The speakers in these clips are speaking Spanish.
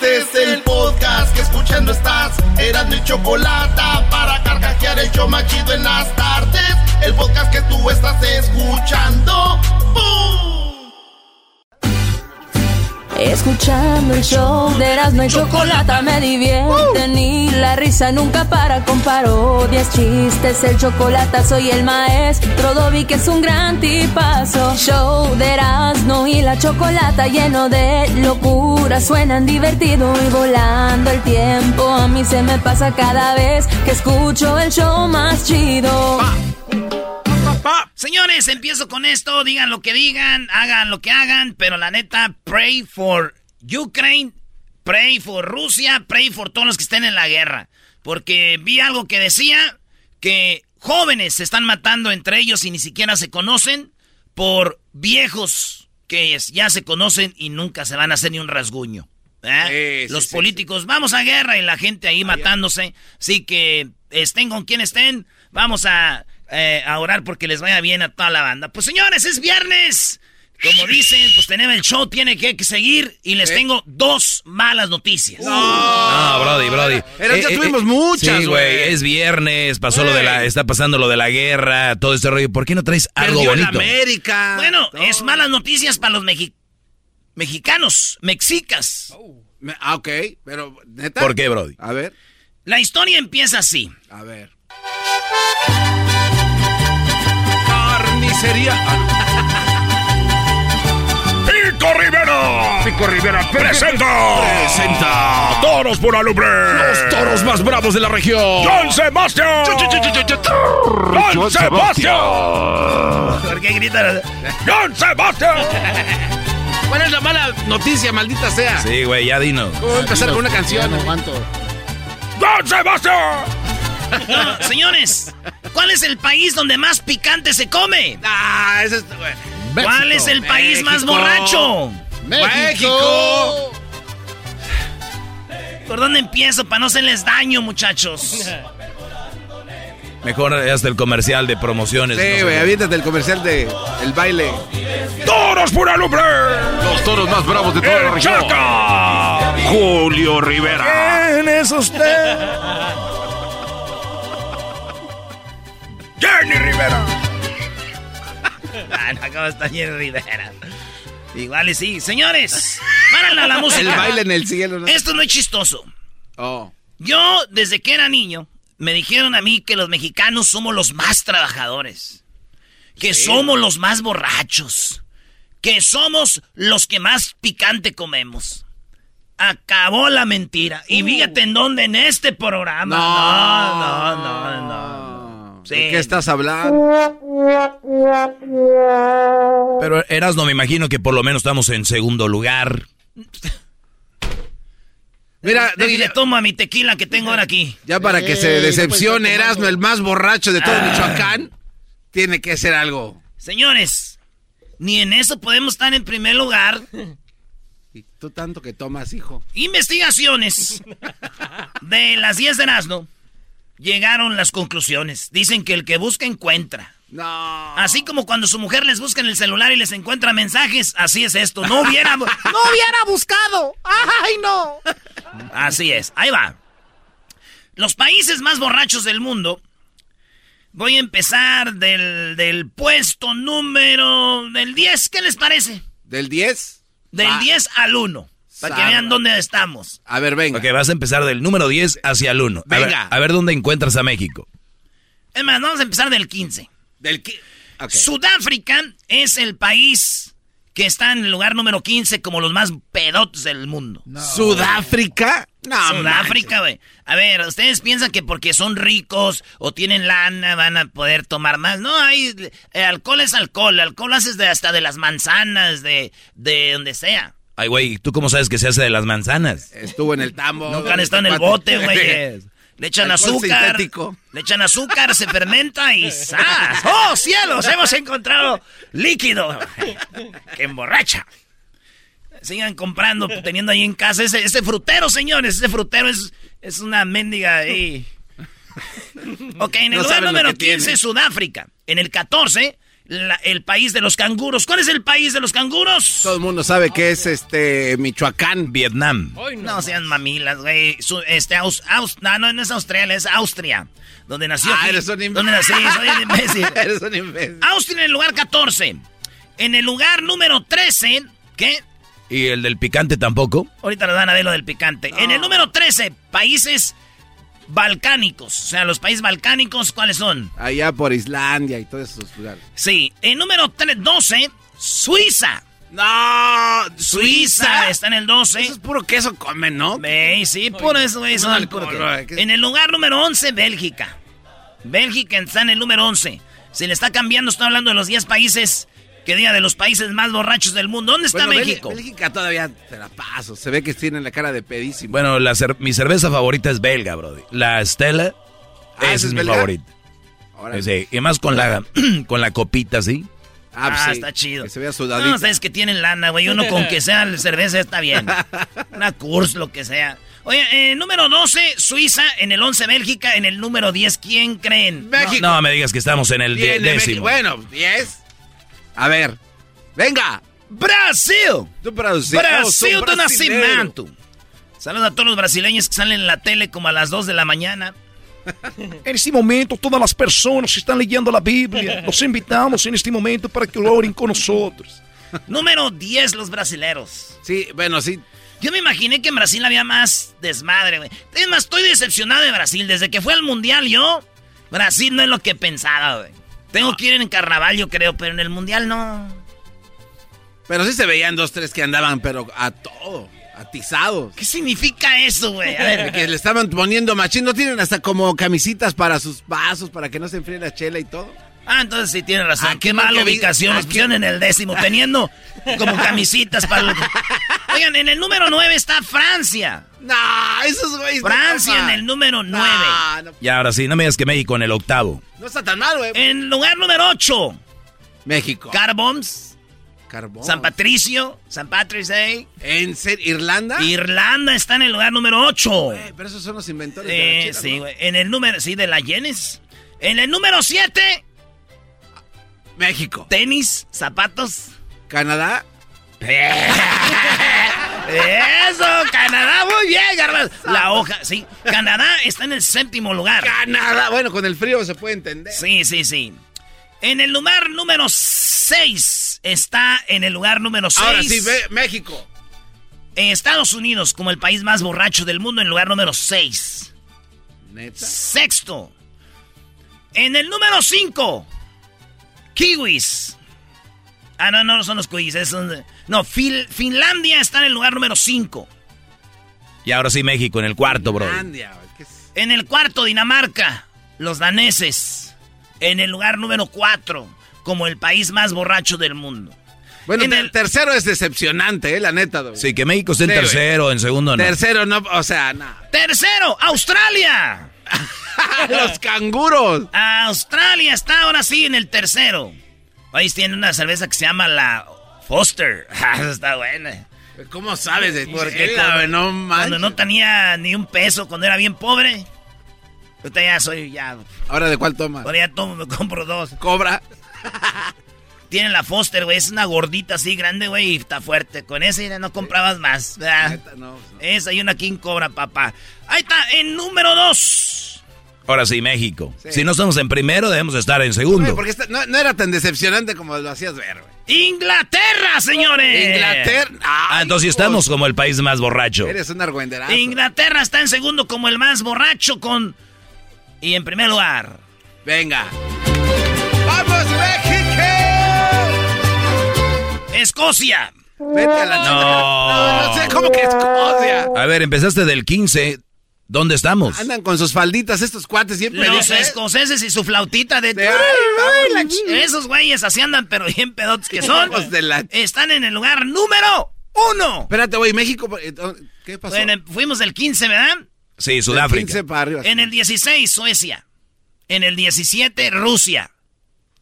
Este es el podcast que escuchando estás. Eran mi chocolate para carcajear el show machido en las tardes. El podcast que tú estás escuchando. ¡Bum! Escuchando el show de Erasmo y Chocolata me divierte Ni la risa nunca para con parodias, chistes. El chocolate soy el maestro Dobby que es un gran tipazo. Show de Erasmo y la Chocolata Lleno de locura. Suenan divertido y volando el tiempo. A mí se me pasa cada vez que escucho el show más chido Señores, empiezo con esto. Digan lo que digan, hagan lo que hagan, pero la neta, pray for Ukraine, pray for Rusia, pray for todos los que estén en la guerra. Porque vi algo que decía que jóvenes se están matando entre ellos y ni siquiera se conocen por viejos que ya se conocen y nunca se van a hacer ni un rasguño. ¿eh? Sí, los sí, sí, políticos, vamos a guerra y la gente ahí matándose. Así que estén con quien estén, vamos a, eh, a orar porque les vaya bien a toda la banda. Pues señores, es viernes. Como dicen, pues tenemos el show, tiene que, que seguir y les tengo dos malas noticias. No, Brody, Brody. Pero ya tuvimos muchas, Sí, güey. Es viernes, pasó lo de la, está pasando lo de la guerra, todo este rollo. ¿Por qué no traes algo Perdió bonito? América. Bueno, es malas noticias para los mexi- mexicanos, mexicas. Me- Ah, ok, pero neta. ¿Por qué, Brody? A ver, La historia empieza así. a ver. Carnicería. Pico Rivera. Pico Rivera Presenta. Presenta. Toros por alubre. Los toros más bravos de la región. John Sebastián. John Sebastián. ¿Por qué gritan? John Sebastián. ¿Cuál es la mala noticia, maldita sea? Sí, güey, ya dinos. ¿Cómo voy a empezar con una canción? John Sebastián. No, señores, ¿cuál es el país donde más picante se come? Ah, ese es. güey. ¿Cuál es el país más borracho? México. ¿Por dónde empiezo para no hacerles daño, muchachos? Mejor hasta el comercial de promociones. Sí, no güey, qué. aviéntate el comercial de El baile. Toros por alubre. Los toros más bravos de toda la El región. Chaca. Julio Rivera. ¿Quién es usted? Jenny Rivera. Ah, no, ¿cómo está Jenny Rivera? Igual y sí. Señores, párale a la música. El baile en el cielo. ¿no? Esto no es chistoso. Oh. Yo, desde que era niño, me dijeron a mí que los mexicanos somos los más trabajadores. Que somos los más borrachos. Que somos los que más picante comemos. Acabó la mentira. Y fíjate en dónde, en este programa. No, no, no, no. Sí. ¿De qué estás hablando? Pero Erasno, me imagino que por lo menos estamos en segundo lugar. Mira, Déjale, toma mi tequila que tengo ahora aquí. ya para que se decepcione Erasmo, el más borracho de todo Michoacán, tiene que ser algo. Señores, ni en eso podemos estar en primer lugar. Y tú tanto que tomas, hijo. Investigaciones de las 10 de Erasmo llegaron las conclusiones. Dicen que el que busca encuentra. No. Así como cuando su mujer les busca en el celular y les encuentra mensajes, así es esto. No hubiera, no hubiera buscado. ¡Ay, no! Así es. Ahí va. Los países más borrachos del mundo. Voy a empezar del, del puesto número del 10. ¿Qué les parece? ¿Del 10? Del Va. 10 al 1. Para que vean dónde estamos. A ver, venga. Ok, vas a empezar del número 10 hacia el 1. A ver, Venga. a ver dónde encuentras a México. Es más, vamos a empezar del 15. Del qui- ok. Sudáfrica es el país que está en el lugar número 15 como los más pedotes del mundo. ¿Sudáfrica? No, Sudáfrica, güey. A ver, ¿ustedes piensan que porque son ricos o tienen lana van a poder tomar más? No, hay... eh, alcohol es alcohol. Alcohol haces de hasta de las manzanas, de, de donde sea. Ay, güey, ¿tú cómo sabes que se hace de las manzanas? Estuvo en el tambo. Nunca han estado en el bote, güey. Le echan Alcohol azúcar. sintético. Le echan azúcar, se fermenta y ¡zas! ¡Oh, cielos! Hemos encontrado líquido que emborracha. Sigan comprando, teniendo ahí en casa ese, ese frutero, señores. Ese frutero es, es una mendiga ahí. Ok, en el No lugar número que 15, tiene. Sudáfrica. En el 14, la- el país de los canguros. ¿Cuál es el país de los canguros? Todo el mundo sabe que es este Michoacán. Vietnam. No sean mamilas, güey. Este, Aus, Aus- no, no, no es Australia, es Austria. Donde nació. Ah, eres un imbécil. Donde nací, soy un imbécil. Eres un imbécil. Austria en el lugar 14. En el lugar número 13, ¿qué? ¿Y el del picante tampoco? Ahorita nos van a ver lo del picante. En el número 13, países balcánicos. O sea, los países balcánicos, ¿cuáles son? Allá por Islandia y todos esos lugares. Sí. En número tre- 12, Suiza. No, Suiza está en el 12. Eso es puro queso comen, ¿no? Ve, sí, puro eso, ¿qué- En el lugar número 11, Bélgica. Bélgica está en el número 11. Se le está cambiando, estoy hablando de los 10 países, que diga de los países más borrachos del mundo. ¿Dónde está Bueno, México? Bélgica todavía te la paso. Se ve que tienen la cara de pedísimo. Bueno, la cer- mi cerveza favorita es belga, brody. La Stella, Ah, esa ¿esa es, es mi belga? favorita. Órale. Sí, y más con la, con la copita, ¿sí? Ah, pues Ah, sí, está chido. Que se vea No, sudadito. ustedes que tienen lana, güey. Uno con que sea cerveza está bien. Una Kurs, lo que sea. Oye, eh, número 12, Suiza. En el 11, Bélgica. En el número 10, ¿quién creen? México. No me digas que estamos en el Tiene México. décimo. Bueno, 10. A ver. Venga. ¡Brasil! Tú Brasil. Brasil Oh, brasilero. nacimiento. Saludos a todos los brasileños que salen en la tele como a las 2 de la mañana. En este momento, todas las personas que están leyendo la Biblia, los invitamos en este momento para que oren con nosotros. Número 10, los brasileros. Sí, bueno, sí. Yo me imaginé que en Brasil había más desmadre, güey. Es más, estoy decepcionado de Brasil. Desde que fue al Mundial yo, Brasil no es lo que pensaba, güey. Tengo que ir en carnaval, yo creo, pero en el Mundial no. Pero sí se veían dos, tres que andaban, pero a todo. Atizados. ¿Qué significa eso, güey? A ver, Que le estaban poniendo machín. ¿No tienen hasta como camisitas para sus vasos, para que no se enfríe la chela y todo? Ah, entonces sí tiene razón. Ah, Qué mala ubicación. ah, Nos pusieron en el décimo, teniendo como camisitas para... los- Oigan, en el número 9 está Francia. No, esos güeyes. no Francia en el número 9. No, no, Y ahora sí, no me digas que México en el octavo. no está tan mal, güey. En lugar número 8, México. Carboms. Carbón. San Patricio, San Patrick's Day. ¿En serio? ¿Irlanda? Irlanda está en el lugar número 8. Eh, pero esos son los inventores de la Eh, sí, ¿no? güey. En el número, sí, de la Yenes. En el número 7, México. tenis, zapatos. Canadá. Eso, Canadá, muy bien, Garbanzo. La hoja, sí. Canadá está en el séptimo lugar. Canadá. Bueno, con el frío se puede entender. Sí, sí, sí. En el lugar número 6 está en el lugar número 6. Ahora sí, México. En Estados Unidos, como el país más borracho del mundo, en el lugar número 6. Neta. Sexto. En el número 5. Kiwis. Ah, no, no son los kiwis. es un- no, Fil- Finlandia está en el lugar número 5. Y ahora sí, México en el cuarto, bro. Finlandia. En el cuarto, Dinamarca. Los daneses. En el lugar número 4. Como el país más borracho del mundo. Bueno, En el- tercero es decepcionante, eh, la neta. Sí, que México esté en tercero, en segundo no. Tercero no, o sea, no. Tercero, Australia. Los canguros. Australia está ahora sí en el tercero. Ahí tiene una cerveza que se llama la Foster. Ah, está buena. ¿Cómo sabes de Porque cuando, no cuando no tenía ni un peso, cuando era bien pobre. Ahorita ya soy, ya. ¿Ahora de cuál tomas? Ahora ya tomo, me compro dos. Cobra. Tiene la Foster, güey. Es una gordita así grande, güey, y está fuerte. Con esa ya no comprabas más. ¿verdad? Neta, no, no. Esa y una King Cobra, papá. Ahí está, en número dos. Ahora sí, México. Si no estamos en primero, debemos estar en segundo. porque esta- no, no era tan decepcionante como lo hacías ver, güey. Inglaterra, señores. Inglaterra. ah, entonces estamos como el país más borracho. Eres un argüenderazo. Inglaterra está en segundo como el más borracho con... Y en primer lugar... Venga. Escocia. Vete a la No. No, no sé cómo que Escocia. A ver, empezaste del 15. ¿Dónde estamos? Andan con sus falditas estos cuates siempre. Los ¿eh? escoceses y su flautita de... De- ay, ay, la ch- Esos güeyes así andan, pero bien pedotes que son. Hijos de la- Están en el lugar número uno. Espérate, güey, México. eh, ¿Qué pasó? Bueno, fuimos del 15, ¿verdad? Sí, Del Sudáfrica. 15 para arriba. En el 16, Suecia. En el 17, Rusia.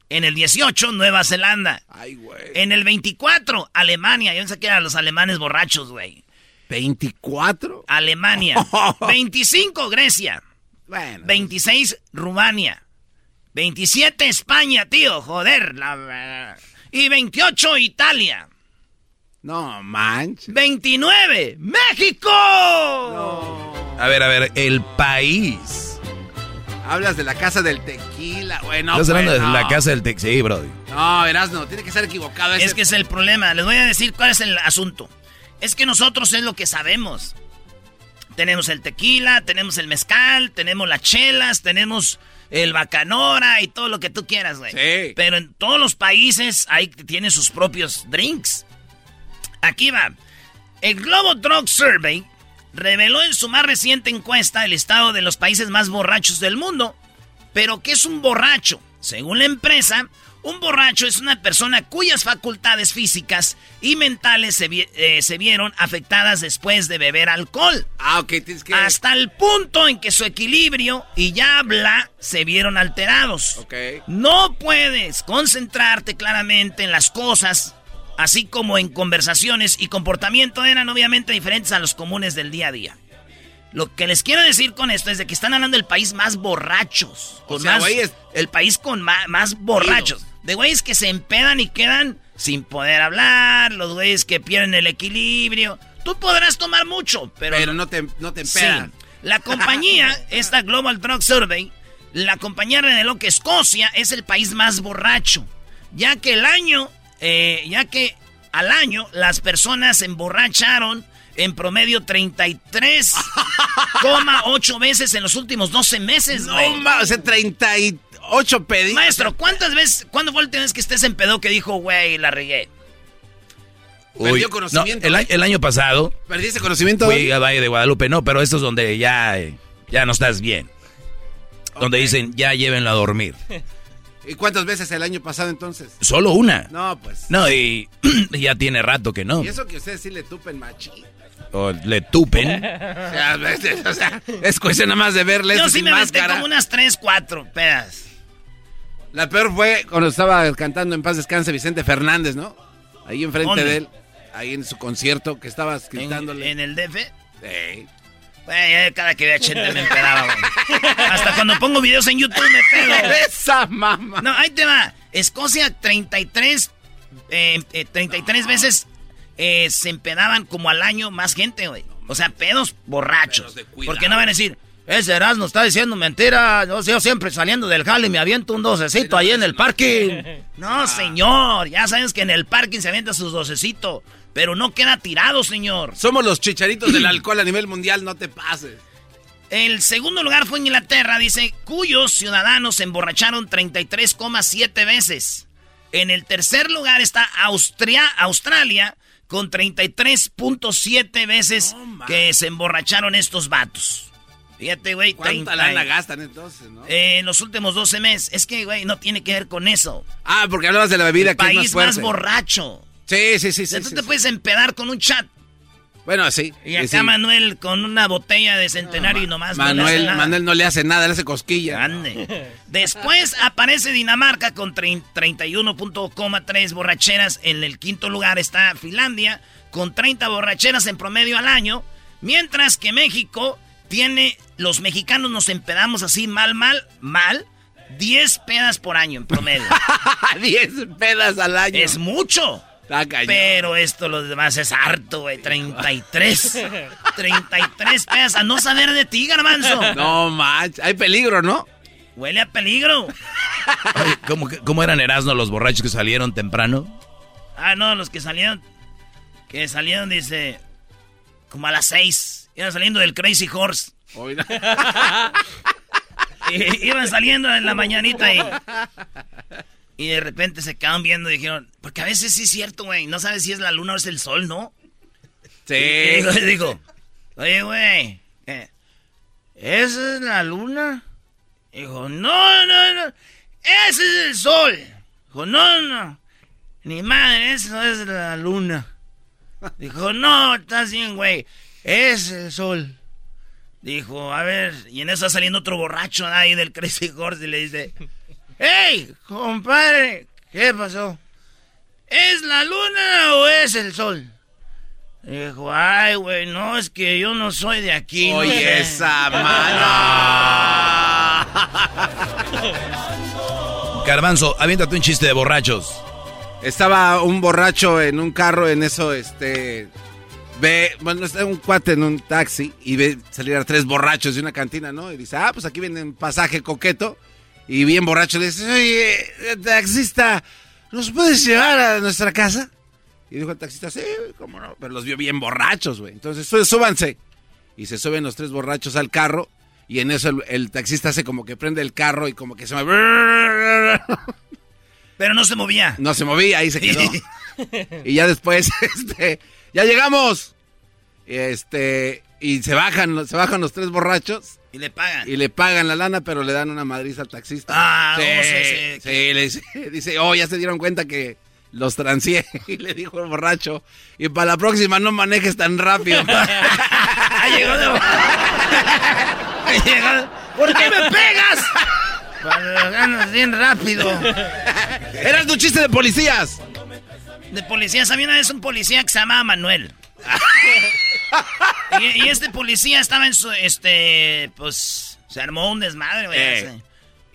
En el 18, Nueva Zelanda. Ay, güey. En el 24, Alemania. Yo pensé que eran los alemanes borrachos, güey. ¿24? Alemania. 25, Grecia. Bueno. 26, Rumania. 27, España, tío. Joder. la- Y 28, Italia. No, manches. 29, México. A ver, a ver, el país. Hablas de la casa del tequila, güey. No, Estás hablando pues, de no. la casa del Tex. Sí, bro. No, Erasno, tiene que ser equivocado. Es ese- que es el problema. Les voy a decir cuál es el asunto. Es que nosotros es lo que sabemos. Tenemos el tequila, tenemos el mezcal, tenemos las chelas, tenemos el bacanora y todo lo que tú quieras, güey. Sí. Pero en todos los países hay tienen sus propios drinks. Aquí va. El Global Drug Survey reveló en su más reciente encuesta el estado de los países más borrachos del mundo. Pero ¿qué es un borracho? Según la empresa, un borracho es una persona cuyas facultades físicas y mentales se, vi- eh, se vieron afectadas después de beber alcohol. Ah, ok, tienes que. Hasta el punto en que su equilibrio y ya habla se vieron alterados. Ok. No puedes concentrarte claramente en las cosas, así como en conversaciones y comportamiento eran obviamente diferentes a los comunes del día a día. Lo que les quiero decir con esto es de que están hablando del país más borrachos. O Con sea, más, güeyes- el país con más, borrachos. De güeyes que se empedan y quedan sin poder hablar, los güeyes que pierden el equilibrio. Tú podrás tomar mucho, pero, Pero no te, no te Sí. empedan. La compañía, esta Global Drug Survey, la compañía reveló que Escocia es el país más borracho, ya que el año, eh, ya que al año las personas se emborracharon en promedio 33,8 veces en los últimos 12 meses, güey. No, ma, o sea, 38 pedidos. Maestro, ¿cuántas veces, cuándo fue la última vez que estés en pedo que dijo, güey, la regué? Perdió conocimiento, no, el, año pasado ¿Perdiste conocimiento? fui a Valle de Guadalupe, no, pero esto es donde ya, eh, ya no estás bien. Donde dicen, ya llévenlo a dormir. ¿Y cuántas veces el año pasado entonces? Solo una. No, pues. No, y ya tiene rato que no. Y eso que ustedes sí le tupen machín. O le tupen. O sea, a veces, o sea, es cuestión nada más de verles Yo sí sin me máscara. como unas 3, 4 pedas. La peor fue cuando estaba cantando en paz descanse Vicente Fernández, ¿no? Ahí enfrente ¿Dónde? de él, ahí en su concierto que estabas En, gritándole. en el DF. Sí. Güey, ya cada que veía Chente me empedaba, güey. Hasta cuando pongo videos en YouTube me pedo. Esa mamá. No, ahí te va. Escocia 33, eh, eh, 33 veces eh, se empedaban como al año más gente, güey. O sea, pedos borrachos. Pedos. Porque no van a decir, ese Erasmo está diciendo mentira. Yo, yo siempre saliendo del jale me aviento un docecito ahí en el parking. No, señor. Ya sabes que en el parking se avienta sus docecitos. Pero no queda tirado, señor. Somos los chicharitos del alcohol a nivel mundial, no te pases. El segundo lugar fue Inglaterra, dice, cuyos ciudadanos se emborracharon 33,7 veces. En el tercer lugar está Austria, Australia, con 33.7 veces que se emborracharon estos vatos. Fíjate, güey, ¿Cuánta 30 lana gastan entonces, no? eh, en los últimos 12 meses. Es que, güey, no tiene que ver con eso. Ah, porque hablabas de la bebida El que es país más fuerte. más borracho. Sí, sí, sí, O sea, sí. tú sí, te sí. puedes empedar con un chat. Bueno, sí. Y acá. Manuel con una botella de centenario y nomás no le hace Manuel, nada. Manuel no le hace nada, le hace cosquilla. Grande. Después aparece Dinamarca con trein- 31.3 borracheras. En el quinto lugar está Finlandia con 30 borracheras en promedio al año. Mientras que México tiene, los mexicanos nos empedamos así mal, mal, mal, 10 pedas por año en promedio. 10 pedas al año. es mucho. Pero esto, los demás, es harto, güey. 33. 33 pesos. A no saber de ti, garbanzo. No, manches. Hay peligro, ¿no? Huele a peligro. Oye, ¿cómo, que- ¿Cómo eran Erasmo los borrachos que salieron temprano? Ah, no, los que salieron. Que salieron, dice. Como a las 6. Iban saliendo del Crazy Horse. Y- iban saliendo en la mañanita y. Y de repente se quedaron viendo y dijeron. Porque a veces sí es cierto, güey. No sabes si es la luna o es el sol, ¿no? Sí. Y digo, digo, oye, güey. eh, ¿Esa es la luna? Dijo, no, no, no. Ese es el sol. Dijo, no, no. Ni madre, eso es la luna. Dijo, no, estás bien, güey. Es el sol. Dijo, a ver, y en eso está saliendo otro borracho ahí del Crazy Horse y le dice, ¡Ey, compadre! ¿Qué pasó? ¿Es la luna o es el sol? Dijo, ay, güey, no, es que yo no soy de aquí. no Oye, sé". esa mano. Garbanzo, aviéntate un chiste de borrachos. Estaba un borracho en un carro, en eso, este. Ve, bueno, está un cuate en un taxi y ve salir a tres borrachos de una cantina, ¿no? Y dice, ah, pues aquí viene un pasaje coqueto. Y bien borracho le dice, oye, taxista, ¿nos puedes llevar a nuestra casa? Y dijo el taxista, sí, cómo no. Pero los vio bien borrachos, güey. Entonces, "Sú- súbanse. Y se suben los tres borrachos al carro. Y en eso el, el taxista hace como que prende el carro y como que se mueve. Pero no se movía. No se movía, ahí se quedó. y ya después, este, ya llegamos. Este, y se bajan, se bajan los tres borrachos. Y le pagan. Y le pagan la lana, pero le dan una madriza al taxista. Ah, sí, oh, sí, sí, sí, le dice, dice, oh, ya se dieron cuenta que los transié. Y le dijo el borracho, y para la próxima no manejes tan rápido. Ah, llegó de... Llegó- ¿Por qué me pegas? Ganas bien rápido. Eras tu chiste de policías. De policías, había una vez un policía que se llamaba Manuel. y, y este policía estaba en su, este, pues, se armó un desmadre, güey. Eh.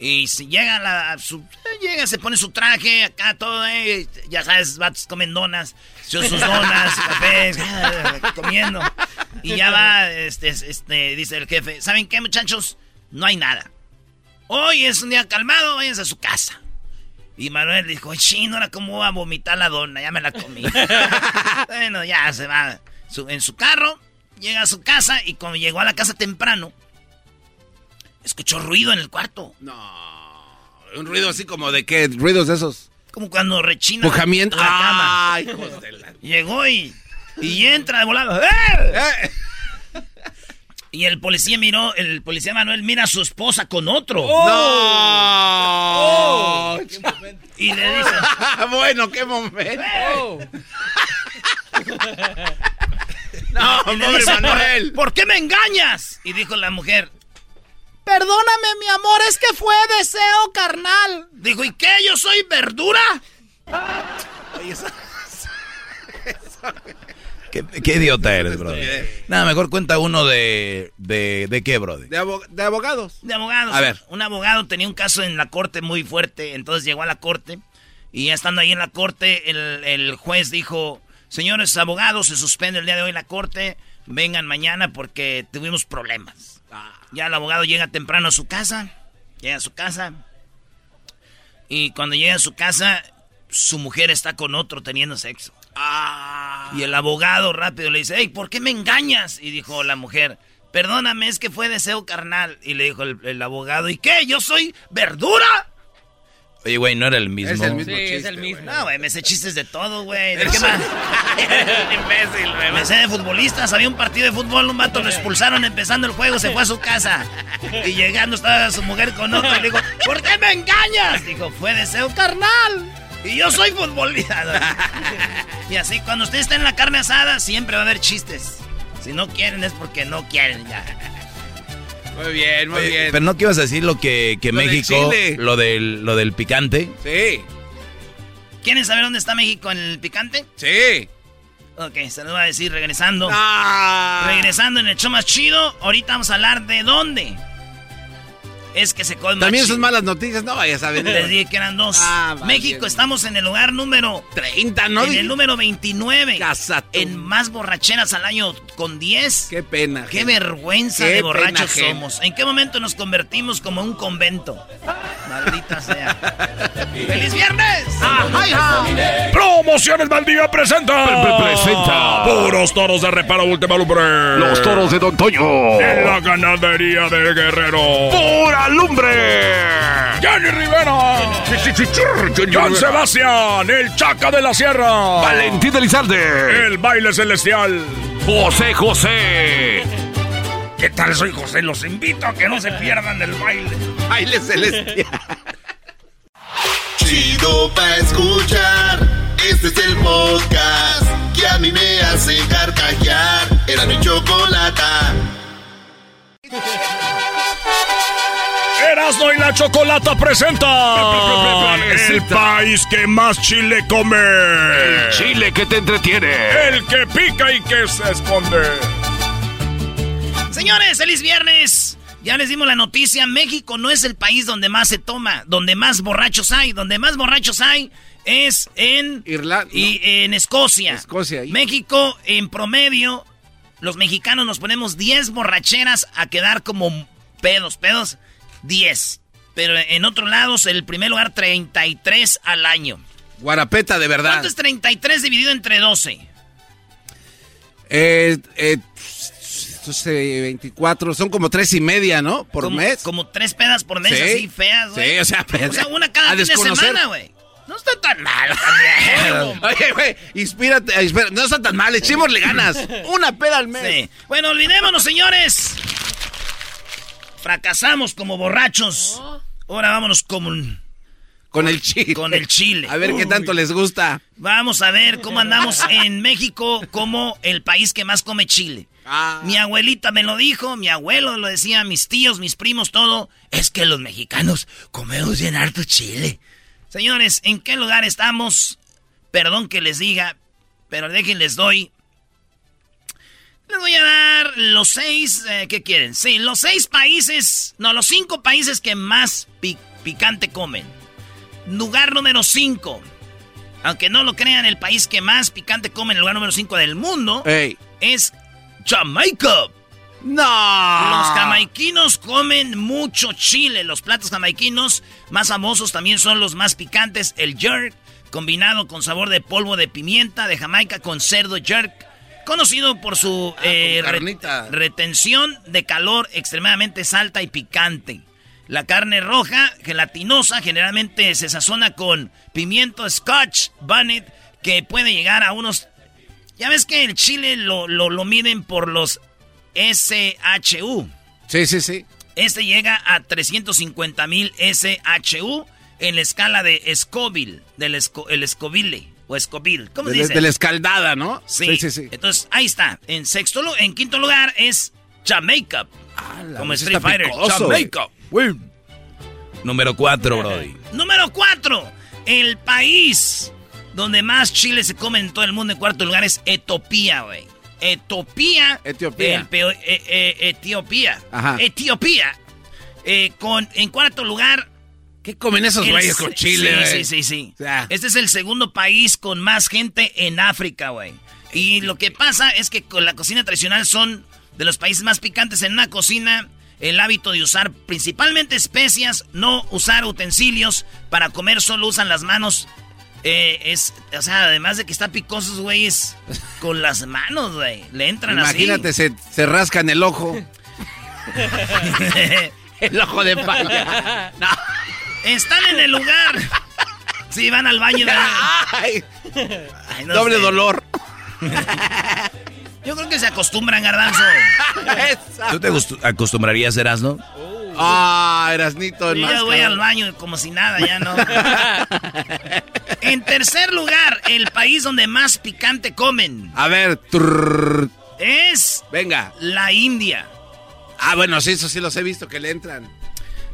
Y si llega a la, su, llega, se pone su traje acá, todo, eh, ya sabes, vatos comen donas, sus donas, cafés, comiendo. Y ya va, este, este, dice el jefe, ¿saben qué, muchachos? No hay nada. Hoy es un día calmado, váyanse a su casa. Y Manuel dijo, chino, ahora cómo voy a vomitar la dona, ya me la comí. bueno, ya se va su- en su carro, llega a su casa y cuando llegó a la casa temprano, escuchó ruido en el cuarto. Un ruido así como de qué, ruidos de esos. Como cuando rechina Pujamiento. la cama. Ay, hijos de la- Llegó y, y entra de volado. ¡Eh! Y el policía miró, el policía Manuel mira a su esposa con otro. ¡No! Y le dice, bueno, qué momento. no, pobre Manuel. ¿por qué me engañas? Y dijo la mujer, perdóname mi amor, es que fue deseo carnal. Dijo, ¿y qué? ¿Yo soy verdura? ¿Qué, qué idiota eres, brother? Nada, mejor cuenta uno de... ¿De, de qué, brother? De, abo- de abogados. De abogados. A ver. Un abogado tenía un caso en la corte muy fuerte, entonces llegó a la corte y ya estando ahí en la corte, el, el juez dijo, señores abogados, se suspende el día de hoy la corte, vengan mañana porque tuvimos problemas. Ya el abogado llega temprano a su casa, llega a su casa y cuando llega a su casa, su mujer está con otro teniendo sexo. Y el abogado rápido le dice, hey, ¿por qué me engañas? Y dijo la mujer, perdóname, es que fue deseo carnal. Y le dijo el, el abogado, ¿y qué? ¿Yo soy verdura? Oye, güey, no era el mismo. Es el mismo Sí, es chiste, el mismo. No, güey, me sé chistes de todo, güey. ¿De qué más? imbécil, güey. Me sé de futbolistas. Había un partido de fútbol, un vato lo expulsaron empezando el juego, se fue a su casa. Y llegando estaba su mujer con otro y le dijo, ¿por qué me engañas? Dijo, fue deseo carnal. Y yo soy futbolista. y así, cuando usted está en la carne asada, siempre va a haber chistes. Si no quieren es porque no quieren ya. Muy bien, muy Oye, bien. Pero no que ibas a decir lo que, que Lo México, lo del, lo del picante. Sí, ¿Quieren saber dónde está México en el picante? sí. Ok, se lo voy a decir regresando. Ah. Regresando en el show más chido, ahorita vamos a hablar de dónde. Es que se come También son malas noticias, no vayas a Les vender. dije que eran dos. Ah. México, estamos en el lugar número 30, ¿no? En el número 29. Casa tú. En más borracheras al año con 10. Qué pena. Qué gente. vergüenza Qué de borrachos pena, somos. ¿En qué momento nos convertimos como un convento? Maldita sea. ¡Feliz viernes! Promociones Valdivia presenta. Pre- presenta. Puros toros de reparo última lumbre. Los toros de Don Toño. En la ganadería del guerrero. ¡Pura lumbre! Jenny Rivera. John Sebastián, el Chaca de la Sierra. Valentín Elizalde. El baile celestial. José José. ¿Qué tal? Soy José. Los invito a que no se pierdan del baile. Baile celestial. Chido pa' escuchar. Este es el podcast que a mí me hace carcajear. Era mi chocolata. Erasmo y la Chocolata presenta el país que más chile come. Chile que te entretiene. El que pica y que se esconde. Señores, feliz viernes. Ya les dimos la noticia, México no es el país donde más se toma, donde más borrachos hay, donde más borrachos hay es en Irlanda. y en Escocia. Escocia, ahí. México en promedio los mexicanos nos ponemos 10 borracheras a quedar como pedos, pedos 10. Pero en otros lados el primer lugar 33 al año. Guarapeta de verdad. ¿Cuánto es 33 dividido entre 12? Eh, eh, estos, eh, 24, son como tres y media, ¿no? Por como, mes. Como tres pedas por mes Sí. así feas, güey. Sí, o sea, O sea, una cada fin de semana, güey. No está tan mal. Oye, güey, inspírate, espera, no está tan mal, echémosle ganas. Una peda al mes. Sí. Bueno, olvidémonos, señores. Fracasamos como borrachos. Ahora vámonos con, Con el chile. con el chile. A ver qué tanto les gusta. Vamos a ver cómo andamos en México como el país que más come chile. Ah. Mi abuelita me lo dijo, mi abuelo lo decía, mis tíos, mis primos, todo. Es que los mexicanos comemos bien harto chile. Señores, ¿en qué lugar estamos? Perdón que les diga, pero déjenles doy. Les voy a dar los seis, eh, ¿qué quieren? Sí, los seis países, no, los cinco países que más pi- picante comen. Lugar número cinco. Aunque no lo crean, el país que más picante come en el lugar número cinco del mundo Ey. es Jamaica. No. Los jamaiquinos comen mucho chile. Los platos jamaiquinos más famosos también son los más picantes. El jerk, combinado con sabor de polvo de pimienta de Jamaica con cerdo jerk. Conocido por su eh, re- carnita. retención de calor extremadamente alta y picante. La carne roja, gelatinosa, generalmente se sazona con pimiento scotch bonnet, que puede llegar a unos... Ya ves que el chile lo, lo, lo miden por los SHU. Sí, sí, sí. Este llega a 350 mil SHU en la escala de Scoville, del esco- el Scoville o Scoville. ¿Cómo se De, dice? de la escaldada, ¿no? Sí. sí, sí. Entonces, ahí está. En sexto en quinto lugar es Jamaica. Como pues Street Fighter. picoso, Jamaica. Número 4, Brody. Número cuatro. El país donde más chile se come en todo el mundo en cuarto lugar es Etiopía, güey. Etiopía. Etiopía. el peo- eh, eh, Etiopía. Ajá. Etiopía. Eh, con, en cuarto lugar. ¿Qué comen esos güeyes con chile, Sí, güey? sí, sí, sí. O sea. Este es el segundo país con más gente en África, güey. Y lo que pasa es que con la cocina tradicional son de los países más picantes en una cocina. El hábito de usar principalmente especias, no usar utensilios para comer, solo usan las manos. Eh, es, o sea, además de que está picosos, güeyes, con las manos, güey. Le entran Imagínate, se, se rascan el ojo. así. el ojo de palla. No. Están en el lugar. Sí, van al baño. ¿verdad? Ay, Ay, no doble sé. dolor. Yo creo que se acostumbran, garbanzo. ¿Tú te acostu- acostumbrarías, Erasno? Ah, Erasnito. Yo ya voy al baño como si nada, ya no. en tercer lugar, el país donde más picante comen A ver, trrr, es venga. la India. Ah, bueno, sí, eso sí los he visto que le entran.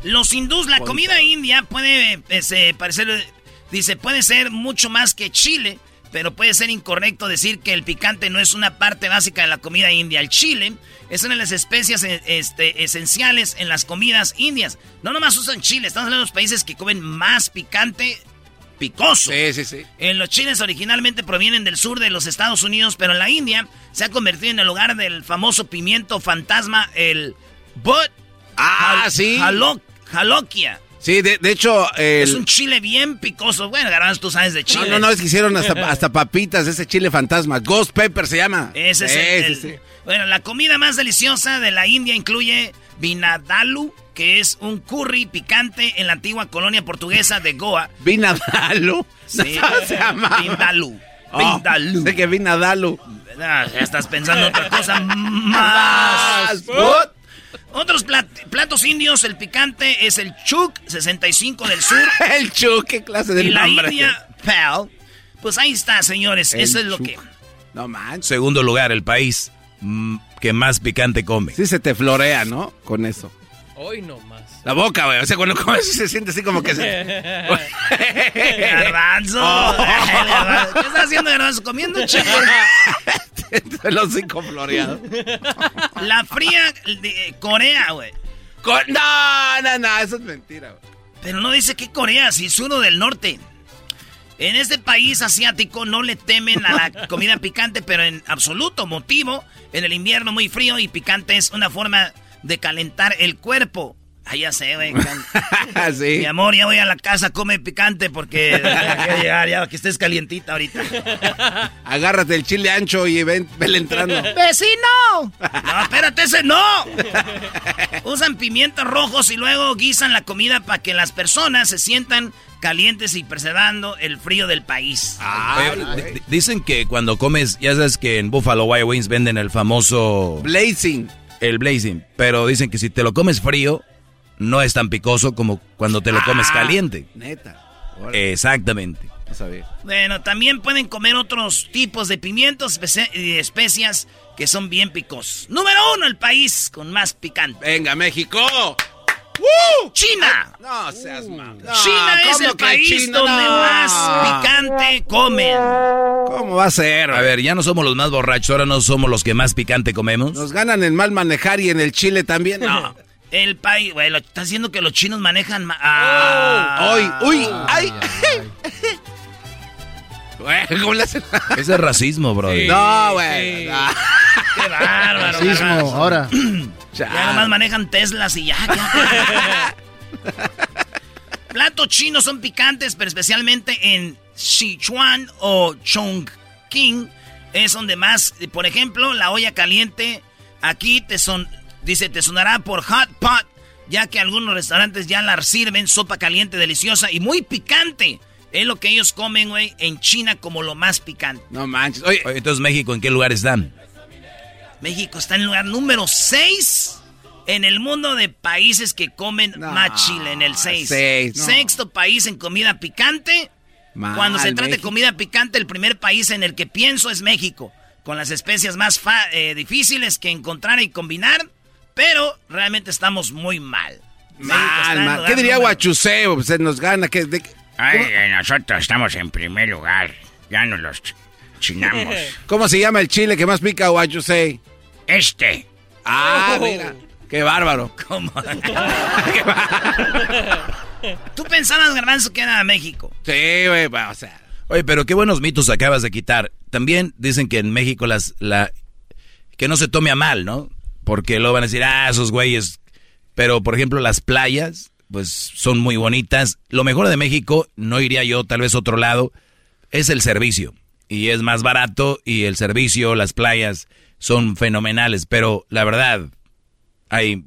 Los hindús, la comida india puede eh, se parecer, dice, puede ser mucho más que Chile, pero puede ser incorrecto decir que el picante no es una parte básica de la comida india. El chile es una de las especias eh, este, esenciales en las comidas indias. No nomás usan chile, estamos hablando de los países que comen más picante picoso. Sí, sí, sí. En los chiles originalmente provienen del sur de los Estados Unidos, pero en la India se ha convertido en el lugar del famoso pimiento fantasma, el but. Ah, sí. Jaloquia. Sí, de, de hecho... Es un chile bien picoso. Bueno, Garbanzo, tú sabes de chile. No, no, no, es que hicieron hasta, hasta papitas ese chile fantasma. Ghost Pepper se llama. Ese es el, sí, sí. Bueno, la comida más deliciosa de la India incluye vinadalu, que es un curry picante en la antigua colonia portuguesa de Goa. Vinadalu. Sí, se llama. Vindaloo. Oh, Vindaloo. sé que Vinadalu. Ah, ya estás pensando otra cosa más. Otros plat- platos indios, el picante es el chuk, 65 del sur. el chuk, qué clase de Y la nombre. India, pal. Pues ahí está, señores. El Eso es lo chuk. que... No manches. Segundo lugar, el país mm, que más picante come. Sí se te florea, ¿no? Con eso. Hoy no más. La boca, güey. O sea, cuando comes se siente así como que se... Garbanzo. Oh. ¿Qué estás haciendo, Garbanzo? Comiendo chico. El hocico floreado. La fría de Corea, güey. No, no, no, eso es mentira, güey. Pero no dice que Corea, si es uno del norte. En este país asiático no le temen a la comida picante, pero en absoluto motivo. En el invierno muy frío y picante es una forma de calentar el cuerpo. Ah, ya sé, güey. sí. Mi amor, ya voy a la casa, come picante porque ya llegar, ya que estés calientita ahorita. Agárrate el chile ancho y ven, vele entrando. ¡Vecino! No, espérate, ese no. Usan pimientos rojos y luego guisan la comida para que las personas se sientan calientes y preservando el frío del país. Oye, di- dicen que cuando comes, ya sabes que en Buffalo Wild Wings venden el famoso... Blazing. El blazing. Pero dicen que si te lo comes frío, no es tan picoso como cuando te lo comes Ah, caliente. Neta. Exactamente. No sabía. Bueno, también pueden comer otros tipos de pimientos espe- y especias que son bien picosos. Número uno, el país con más picante. Venga, México. ¡China! No seas mamá. China es el país donde más picante comen. ¿Cómo va a ser? A ver, ya no somos los más borrachos, ahora no somos los que más picante comemos. Nos ganan en mal manejar y en el chile también. No. El país, güey, lo está diciendo que los chinos manejan ma- ah. Hoy, uy, ay. Güey, ¿cómo le hacen? Ese es racismo, bro. No, güey. no. Qué bárbaro. Racismo, ahora. Ya nomás manejan Teslas y ya. ya. Platos chinos son picantes, pero especialmente en Sichuan o Chongqing es donde más, por ejemplo, la olla caliente aquí te son, dice, te sonará por hot pot, ya que algunos restaurantes ya la sirven sopa caliente deliciosa y muy picante. Es lo que ellos comen, güey, en China como lo más picante. No manches. Oye, Oye, entonces México, ¿en qué lugar están? México está en el lugar número 6 en el mundo de países que comen más chile, en el 6. seis, no. Sexto país en comida picante. Mal, Cuando se trata de comida picante, el primer país en el que pienso es México, con las especias más fa- eh, difíciles que encontrar y combinar, pero realmente estamos muy mal. Mal, ¿Qué diría Guachuseo? Se nos gana. ¿qué, de- Ay, eh, nosotros estamos en primer lugar. Ya nos los chinamos. ¿Cómo se llama el chile que más pica, Guachusei? Este. Ah, mira. Qué bárbaro. ¿Cómo? Tú pensabas, Garbanzo, que era México. Sí, güey, o sea. Oye, pero qué buenos mitos acabas de quitar. También dicen que en México las la que no se tome a mal, ¿no? Porque luego van a decir, ah, esos güeyes. Pero, por ejemplo, las playas, pues son muy bonitas. Lo mejor de México, no iría yo tal vez a otro lado, es el servicio. Y es más barato y el servicio, las playas son fenomenales. Pero la verdad, hay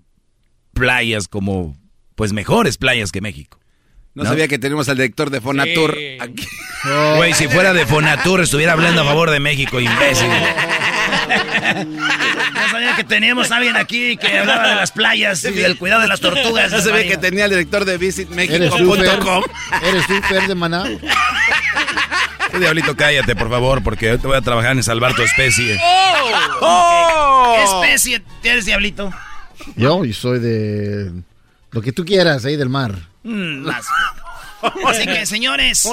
playas como, pues mejores playas que México. No, sabía que tenemos al director de Fonatur Sí. aquí. Güey, si fuera de Fonatur estuviera hablando a favor de México, imbécil. No sabía que teníamos a alguien aquí que hablaba de las playas y del cuidado de las tortugas. No sabía que tenía el director de visitmexico.com. ¿Eres tú, Fer de Maná? Tú, diablito, cállate, por favor, porque yo te voy a trabajar en salvar tu especie. ¡Oh! ¿Qué especie eres, diablito? Yo, y soy de lo que tú quieras, ahí del mar. Mm, más. Así que, señores,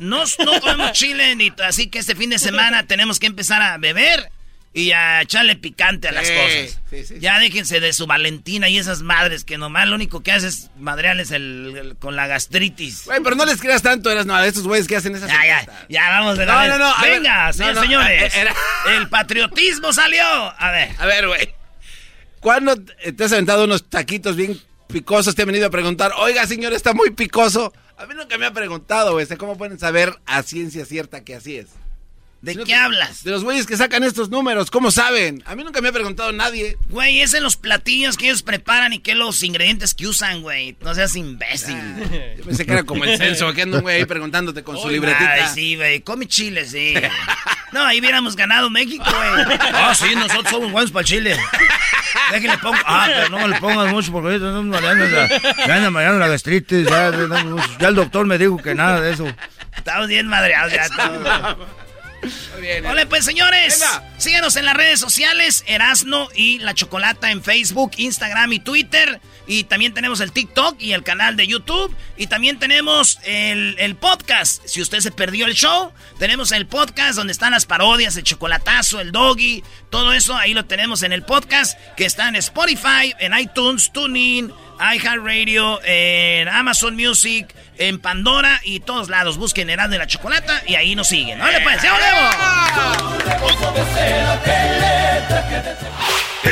no, no comemos chile, ni, así que este fin de semana tenemos que empezar a beber y a echarle picante a las Sí, cosas. sí, sí, ya déjense de su Valentina y esas madres que nomás lo único que hace es madrearles el, el- con la gastritis. Güey, pero no les creas tanto, eras no, a estos güeyes que hacen esas Ya, ya, ya, vamos de No, no, no, ver, Venga, no, señores, no, señores. era- El patriotismo salió. A ver. A ver, güey. ¿Cuándo te has aventado unos taquitos bien picosos? Te han venido a preguntar, oiga, señor, está muy picoso. A mí nunca me ha preguntado, güey. ¿Cómo pueden saber a ciencia cierta que así es? ¿De no qué hablas? De los güeyes que sacan estos números, ¿cómo saben? A mí nunca me ha preguntado nadie. Güey, es en los platillos que ellos preparan y que los ingredientes que usan, güey. No seas imbécil. Yo pensé que era como el censo, que anda un güey ahí preguntándote con su libretita. Ay, sí, güey. Come chile, sí. No, ahí hubiéramos ganado México, güey. Ah, sí, nosotros somos buenos para el chile. Déjenle pongo. Ah, pero no me le pongas mucho porque ahorita estamos mareando la, ya anda mareando la gastritis. Ya, ya el doctor me dijo que nada de eso. Estamos bien madreados ya. Estamos. Muy bien. Hola, pues señores, Venga. síganos en las redes sociales, Erasno y La Chocolata en Facebook, Instagram y Twitter. Y también tenemos el TikTok y el canal de YouTube. Y también tenemos el, el podcast. Si usted se perdió el show, tenemos el podcast donde están las parodias, el chocolatazo, el doggy, todo eso. Ahí lo tenemos en el podcast que está en Spotify, en iTunes, TuneIn, iHeartRadio, en Amazon Music, en Pandora y todos lados. Busquen Erasno y La Chocolata y ahí nos siguen. ¡Hola, pues! ¡Ya volvemos!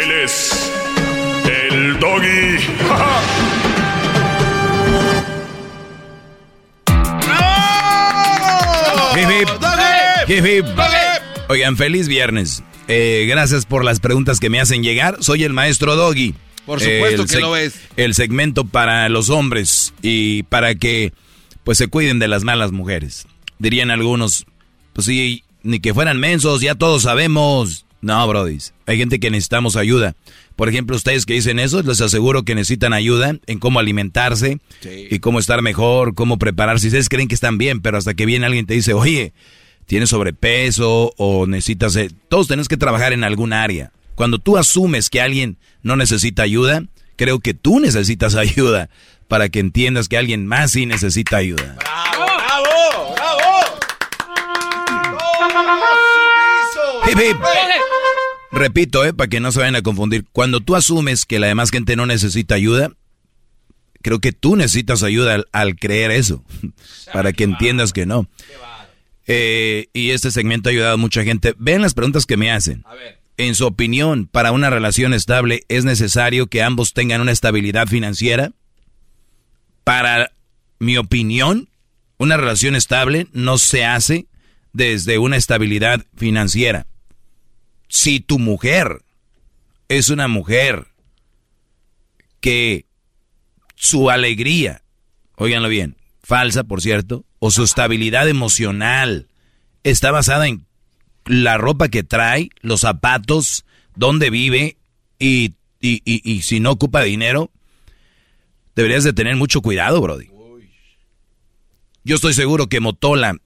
Él es. El doggy. Hip, hip. Hip, hip. Oigan, feliz viernes. Eh, gracias por las preguntas que me hacen llegar. Soy el maestro Doggy. Por supuesto El que lo es. El segmento para los hombres y para que pues se cuiden de las malas mujeres. Dirían algunos, pues sí, ni que fueran mensos, ya todos sabemos. No, brodis, hay gente que necesitamos ayuda. Por ejemplo, ustedes que dicen eso, les aseguro que necesitan ayuda en cómo alimentarse y cómo estar mejor, cómo prepararse. Ustedes creen que están bien, pero hasta que viene alguien y te dice, oye, tienes sobrepeso o necesitas... eh", Todos tenemos que trabajar en algún área. Cuando tú asumes que alguien no necesita ayuda, creo que tú necesitas ayuda para que entiendas que alguien más sí necesita ayuda. ¡Bravo! ¡Bravo! Hip, hip. Repito, eh, para que no se vayan a confundir. Cuando tú asumes que la demás gente no necesita ayuda, creo que tú necesitas ayuda al, al creer eso, para que entiendas que no. Eh, y este segmento ha ayudado a mucha gente. Vean las preguntas que me hacen. En su opinión, para una relación estable, ¿es necesario que ambos tengan una estabilidad financiera? Para mi opinión, una relación estable no se hace desde una estabilidad financiera. Si tu mujer es una mujer que su alegría, óiganlo bien, falsa por cierto, o su estabilidad emocional está basada en la ropa que trae, los zapatos, dónde vive y, y, y, si no ocupa dinero, deberías de tener mucho cuidado, Brody. Yo estoy seguro que Motola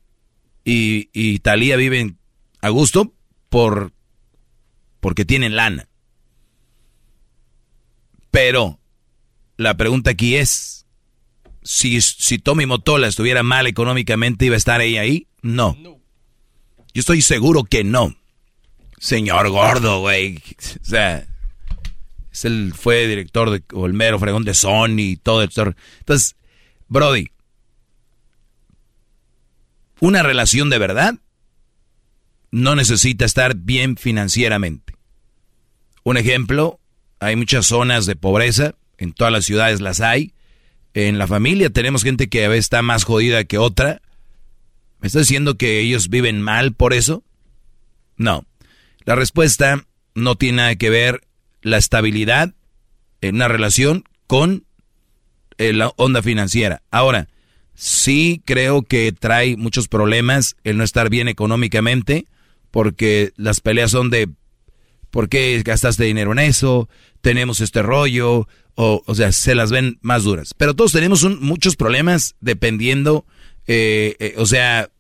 y, y viven a gusto por porque tienen lana. Pero la pregunta aquí es, si, si Tommy Motola estuviera mal económicamente, ¿iba a estar ella ahí? No. Yo estoy seguro que no. Señor gordo, güey. O sea, es el, fue director de Olmero, fregón de Sony y todo esto. Entonces, Brody, una relación de verdad no necesita estar bien financieramente. Un ejemplo, hay muchas zonas de pobreza, en todas las ciudades las hay. En la familia tenemos gente que a veces está más jodida que otra. ¿Me estás diciendo que ellos viven mal por eso? No. La respuesta no tiene nada que ver la estabilidad en una relación con eh, la onda financiera. Ahora, Sí creo que trae muchos problemas el no estar bien económicamente, porque las peleas son de ¿por qué gastaste dinero en eso? Tenemos este rollo, o, o sea, se las ven más duras. Pero todos tenemos muchos problemas dependiendo, eh, eh, o sea,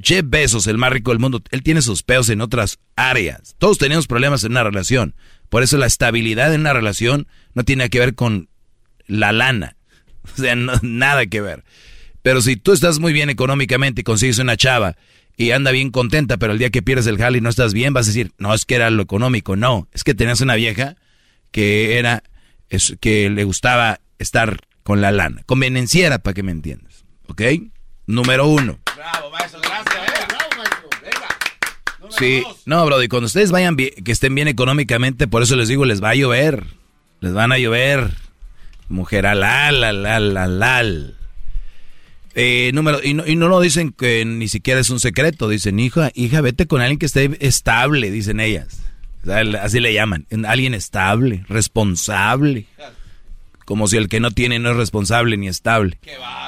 Jeff Bezos, el más rico del mundo, él tiene sus peos en otras áreas. Todos tenemos problemas en una relación. Por eso la estabilidad en una relación no tiene que ver con la lana. O sea, nada que ver. Pero si tú estás muy bien económicamente y consigues una chava y anda bien contenta, pero el día que pierdes el jale y no estás bien, vas a decir, no, es que era lo económico. No, es que tenías una vieja que era, es, que le gustaba estar con la lana. Convenenciera, para que me entiendas. ¿Ok? Número uno. Bravo, maestro, gracias. Eh. Bravo, maestro. Venga. sí, no, bro, y cuando ustedes vayan bien, que estén bien económicamente, por eso les digo, les va a llover. Les van a llover. Mujer alal, alal, alal. Eh, número, y no, y no lo dicen que ni siquiera es un secreto. Dicen, hija, hija, vete con alguien que esté estable, dicen ellas. así le llaman. Alguien estable, responsable. Como si el que no tiene no es responsable ni estable.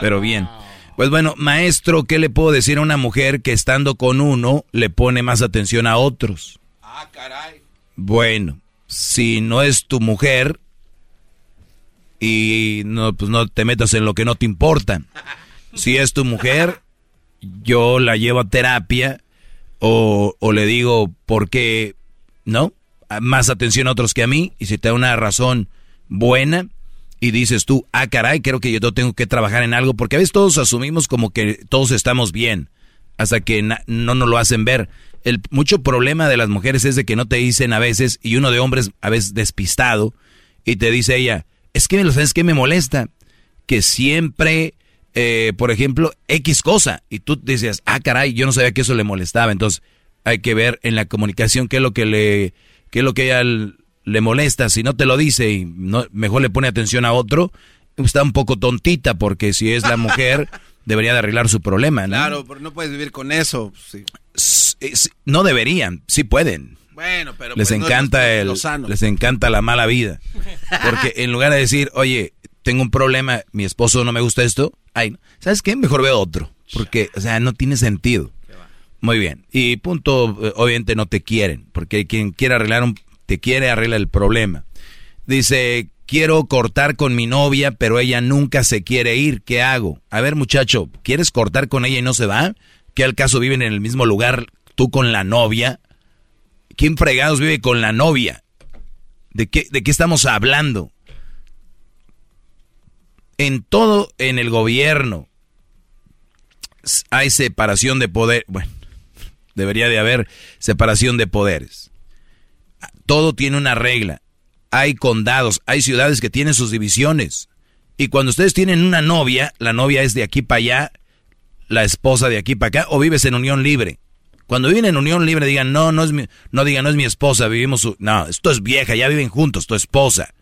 Pero bien. Pues bueno, maestro, ¿qué le puedo decir a una mujer que estando con uno le pone más atención a otros? Ah, caray. Bueno, si no es tu mujer y no, pues no te metas en lo que no te importa. Si es tu mujer, yo la llevo a terapia o, o le digo por qué, ¿no? Más atención a otros que a mí y si te da una razón buena, y dices tú, ah, caray, creo que yo tengo que trabajar en algo, porque a veces todos asumimos como que todos estamos bien, hasta que no nos lo hacen ver. El mucho problema de las mujeres es de que no te dicen a veces, y uno de hombres a veces despistado, y te dice ella, es que lo sabes que me molesta, que siempre, eh, por ejemplo, X cosa, y tú dices, ah, caray, yo no sabía que eso le molestaba, entonces hay que ver en la comunicación qué es lo que le, qué es lo que ella le molesta, si no te lo dice y no, mejor le pone atención a otro, está un poco tontita porque si es la mujer debería de arreglar su problema, ¿no? Claro, pero no puedes vivir con eso. No deberían, sí pueden. Bueno, pero les pues encanta el, les encanta la mala vida, porque en lugar de decir, oye, tengo un problema, mi esposo no me gusta esto, ay, ¿sabes qué? Mejor veo otro, porque, o sea, no tiene sentido. Muy bien. Y punto, eh, obviamente no te quieren, porque quien quiera arreglar un te quiere, arregla el problema. Dice, quiero cortar con mi novia, pero ella nunca se quiere ir. ¿Qué hago? A ver, muchacho, ¿quieres cortar con ella y no se va? ¿Qué al caso viven en el mismo lugar tú con la novia? ¿Quién fregados vive con la novia? ¿De qué, de qué estamos hablando? En todo, en el gobierno, hay separación de poder. Bueno, debería de haber separación de poderes todo tiene una regla. Hay condados, hay ciudades que tienen sus divisiones. Y cuando ustedes tienen una novia, la novia es de aquí para allá, la esposa de aquí para acá, o vives en unión libre. Cuando viven en unión libre, digan, no, no es mi, no digan, no es mi esposa, vivimos su, no, esto es vieja, ya viven juntos, tu esposa.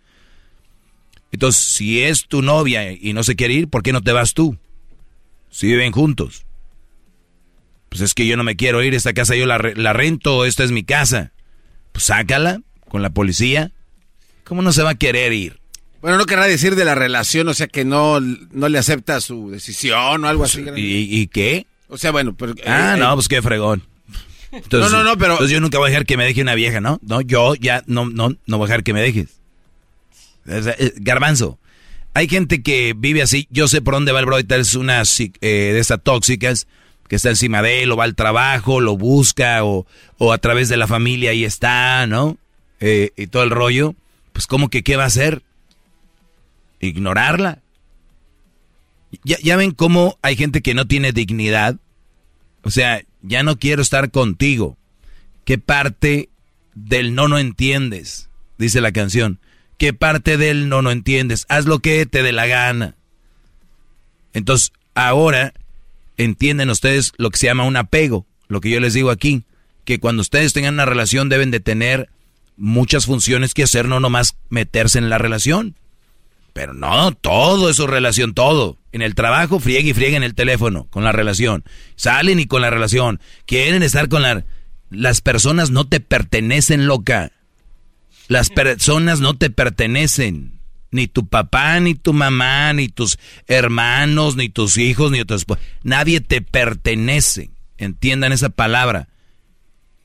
Entonces, si es tu novia y no se quiere ir, ¿por qué no te vas tú? Si viven juntos. Pues es que yo no me quiero ir, esta casa yo la, la rento, esta es mi casa. Pues sácala con la policía. ¿Cómo no se va a querer ir? Bueno, no querrá decir de la relación, o sea, que no, no le acepta su decisión o algo así. ¿Y, qué? O sea, bueno, pero... Ah, eh, no, pues qué fregón. no, no, no, pero... Entonces yo nunca voy a dejar que me deje una vieja, ¿no? No, yo ya no, no, no voy a dejar que me dejes. Eh, garbanzo. Hay gente que vive así. Yo sé por dónde va el bro. Es una eh, de estas tóxicas que está encima de él, o va al trabajo, lo busca, o, a través de la familia ahí está, ¿no? Eh, y todo el rollo, pues como que qué va a hacer? Ignorarla. Ya, ya ven cómo hay gente que no tiene dignidad. O sea, ya no quiero estar contigo. ¿Qué parte del no no entiendes? Dice la canción. ¿Qué parte del no no entiendes? Haz lo que te dé la gana. Entonces, ahora entienden ustedes lo que se llama un apego, lo que yo les digo aquí, que cuando ustedes tengan una relación deben de tener muchas funciones que hacer, no nomás meterse en la relación. Pero no, todo es relación, todo. En el trabajo friegue y friegue en el teléfono con la relación. Salen y con la relación. Quieren estar con la... Las personas no te pertenecen, loca. Las personas no te pertenecen. Ni tu papá, ni tu mamá, ni tus hermanos, ni tus hijos, ni esposa. Nadie te pertenece. Entiendan esa palabra.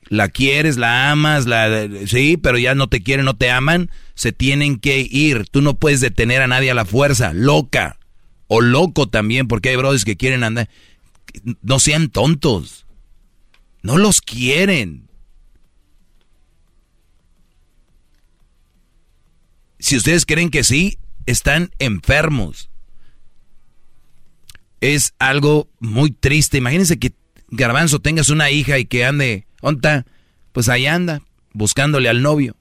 La quieres, la amas, la sí, pero ya no te quieren, no te aman, se tienen que ir. Tú no puedes detener a nadie a la fuerza, loca. O loco también, porque hay brothers que quieren andar. No sean tontos. No los quieren. Si ustedes creen que sí, están enfermos. Es algo muy triste. Imagínense que Garbanzo tengas una hija y que ande, onta, pues ahí anda, buscándole al novio.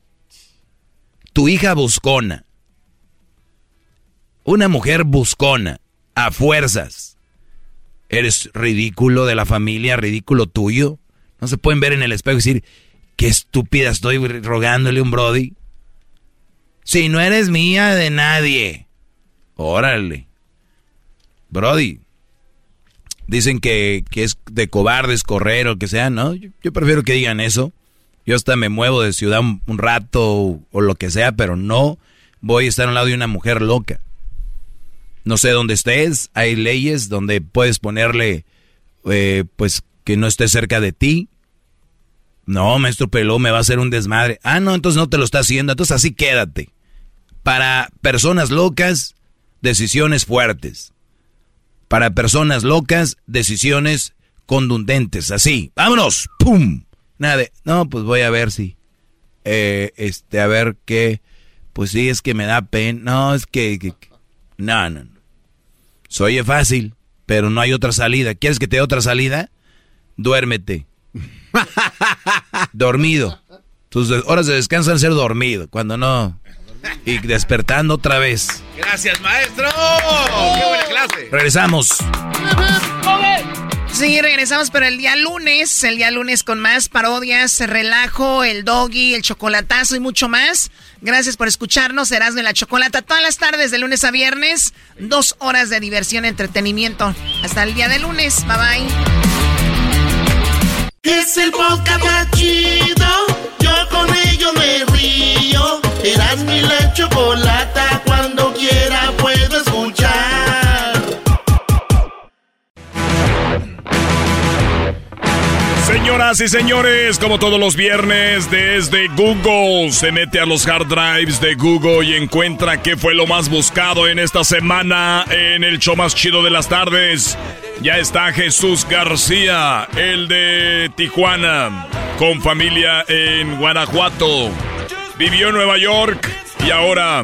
Tu hija buscona. Una mujer buscona, a fuerzas. Eres ridículo de la familia, ridículo tuyo. No se pueden ver en el espejo y decir, qué estúpida estoy rogándole un Brody. Si no eres mía de nadie. Órale. Brody. Dicen que, es de cobardes correr o que sea, ¿no? Yo, prefiero que digan eso. Yo hasta me muevo de ciudad un, rato o, o, lo que sea, pero no voy a estar al lado de una mujer loca. No sé dónde estés, hay leyes donde puedes ponerle, eh, pues, que no esté cerca de ti. No, maestro Peló, me va a hacer un desmadre. Ah, no, entonces no te lo está haciendo, entonces así quédate. Para personas locas, decisiones fuertes. Para personas locas, decisiones contundentes, así. ¡Vámonos! ¡Pum! Nada no, pues voy a ver si, eh, este, a ver qué, pues sí, es que me da pena, no, es que, que no, no, no. Se oye fácil, pero no hay otra salida. ¿Quieres que te dé otra salida? Duérmete. Dormido. Tus horas de descanso han ser dormido, cuando no y despertando otra vez. Gracias, maestro. ¡Qué buena clase! Regresamos. Sí, regresamos, pero el día lunes, el día lunes con más parodias, relajo, el doggy, el chocolatazo y mucho más. Gracias por escucharnos, Serás de la Chocolata, todas las tardes, de lunes a viernes, dos horas de diversión, entretenimiento. Hasta el día de lunes, bye bye. Es el podcast chido, yo con ello me río. Eras mi la chocolata, Señoras y señores, como todos los viernes, desde Google se mete a los hard drives de Google y encuentra qué fue lo más buscado en esta semana en el show más chido de las tardes. Ya está Jesús García, el de Tijuana, con familia en Guanajuato vivió en Nueva York y ahora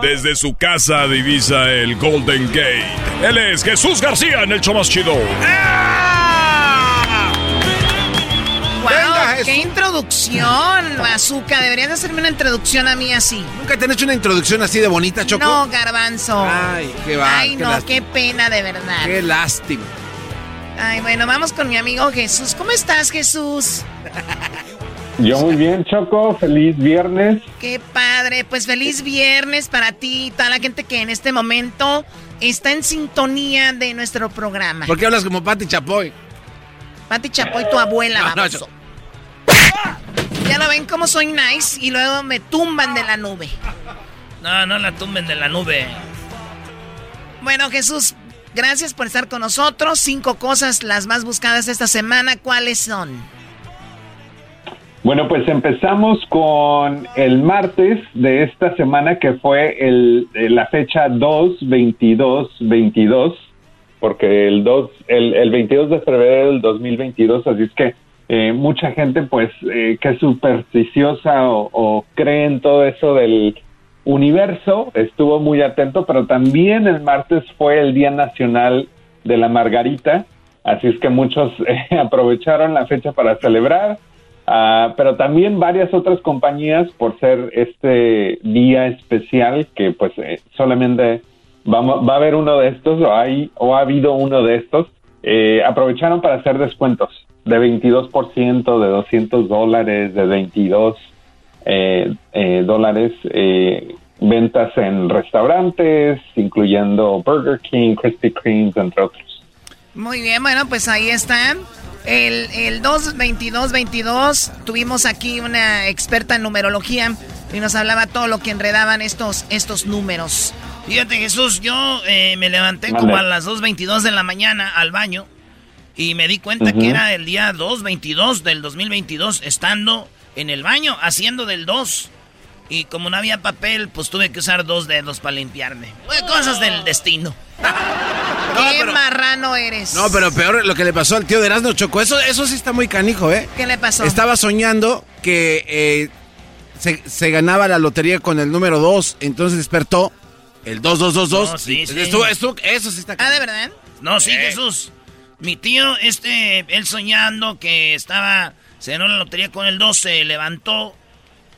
desde su casa divisa el Golden Gate. Él es Jesús García en el show más chido. Wow, ¡Qué introducción, Bazooka! Deberías hacerme una introducción a mí así. ¿Nunca te han hecho una introducción así de bonita, Choco? No, Garbanzo. Ay, qué va. Ay, no, qué pena, de verdad. Qué lástima. Ay, bueno, vamos con mi amigo Jesús. ¿Cómo estás, Jesús? Yo muy bien, Choco. Feliz viernes. Qué padre. Pues feliz viernes para ti y toda la gente que en este momento está en sintonía de nuestro programa. ¿Por qué hablas como Pati Chapoy? Pati Chapoy, tu abuela, vamos. Ya lo ven cómo soy nice y luego me tumban de la nube. No, no la tumben de la nube. Bueno, Jesús, gracias por estar con nosotros. Cinco cosas las más buscadas esta semana. ¿Cuáles son? Bueno, pues empezamos con el martes de esta semana que fue el, eh, la fecha 2, 22, 22, porque el, 2, el, el 22 de febrero del 2022, así es que eh, mucha gente pues eh, que es supersticiosa o, o cree en todo eso del universo estuvo muy atento, pero también el martes fue el Día Nacional de la Margarita, así es que muchos aprovecharon la fecha para celebrar Ah, pero también varias otras compañías por ser este día especial que pues eh, solamente vamos, va a haber uno de estos o, hay, o ha habido uno de estos, eh, aprovecharon para hacer descuentos de 22%, de 200 dólares, de 22 eh, dólares, ventas en restaurantes, incluyendo Burger King, Krispy Kreme, entre otros. Muy bien, bueno, pues ahí están. El, el 22222 tuvimos aquí una experta en numerología Y nos hablaba todo lo que enredaban estos, estos números. Fíjate, Jesús, yo eh, me levanté como a las 2.22 de la mañana al baño y me di cuenta que era el día 2.22 del 2022, estando en el baño, haciendo del 2. Y como no había papel, pues tuve que usar dos dedos para limpiarme. cosas del destino. ¡Qué marrano eres! No, pero peor lo que le pasó al tío de Erasmo Choco. Eso, eso sí está muy canijo, ¿eh? ¿Qué le pasó? Estaba soñando que eh, se, ganaba la lotería con el número 2. Entonces despertó el 2222. No, sí, sí. eso sí está canijo. ¿Ah, de verdad? No, sí, Jesús. Mi tío, este, él soñando que estaba, se ganó la lotería con el 2, se levantó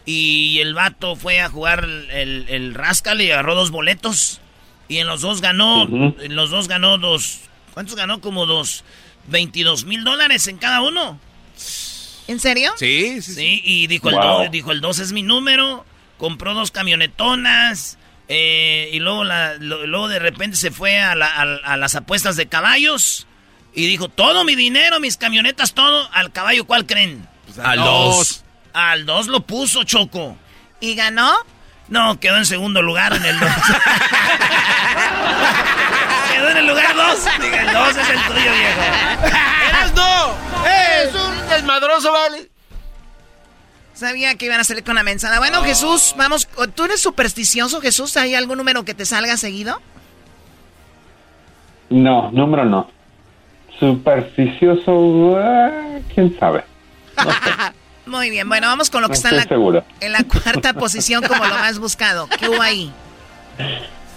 y el vato fue a jugar el, el Rascal y agarró dos boletos. Y en los dos ganó, en los dos ganó dos, ¿cuántos ganó? Como dos, 22 mil dólares en cada uno. ¿En serio? Sí, sí. Sí, y dijo, el dos, dijo, el 2 es mi número, compró dos camionetonas, eh, y luego, la, luego de repente se fue a, a las apuestas de caballos y dijo, todo mi dinero, mis camionetas, todo, al caballo, ¿cuál creen? Pues al 2. Al 2 lo puso Choco. ¿Y ganó? No, quedó en segundo lugar en el 2. quedó en el lugar 2. El 2 es el tuyo, viejo. ¡Eres no! ¡Es un desmadroso, vale! Sabía que iban a salir con la mensada. Bueno, Jesús, vamos. ¿Tú eres supersticioso, Jesús? ¿Hay algún número que te salga seguido? No, número no supersticioso, eh, quién sabe. Muy bien, bueno, vamos con lo que está en la, en la, cuarta posición como lo más buscado. ¿Qué hubo ahí?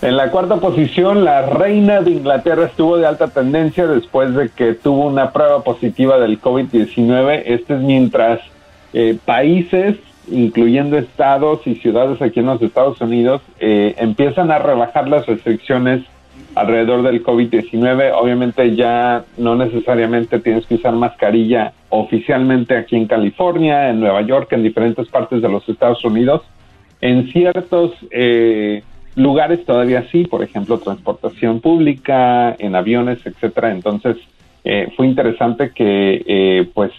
En la cuarta posición, la reina de Inglaterra estuvo de alta tendencia después de que tuvo una prueba positiva del COVID-19. Este es mientras eh, países, incluyendo estados y ciudades aquí en los Estados Unidos, eh, empiezan a rebajar las restricciones alrededor del COVID-19. Obviamente ya no necesariamente tienes que usar mascarilla oficialmente aquí en California, en Nueva York, en diferentes partes de los Estados Unidos. En ciertos eh, lugares todavía sí, por ejemplo, transportación pública, en aviones, etcétera. Entonces eh, fue interesante que eh, pues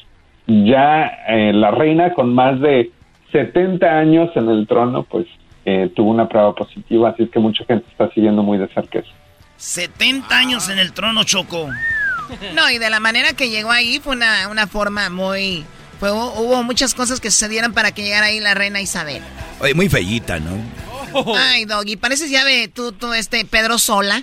ya la reina con más de 70 años en el trono, pues tuvo una prueba positiva, así es que mucha gente está siguiendo muy de cerca eso. 70 años en el trono, Choco. No, y de la manera que llegó ahí fue una, una forma muy... hubo muchas cosas que sucedieron para que llegara ahí la reina Isabel. Oye, muy fellita, ¿no? Ay, Doggy, pareces ya de tú, tú, este, Pedro Sola.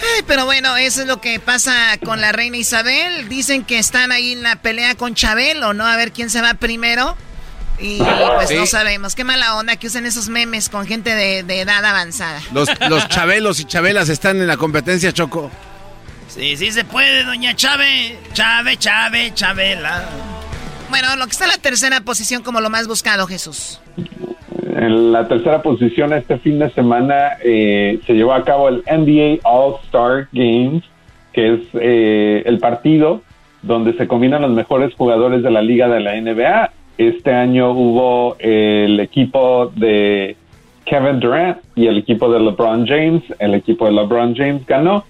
Ay, pero bueno, eso es lo que pasa con la reina Isabel. Dicen que están ahí en la pelea con Chabelo, ¿no? A ver quién se va primero. Y pues no sabemos. Qué mala onda que usen esos memes con gente de, edad avanzada. Los, los chabelos y chabelas están en la competencia, Choco. Sí, sí se puede, doña Chave. Chave, Chave, Chabela. Bueno, lo que está en la tercera posición como lo más buscado, Jesús. En la tercera posición este fin de semana eh, se llevó a cabo el NBA All-Star Games, que es eh, el partido donde se combinan los mejores jugadores de la liga de la NBA este año hubo el equipo de Kevin Durant y el equipo de LeBron James. El equipo de LeBron James ganó,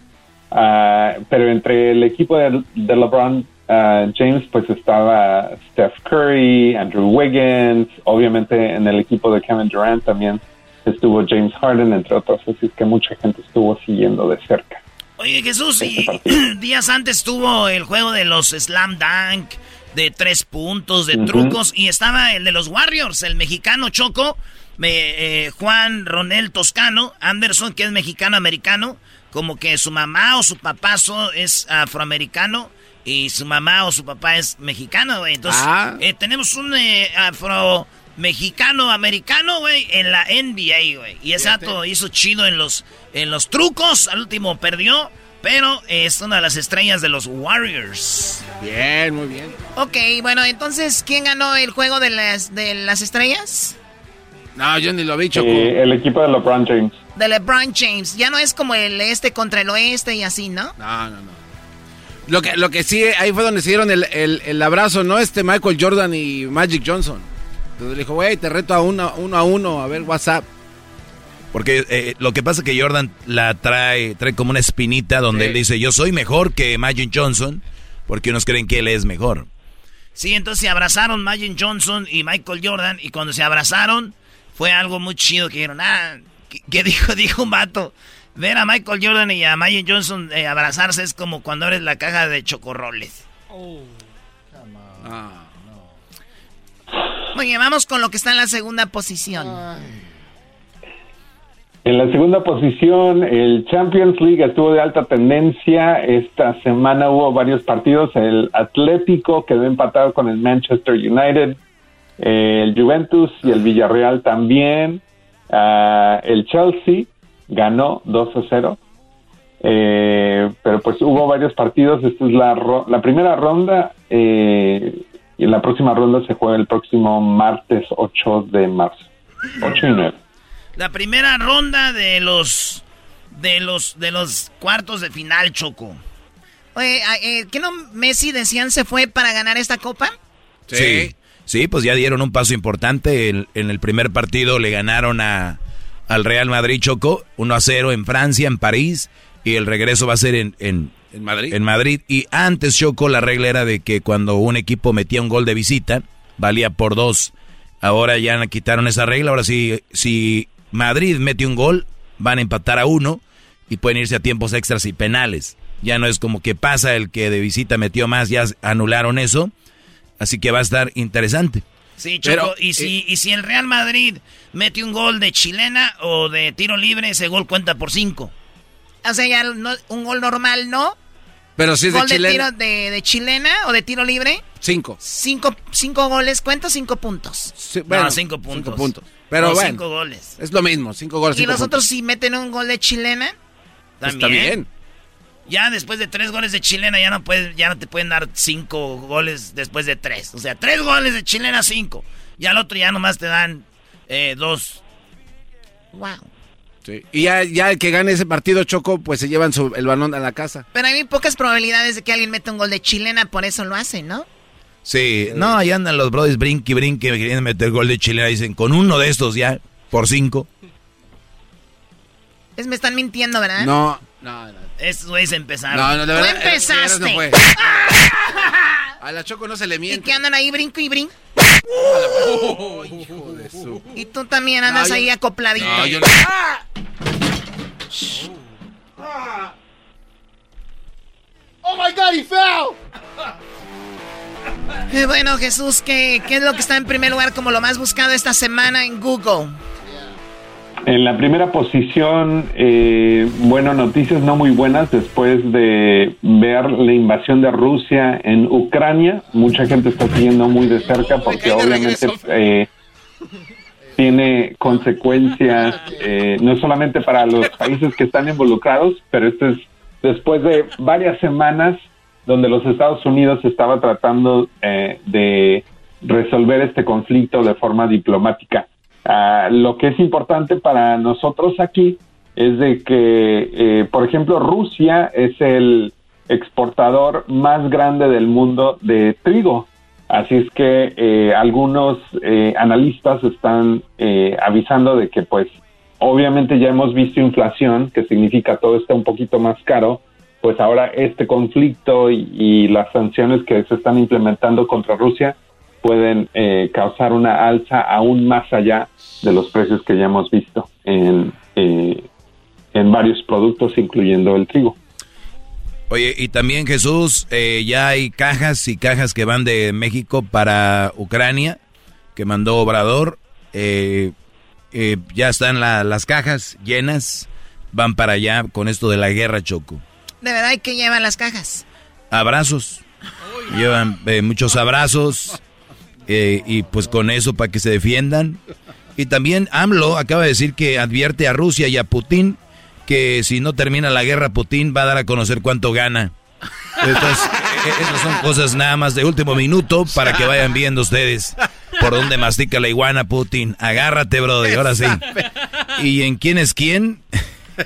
ah, pero entre el equipo de, LeBron ah, James pues estaba Steph Curry, Andrew Wiggins, obviamente en el equipo de Kevin Durant también estuvo James Harden, entre otros, así que mucha gente estuvo siguiendo de cerca. Oye Jesús, y días antes tuvo el juego de los Slam Dunk, de tres puntos, de trucos, y estaba el de los Warriors, el mexicano Choco, eh, Juan Ronel Toscano, Anderson, que es mexicano-americano, como que su mamá o su papá es afroamericano y su mamá o su papá es mexicano, güey. Entonces, ah. eh, tenemos un eh, afro mexicano americano, güey, en la NBA, güey. Y ese dato hizo chido en los en los trucos, al último perdió, pero es una de las estrellas de los Warriors. Bien, muy bien. Ok, bueno, entonces, ¿quién ganó el juego de las, de las estrellas? No, yo ni lo vi, Choco. el equipo de LeBron James. De LeBron James. Ya no es como el este contra el oeste y así, ¿no? No, no, no. Lo que, lo que sí, ahí fue donde se dieron el, el, abrazo, ¿no? Este Michael Jordan y Magic Johnson. Entonces le dijo, güey, te reto a uno, uno a uno, a ver WhatsApp. Porque eh, lo que pasa es que Jordan la trae, trae como una espinita donde él dice, yo soy mejor que Magic Johnson, porque unos creen que él es mejor. Sí, entonces se abrazaron Magic Johnson y Michael Jordan. Y cuando se abrazaron, fue algo muy chido. Que dijeron, ah, ¿qué, dijo? Dijo un vato. Ver a Michael Jordan y a Magic Johnson eh, abrazarse es como cuando eres la caja de chocorroles. Oh, ah. Oye, vamos con lo que está en la segunda posición. En la segunda posición, el Champions League estuvo de alta tendencia. Esta semana hubo varios partidos. El Atlético quedó empatado con el Manchester United. El Juventus y el Villarreal también. Ah, el Chelsea ganó 2 a 0. Eh, pero pues hubo varios partidos. Esta es la, la primera ronda. Eh, y la próxima ronda se juega el próximo martes 8 de marzo. 8 y 9. La primera ronda de los de los de los cuartos de final, Choco. Oye, eh, ¿qué no Messi decían se fue para ganar esta copa? Sí. Sí, pues ya dieron un paso importante. En, el primer partido le ganaron a, al Real Madrid Choco 1 a 0 en Francia, en París. Y el regreso va a ser en, en, ¿En Madrid? En Madrid. Y antes, Choco, la regla era de que cuando un equipo metía un gol de visita, valía por dos. Ahora ya quitaron esa regla. Ahora sí, si Madrid mete un gol, van a empatar a uno y pueden irse a tiempos extras y penales. Ya no es como que pasa el que de visita metió más, ya anularon eso. Así que va a estar interesante. Sí, Choco, y, si, eh, y si el Real Madrid mete un gol de chilena o de tiro libre, ese gol cuenta por cinco. O sea, ya un gol normal, ¿no? Pero si es de chilena. De, tiro de, chilena o de tiro libre. Cinco. Cinco, cinco goles, ¿cuenta cinco puntos? bueno, cinco puntos. Cinco puntos. Pero bueno, cinco goles. Es lo mismo, cinco goles. ¿Y los otros si meten un gol de chilena? También. Está bien. Ya después de tres goles de chilena ya no puedes, ya no te pueden dar cinco goles después de tres. O sea, tres goles de chilena, cinco. Y al otro ya nomás te dan eh, dos. Wow. Y ya, ya el que gane ese partido, Choco, pues se llevan el balón a la casa. Pero hay pocas probabilidades de que alguien meta un gol de chilena, por eso lo hacen, ¿no? Sí, no, ahí andan los brothers brinque, brinque, queriendo meter gol de chilena. Dicen, con uno de estos ya, por cinco. Es, me están mintiendo, ¿verdad? No, no, no. Estos güeyes empezaron. No, no, de verdad. Tú empezaste. A la Choco no se le miente. ¿Y que andan ahí brinco y brinco? Oh, hijo de su... Y tú también andas ahí acopladito. No, yo no... Oh my God, he fell. Eh, bueno, Jesús, ¿qué, ¿qué es lo que está en primer lugar como lo más buscado esta semana en Google? En la primera posición, eh, bueno, noticias no muy buenas después de ver la invasión de Rusia en Ucrania. Mucha gente está siguiendo muy de cerca porque obviamente eh, tiene consecuencias eh, no solamente para los países que están involucrados, pero esto es después de varias semanas donde los Estados Unidos estaba tratando eh, de resolver este conflicto de forma diplomática. Ah, lo que es importante para nosotros aquí es de que, eh, por ejemplo, Rusia es el exportador más grande del mundo de trigo. Así es que eh, algunos eh, analistas están avisando de que, pues, obviamente ya hemos visto inflación, que significa todo está un poquito más caro, pues ahora este conflicto y las sanciones que se están implementando contra Rusia pueden eh, causar una alza aún más allá de los precios que ya hemos visto en, eh, en varios productos, incluyendo el trigo. Oye, y también Jesús, eh, ya hay cajas y cajas que van de México para Ucrania, que mandó Obrador. ya están las cajas llenas, van para allá con esto de la guerra, Choco. ¿De verdad que llevar las cajas? Abrazos. Llevan muchos abrazos, eh, y pues con eso para que se defiendan. Y también AMLO acaba de decir que advierte a Rusia y a Putin que si no termina la guerra, Putin va a dar a conocer cuánto gana. Entonces, e-, esas son cosas nada más de último minuto para que vayan viendo ustedes por dónde mastica la iguana Putin. Agárrate, brother, ahora sí. ¿Y en quién es quién?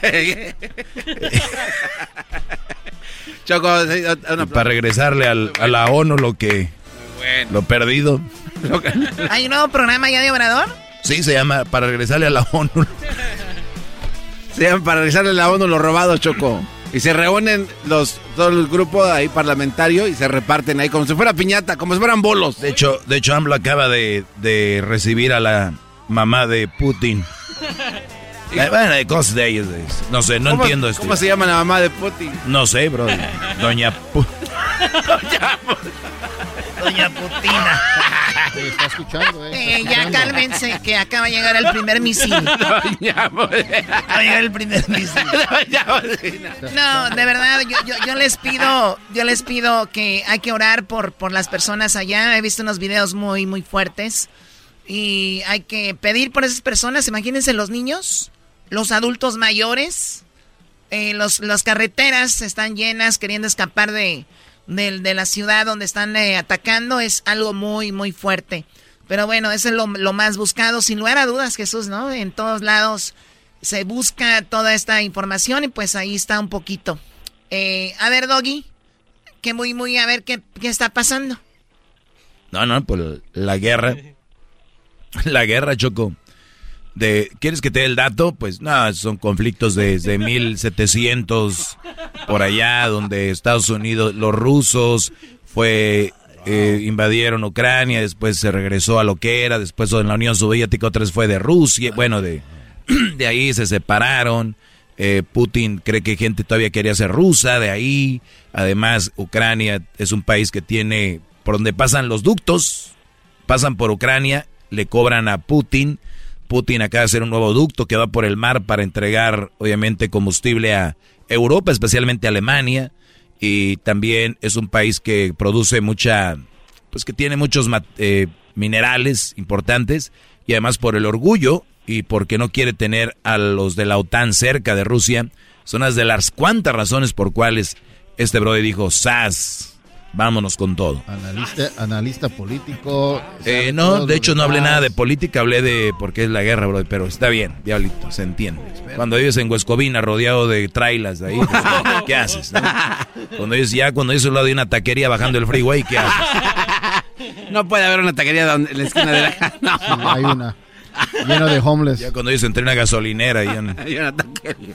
para regresarle a la ONU lo que lo perdido. ¿Hay un nuevo programa ya de Obrador? Sí, se llama Para regresarle a la ONU. Se llama Para regresarle a la ONU lo robado, Choco. Y se reúnen los, todo el grupo ahí parlamentario y se reparten ahí como si fuera piñata, como si fueran bolos. De hecho, de hecho AMLO acaba de, de recibir a la mamá de Putin. Eh, bueno, de cosas de ellos. No sé, no ¿Cómo- entiendo esto. ¿Cómo se llama la mamá de Putin? No sé, bro. Doña Pu- Doña Putina. está escuchando, Eh, ya cálmense, que acaba de llegar el primer misil. Acaba de llegar el primer misil. No, de verdad, yo, yo, yo les pido, yo les pido que hay que orar por, por las personas allá. He visto unos videos muy, muy fuertes. Y hay que pedir por esas personas. Imagínense los niños, los adultos mayores. eh, los, las carreteras están llenas queriendo escapar de, de, la ciudad donde están eh, atacando. Es algo muy, muy fuerte. Pero bueno, eso es lo, lo más buscado, sin lugar a dudas, Jesús, ¿no? En todos lados se busca toda esta información y pues ahí está un poquito. Eh, a ver, Doggy, que muy, muy, a ver qué, qué está pasando. No, no, pues la guerra. La guerra, Choco. ¿Quieres que te dé el dato? Pues no, son conflictos desde 1700 por allá, donde Estados Unidos, los rusos, fue eh, invadieron Ucrania, después se regresó a lo que era, después en la Unión Soviética otra vez fue de Rusia, bueno, de, de ahí se separaron. Eh, Putin cree que gente todavía quería ser rusa, de ahí. Además, Ucrania es un país que tiene, por donde pasan los ductos, pasan por Ucrania, le cobran a Putin. Putin acaba de hacer un nuevo ducto que va por el mar para entregar, obviamente, combustible a Europa, especialmente a Alemania. Y también es un país que produce mucha, pues que tiene muchos eh, minerales importantes. Y además por el orgullo y porque no quiere tener a los de la OTAN cerca de Rusia, son las de las cuantas razones por cuales este brother dijo, ¡Sas! Vámonos con todo. Analista, analista político. Eh, no, de hecho no hablé nada de política, hablé de por qué es la guerra, bro, pero está bien, diablito, se entiende. Cuando vives en Huescovina rodeado de trailas ahí, pues, ¿qué haces? no? Cuando dices ya, cuando dices al lado de una taquería bajando el freeway, ¿qué haces? No puede haber una taquería donde- en la esquina de la. No. Sí, hay una. Lleno de homeless. Ya cuando dices entre una gasolinera y ya- Hay una taquería.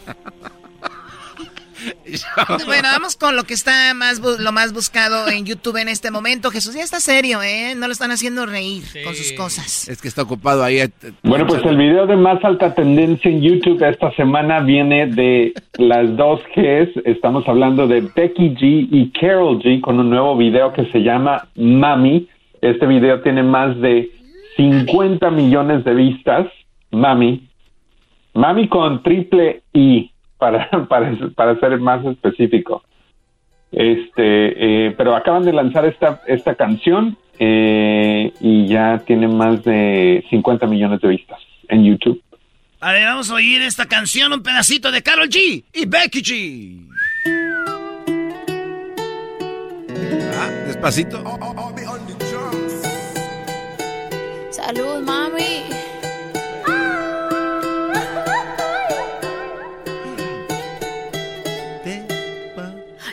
Bueno, vamos con lo que está más lo más buscado en YouTube en este momento. Jesús ya está serio, ¿eh? No lo están haciendo reír con sus cosas. Es que está ocupado ahí. eh, Bueno, pues el video de más alta tendencia en YouTube esta semana viene de las dos Gs. Estamos hablando de Becky G y Carol G con un nuevo video que se llama Mami. Este video tiene más de 50 millones de vistas. Mami. Mami con triple I, para, para, para ser más específico. Este, eh, pero acaban de lanzar esta, esta canción eh, y ya tiene más de 50 millones de vistas en YouTube. A ver, vamos a oír esta canción, un pedacito de Carol G y Becky G. Ah, despacito. Salud, mami.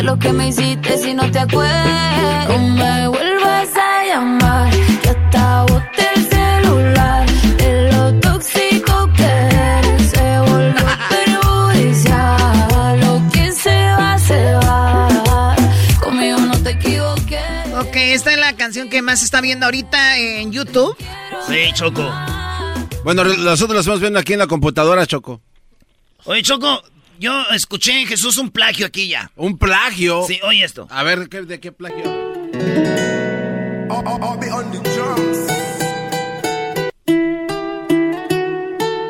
De lo que me hiciste si no te acuerdas. No me vuelvas a llamar. Que hasta boté el celular. De lo tóxico que eres. Se volvió perjudicial. Lo que se va, se va. Conmigo no te equivoqué. Ok, esta es la canción que más está viendo ahorita en YouTube. Sí, Choco. Bueno, nosotros lo estamos viendo aquí en la computadora, Choco. Oye, Choco, yo escuché en Jesús un plagio aquí ya. ¿Un plagio? Sí, oye esto. A ver, ¿qué- ¿de qué plagio?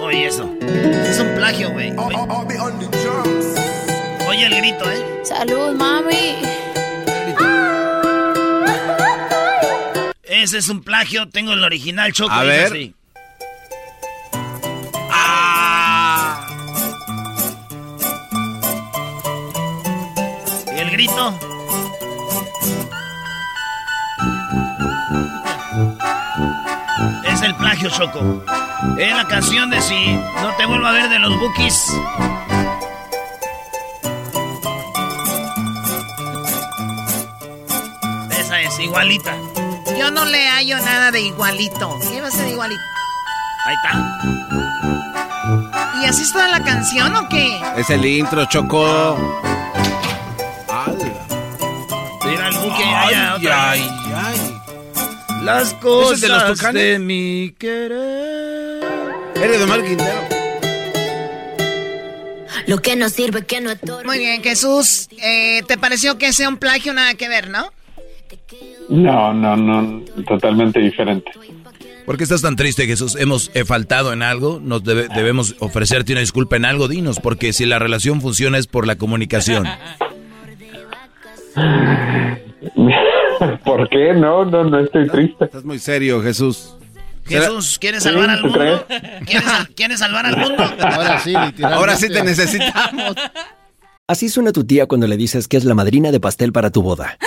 Oye eso. Es un plagio, güey. Oye el grito, ¿eh? Salud, mami. Ese es un plagio. Tengo el original, Choco. A ver. así. Es el plagio, Choco. Es la canción de Si no te vuelvo a ver de los Bookies. Esa es igualita. Yo no le hallo nada de igualito. ¿Qué va a ser igualito? Ahí está. ¿Y así está la canción o qué? Es el intro, Choco. Buque Ay, allá, otra ay, ay. Las ¿Eso cosas es de los Tucanes? de mi querer. Eres de Omar Quintero. Lo que no sirve, que no estorbe. Muy bien, Jesús. eh, ¿Te pareció que sea un plagio? Nada que ver, ¿no? No, no, no, totalmente diferente. ¿Por qué estás tan triste, Jesús? ¿Hemos faltado en algo? ¿Nos debe- debemos ofrecerte una disculpa en algo? Dinos, porque si la relación funciona es por la comunicación. ¿Por qué? No, no, no estoy triste. Estás muy serio, Jesús. Jesús, ¿quieres Sí, salvar al ¿tú mundo? ¿Quieres, ¿Quieres salvar al mundo? Ahora sí. Ahora sí te necesitamos. Así suena tu tía cuando le dices que es la madrina de pastel para tu boda.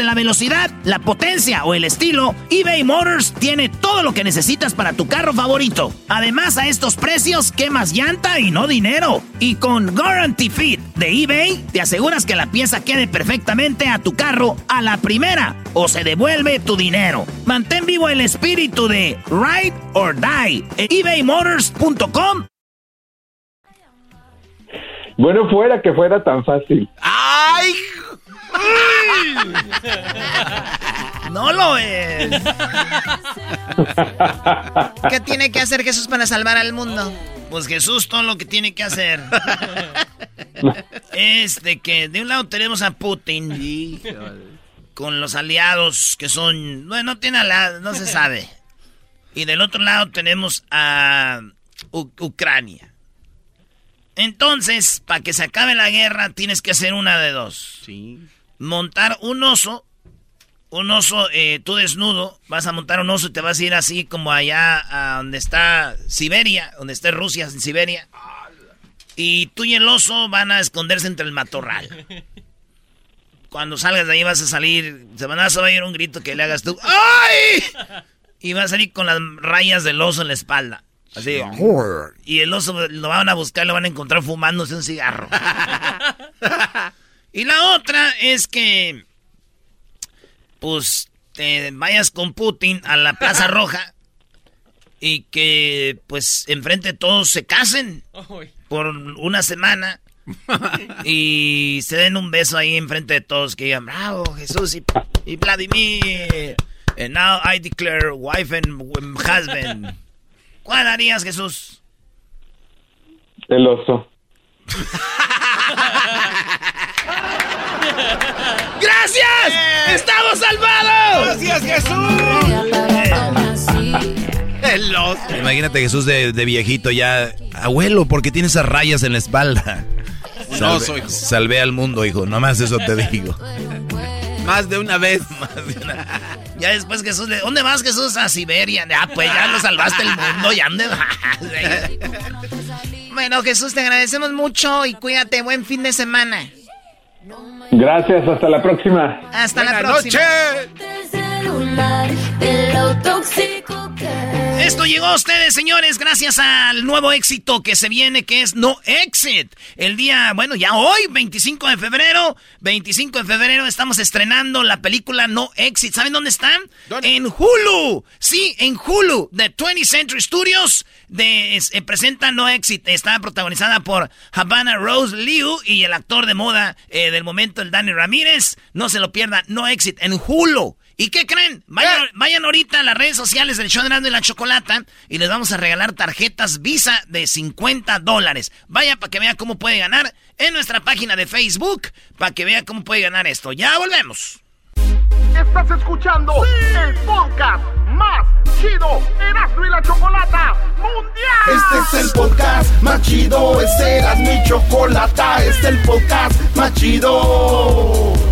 la velocidad, la potencia o el estilo, eBay Motors tiene todo lo que necesitas para tu carro favorito. Además, a estos precios, quemas llanta y no dinero. Y con Guarantee Fit de eBay, te aseguras que la pieza quede perfectamente a tu carro a la primera o se devuelve tu dinero. Mantén vivo el espíritu de Ride or Die en ebaymotors.com. Bueno, fuera que fuera tan fácil. ¡Ay! No lo es. ¿Qué tiene que hacer Jesús para salvar al mundo? Pues Jesús todo lo que tiene que hacer es de que de un lado tenemos a Putin con los aliados que son, bueno, no tiene aliados, no se sabe. Y del otro lado tenemos a Ucrania. Entonces, para que se acabe la guerra, tienes que hacer una de dos. Montar un oso, un oso, eh, tú desnudo, vas a montar un oso y te vas a ir así como allá a donde está Siberia, donde está Rusia, en Siberia. Y tú y el oso van a esconderse entre el matorral. Cuando salgas de ahí vas a salir, se van a oír un grito que le hagas tú. ¡Ay! Y va a salir con las rayas del oso en la espalda. Así. Y el oso lo van a buscar, lo van a encontrar fumándose un cigarro. y la otra es que, pues, te vayas con Putin a la Plaza Roja y que, pues, enfrente todos se casen por una semana y se den un beso ahí enfrente de todos que digan, bravo, Jesús y, y Vladimir. And now I declare wife and husband. ¿Cuál harías, Jesús? El oso. ¡Gracias! ¡Estamos salvados! ¡Gracias, Jesús! El oso. Imagínate Jesús de, de viejito ya. Abuelo, ¿por qué tiene esas rayas en la espalda? Oso, hijo. Salvé al mundo, hijo. Nomás eso te digo. Más de una vez. Ya después Jesús le... ¿Dónde vas, Jesús? A Siberia. Ya, pues ya lo salvaste el mundo. ¿Ya vas? Bueno, Jesús, te agradecemos mucho y cuídate. Buen fin de semana. Gracias, hasta la próxima. Hasta la próxima. noches. Celular, de lo tóxico que Esto llegó a ustedes, señores, gracias al nuevo éxito que se viene, que es No Exit. El día, bueno, ya hoy, 25 de febrero, 25 de febrero, estamos estrenando la película No Exit. ¿Saben dónde están? En Hulu. Sí, en Hulu, de 20th Century Studios. De, es- eh, presenta No Exit. Está protagonizada por Havana Rose Liu y el actor de moda eh, del momento, el Danny Ramírez. No se lo pierdan, No Exit en Hulu. ¿Y qué creen? Vayan, vayan ahorita a las redes sociales del show de Erasmo y la Chocolata y les vamos a regalar tarjetas Visa de 50 dólares. Vaya para que vea cómo puede ganar en nuestra página de Facebook, para que vea cómo puede ganar esto. Ya volvemos. Estás escuchando el podcast más chido Erasmo y la Chocolata Mundial. Este es el podcast más chido, este era mi chocolata, este es el podcast más chido.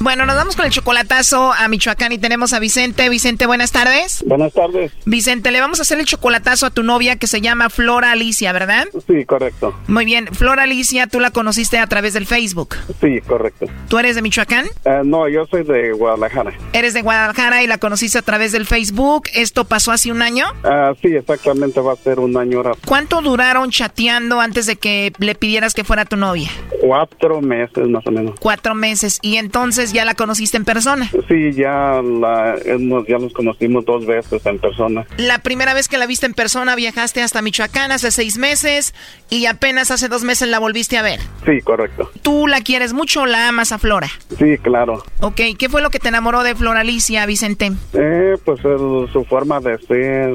Bueno, nos vamos con el chocolatazo a Michoacán y tenemos a Vicente. Vicente, buenas tardes. Buenas tardes. Vicente, le vamos a hacer el chocolatazo a tu novia que se llama Flora Alicia, ¿verdad? Sí, correcto. Muy bien, Flora Alicia, tú la conociste a través del Facebook. Sí, correcto. ¿Tú eres de Michoacán? Eh, no, yo soy de Guadalajara. Eres de Guadalajara y la conociste a través del Facebook. ¿Esto pasó hace un año? Ah, sí, exactamente va a ser un año ahora. ¿Cuánto duraron chateando antes de que le pidieras que fuera tu novia? Cuatro meses más o menos. Cuatro meses. Y entonces ya la conociste en persona. Sí, ya, la, nos, ya nos conocimos dos veces en persona. La primera vez que la viste en persona viajaste hasta Michoacán hace seis meses y apenas hace dos meses la volviste a ver. Sí, correcto. ¿Tú la quieres mucho o la amas a Flora? Sí, claro. Ok, ¿qué fue lo que te enamoró de Flora Alicia, Vicente? Eh, pues el- su forma de ser,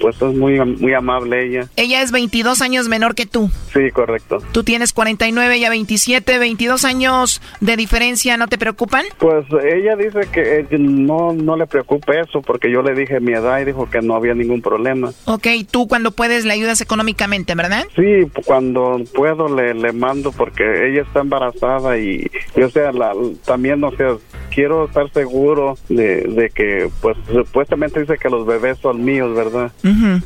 pues es muy, muy amable ella. Ella es 22 años menor que tú. Sí, correcto. Tú tienes 49, ella 27, 22 años de diferencia, ¿no te preocupan? Pues ella dice que eh, no, no le preocupe eso porque yo le dije mi edad y dijo que no había ningún problema. Ok, tú cuando puedes le ayudas económicamente, ¿verdad? Sí, cuando puedo le, le mando porque ella está embarazada y, y, o sea, la, también, o sea, quiero estar seguro de, de que, pues, supuestamente dice que los bebés son míos, ¿verdad?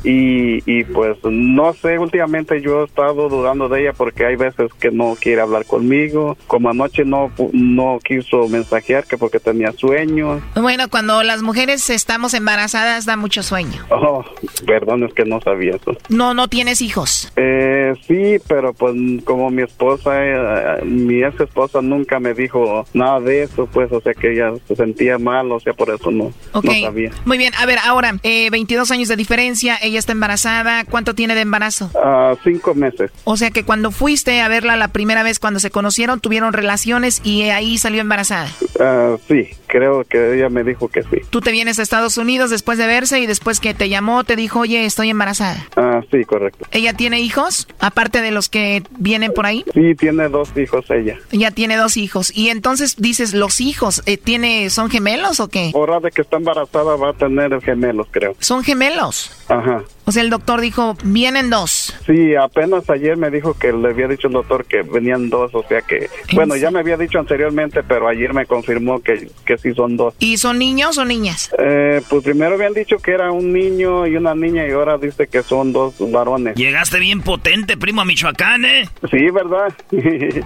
Y, y pues, no sé, últimamente yo he estado dudando de ella porque hay veces que no quiere hablar conmigo, como anoche no, no quiso mensajear que porque tenía sueño. Bueno, cuando las mujeres estamos embarazadas da mucho sueño. Oh, perdón, es que no sabía eso. No, no tienes hijos. Eh, sí, pero pues como mi esposa, eh, mi ex esposa nunca me dijo nada de eso, pues, o sea que ella se sentía mal, o sea, por eso no, no sabía. muy bien. A ver, ahora, eh, 22 años de diferencia, ella está embarazada. ¿Cuánto tiene de embarazo? Ah, cinco meses. O sea que cuando fuiste a verla la primera vez cuando se conocieron, tuvieron relaciones y ahí salió embarazada. Ah, sí, creo que ella me dijo que sí. Tú te vienes a Estados Unidos después de verse y después que te llamó te dijo, oye, estoy embarazada. Ah, sí, correcto. ¿Ella tiene hijos? Aparte de los que vienen por ahí. Sí, tiene dos hijos ella. Ella tiene dos hijos. Y entonces dices, los hijos, eh, tiene, ¿son gemelos o qué? Ahora de que está embarazada va a tener gemelos, creo. Son gemelos. Ajá. O sea, el doctor dijo, vienen dos. Sí, apenas ayer me dijo que le había dicho el doctor que venían dos, o sea que, bueno, ya me había dicho anteriormente, pero ayer me confirmó que, que sí son dos. ¿Y son niños o niñas? Eh, pues primero habían dicho que era un niño y una niña y ahora dice que son dos varones. Llegaste bien potente, primo, a Michoacán, ¿eh? Sí, ¿verdad?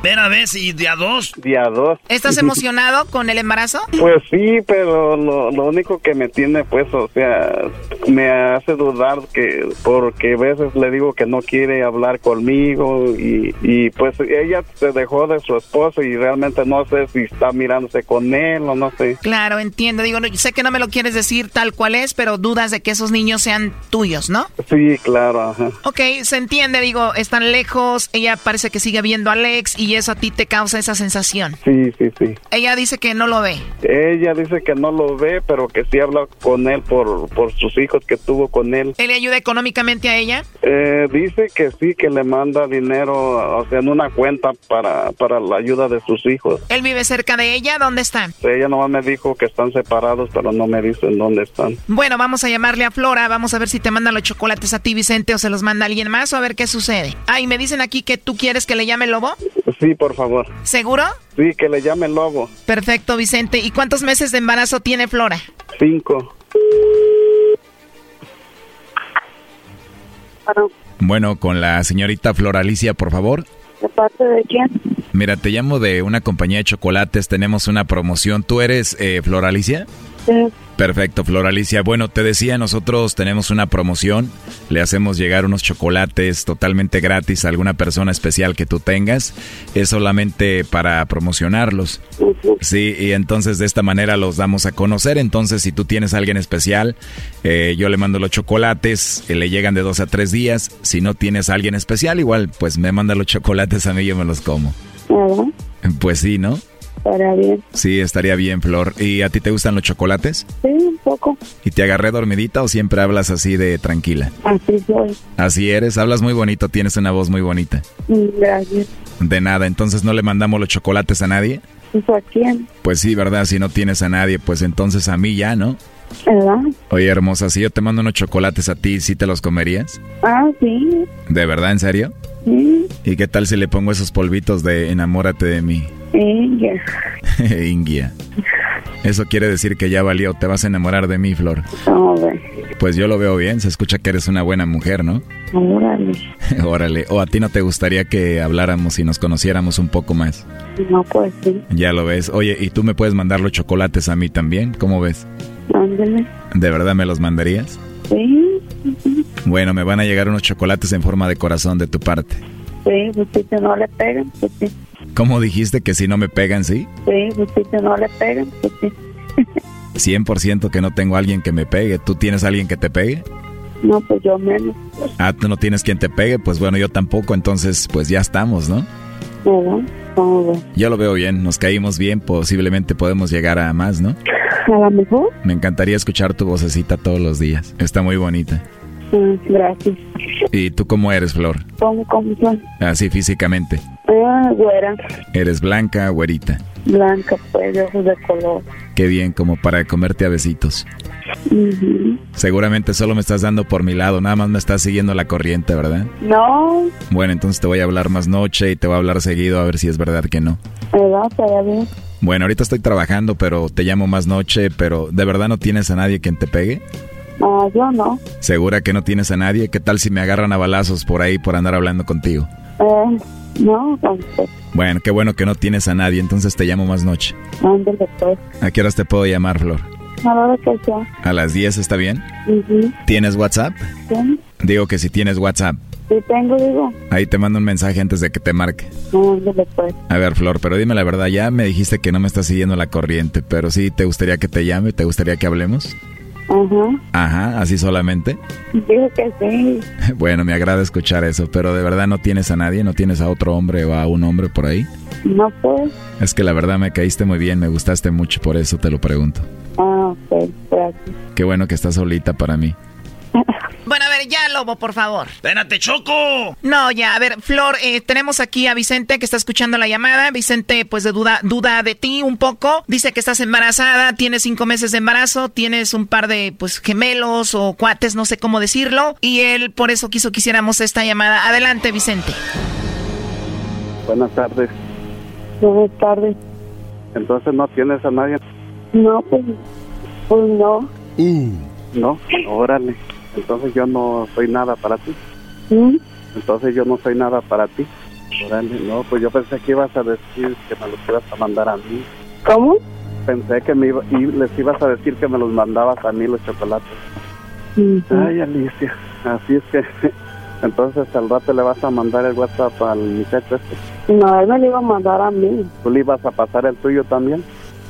Ven a ver si de a dos. Día dos. ¿Estás emocionado con el embarazo? Pues sí, pero lo, lo único que me tiene, pues, o sea, me hace dudar que porque porque a veces le digo que no quiere hablar conmigo y, y pues ella se dejó de su esposo y realmente no sé si está mirándose con él o no sé. Claro, entiendo. Digo, sé que no me lo quieres decir tal cual es, pero dudas de que esos niños sean tuyos, ¿no? Sí, claro. Ajá. Ok, se entiende, digo, están lejos, ella parece que sigue viendo a Alex y eso a ti te causa esa sensación. Sí, sí, sí. Ella dice que no lo ve. Ella dice que no lo ve, pero que sí habla con él por, por sus hijos que tuvo con él. ¿Él le ayuda económicamente a ella? Eh, dice que sí, que le manda dinero, o sea, en una cuenta para, para la ayuda de sus hijos. ¿Él vive cerca de ella? ¿Dónde está? Ella nomás me dijo que están separados, pero no me dicen dónde están. Bueno, vamos a llamarle a Flora, vamos a ver si te manda los chocolates a ti, Vicente, o se los manda alguien más, o a ver qué sucede. Ah, y me dicen aquí que tú quieres que le llame Lobo. Sí, por favor. ¿Seguro? Sí, que le llame Lobo. Perfecto, Vicente. ¿Y cuántos meses de embarazo tiene Flora? Cinco. Bueno, con la señorita Flor Alicia, por favor. ¿De parte de quién? Mira, te llamo de una compañía de chocolates, tenemos una promoción. ¿Tú eres eh, Flor Perfecto, Flor Alicia. Bueno, te decía, nosotros tenemos una promoción. Le hacemos llegar unos chocolates totalmente gratis a alguna persona especial que tú tengas. Es solamente para promocionarlos. Sí, y entonces de esta manera los damos a conocer. Entonces, si tú tienes a alguien especial, eh, yo le mando los chocolates, eh, le llegan de dos a tres días. Si no tienes a alguien especial, igual, pues me manda los chocolates a mí y yo me los como. Pues sí, ¿no? Estaría bien. Sí, estaría bien, Flor. ¿Y a ti te gustan los chocolates? Sí, un poco. ¿Y te agarré dormidita o siempre hablas así de tranquila? Así soy. Así eres, hablas muy bonito, tienes una voz muy bonita. Mm, Gracias. De nada, entonces no le mandamos los chocolates a nadie. ¿Eso a quién? Pues sí, ¿verdad? Si no tienes a nadie, pues entonces a mí ya, ¿no? ¿Verdad? Oye, hermosa, si yo te mando unos chocolates a ti, ¿sí te los comerías? Ah, sí. ¿De verdad, en serio? Sí. ¿Y qué tal si le pongo esos polvitos de enamórate de mí? Ya. Ingia. Eso quiere decir que ya valió, te vas a enamorar de mí, Flor. Ve. Pues yo lo veo bien, se escucha que eres una buena mujer, ¿no? Órale. Órale, o a ti no te gustaría que habláramos y nos conociéramos un poco más. No, pues sí. Ya lo ves. Oye, ¿y tú me puedes mandar los chocolates a mí también? ¿Cómo ves? Ándale. ¿De verdad me los mandarías? Sí. Bueno, me van a llegar unos chocolates en forma de corazón de tu parte. Sí, pues que no le pegan, pues sí. ¿Cómo dijiste que si no me pegan, sí? Sí, pues que no le pegan, pues sí. 100% que no tengo a alguien que me pegue. ¿Tú tienes a alguien que te pegue? No, pues yo menos. Ah, tú no tienes quien te pegue, pues bueno, yo tampoco, entonces pues ya estamos, ¿no? ¿Verdad? ¿Cómo ve? Yo lo veo bien, nos caímos bien, posiblemente podemos llegar a más, ¿no? A lo mejor. Me encantaría escuchar tu vocecita todos los días. Está muy bonita. Mm, gracias. ¿Y tú cómo eres, Flor? ¿Cómo, cómo son? Así físicamente. Ah, güera. ¿Eres blanca, güerita? Blanca, pues, de ojos de color. Qué bien, como para comerte a besitos. Ujú. Seguramente solo me estás dando por mi lado, nada más me estás siguiendo la corriente, ¿verdad? No, Bueno, entonces te voy a hablar más noche y te voy a hablar seguido a ver si es verdad que no. ¿verdad? Bien. Bueno, ahorita estoy trabajando, pero te llamo más noche, pero ¿de verdad no tienes a nadie quien te pegue? Ah, yo no. ¿Segura que no tienes a nadie? ¿Qué tal si me agarran a balazos por ahí por andar hablando contigo? Eh, no, entonces, Bueno, qué bueno que no tienes a nadie, entonces te llamo más noche. ándale, pues. ¿A qué horas te puedo llamar, Flor? A la hora que sea. ¿A las 10 está bien? ¿Tienes WhatsApp? Sí, Digo que si tienes WhatsApp, sí tengo, digo. ahí te mando un mensaje antes de que te marque. Ándale, pues. A ver, Flor, pero dime la verdad, ya me dijiste que no me estás siguiendo la corriente, pero sí te gustaría que te llame, te gustaría que hablemos. Ajá. Ajá, así solamente. Dijo que sí. Bueno, me agrada escuchar eso, pero de verdad no tienes a nadie, no tienes a otro hombre o a un hombre por ahí. No, pues. Es que la verdad me caíste muy bien, me gustaste mucho, por eso te lo pregunto. Ah, ok, gracias. Qué bueno que estás solita para mí. Bueno, a ver, ya, Lobo, por favor. Espérate, Choco. No, ya, a ver, Flor, eh, tenemos aquí a Vicente que está escuchando la llamada. Vicente, pues, de duda, duda de ti un poco. Dice que estás embarazada, tienes cinco meses de embarazo, tienes un par de, pues, gemelos o cuates, no sé cómo decirlo. Y él, por eso quiso que hiciéramos esta llamada. Adelante, Vicente. Buenas tardes. Buenas tardes. Entonces no tienes a nadie. No, pues, pues no. No, órale. Entonces yo no soy nada para ti. Entonces yo no soy nada para ti. No, pues yo pensé que ibas a decir que me los ibas a mandar a mí. ¿Cómo? Pensé que me iba- y les ibas a decir que me los mandabas a mí los chocolates. Ay, Alicia. así es que entonces al rato le vas a mandar el WhatsApp al muchacho este. No, él me lo iba a mandar a mí. ¿Tú le ibas a pasar el tuyo también?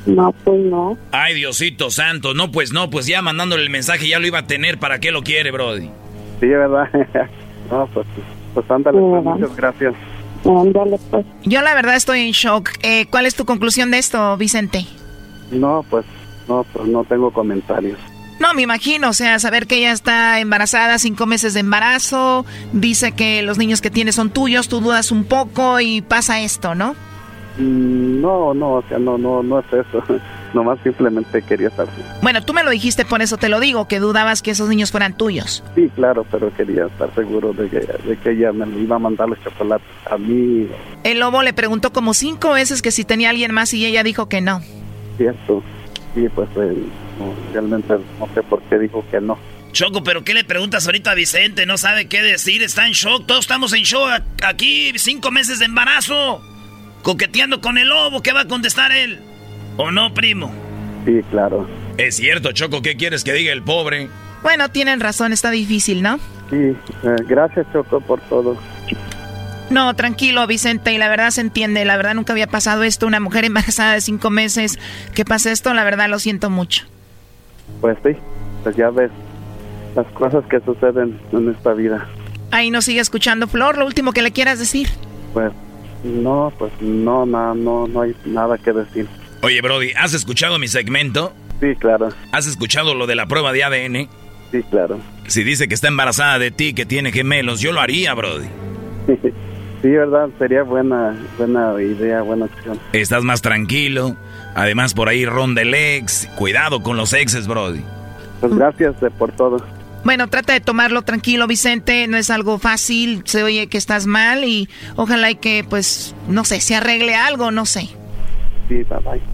No, pues no. Ay, Diosito santo, no, pues no, pues ya mandándole el mensaje ya lo iba a tener, ¿para qué lo quiere, Brody? Sí, ¿verdad? no, pues, pues ándale, pues, muchas gracias. Ándale, pues. Yo la verdad estoy en shock. Eh, ¿Cuál es tu conclusión de esto, Vicente? No, pues, no, pues no tengo comentarios. No, me imagino, o sea, saber que ella está embarazada, cinco meses de embarazo, dice que los niños que tiene son tuyos, tú dudas un poco y pasa esto, ¿no? Mm, No, no, o sea, no, no, no es eso. Nomás simplemente quería saber. Bueno, tú me lo dijiste, por eso te lo digo, que dudabas que esos niños fueran tuyos. Sí, claro, pero quería estar seguro de que, de que ella me iba a mandar los chocolates a mí. El lobo le preguntó como cinco veces que si tenía alguien más y ella dijo que no. Cierto. Sí, pues eh, no, realmente no sé por qué dijo que no. Choco, pero ¿qué le preguntas ahorita a Vicente? No sabe qué decir, está en shock. Todos estamos en shock aquí, cinco meses de embarazo. Coqueteando con el lobo, ¿qué va a contestar él? ¿O no, primo? Sí, claro. Es cierto, Choco, ¿qué quieres que diga el pobre? Bueno, tienen razón, está difícil, ¿no? Sí, eh, gracias Choco por todo. No, tranquilo, Vicente, y la verdad se entiende, la verdad nunca había pasado esto, una mujer embarazada de cinco meses, que pase esto, la verdad lo siento mucho. Pues sí, pues ya ves las cosas que suceden en esta vida. Ahí nos sigue escuchando, Flor, lo último que le quieras decir. Pues no, pues no, no, no, no hay nada que decir. Oye, Brody, ¿has escuchado mi segmento? Sí, claro. ¿Has escuchado lo de la prueba de ADN? Sí, claro. Si dice que está embarazada de ti, que tiene gemelos, yo lo haría, Brody. Sí, verdad, sería buena, buena idea, buena opción. Estás más tranquilo. Además, por ahí ronda el ex. Cuidado con los exes, Brody. Pues gracias por todo. Bueno, trata de tomarlo tranquilo, Vicente. No es algo fácil. Se oye que estás mal y ojalá y que, pues, no sé, se arregle algo, no sé. Sí, bye bye.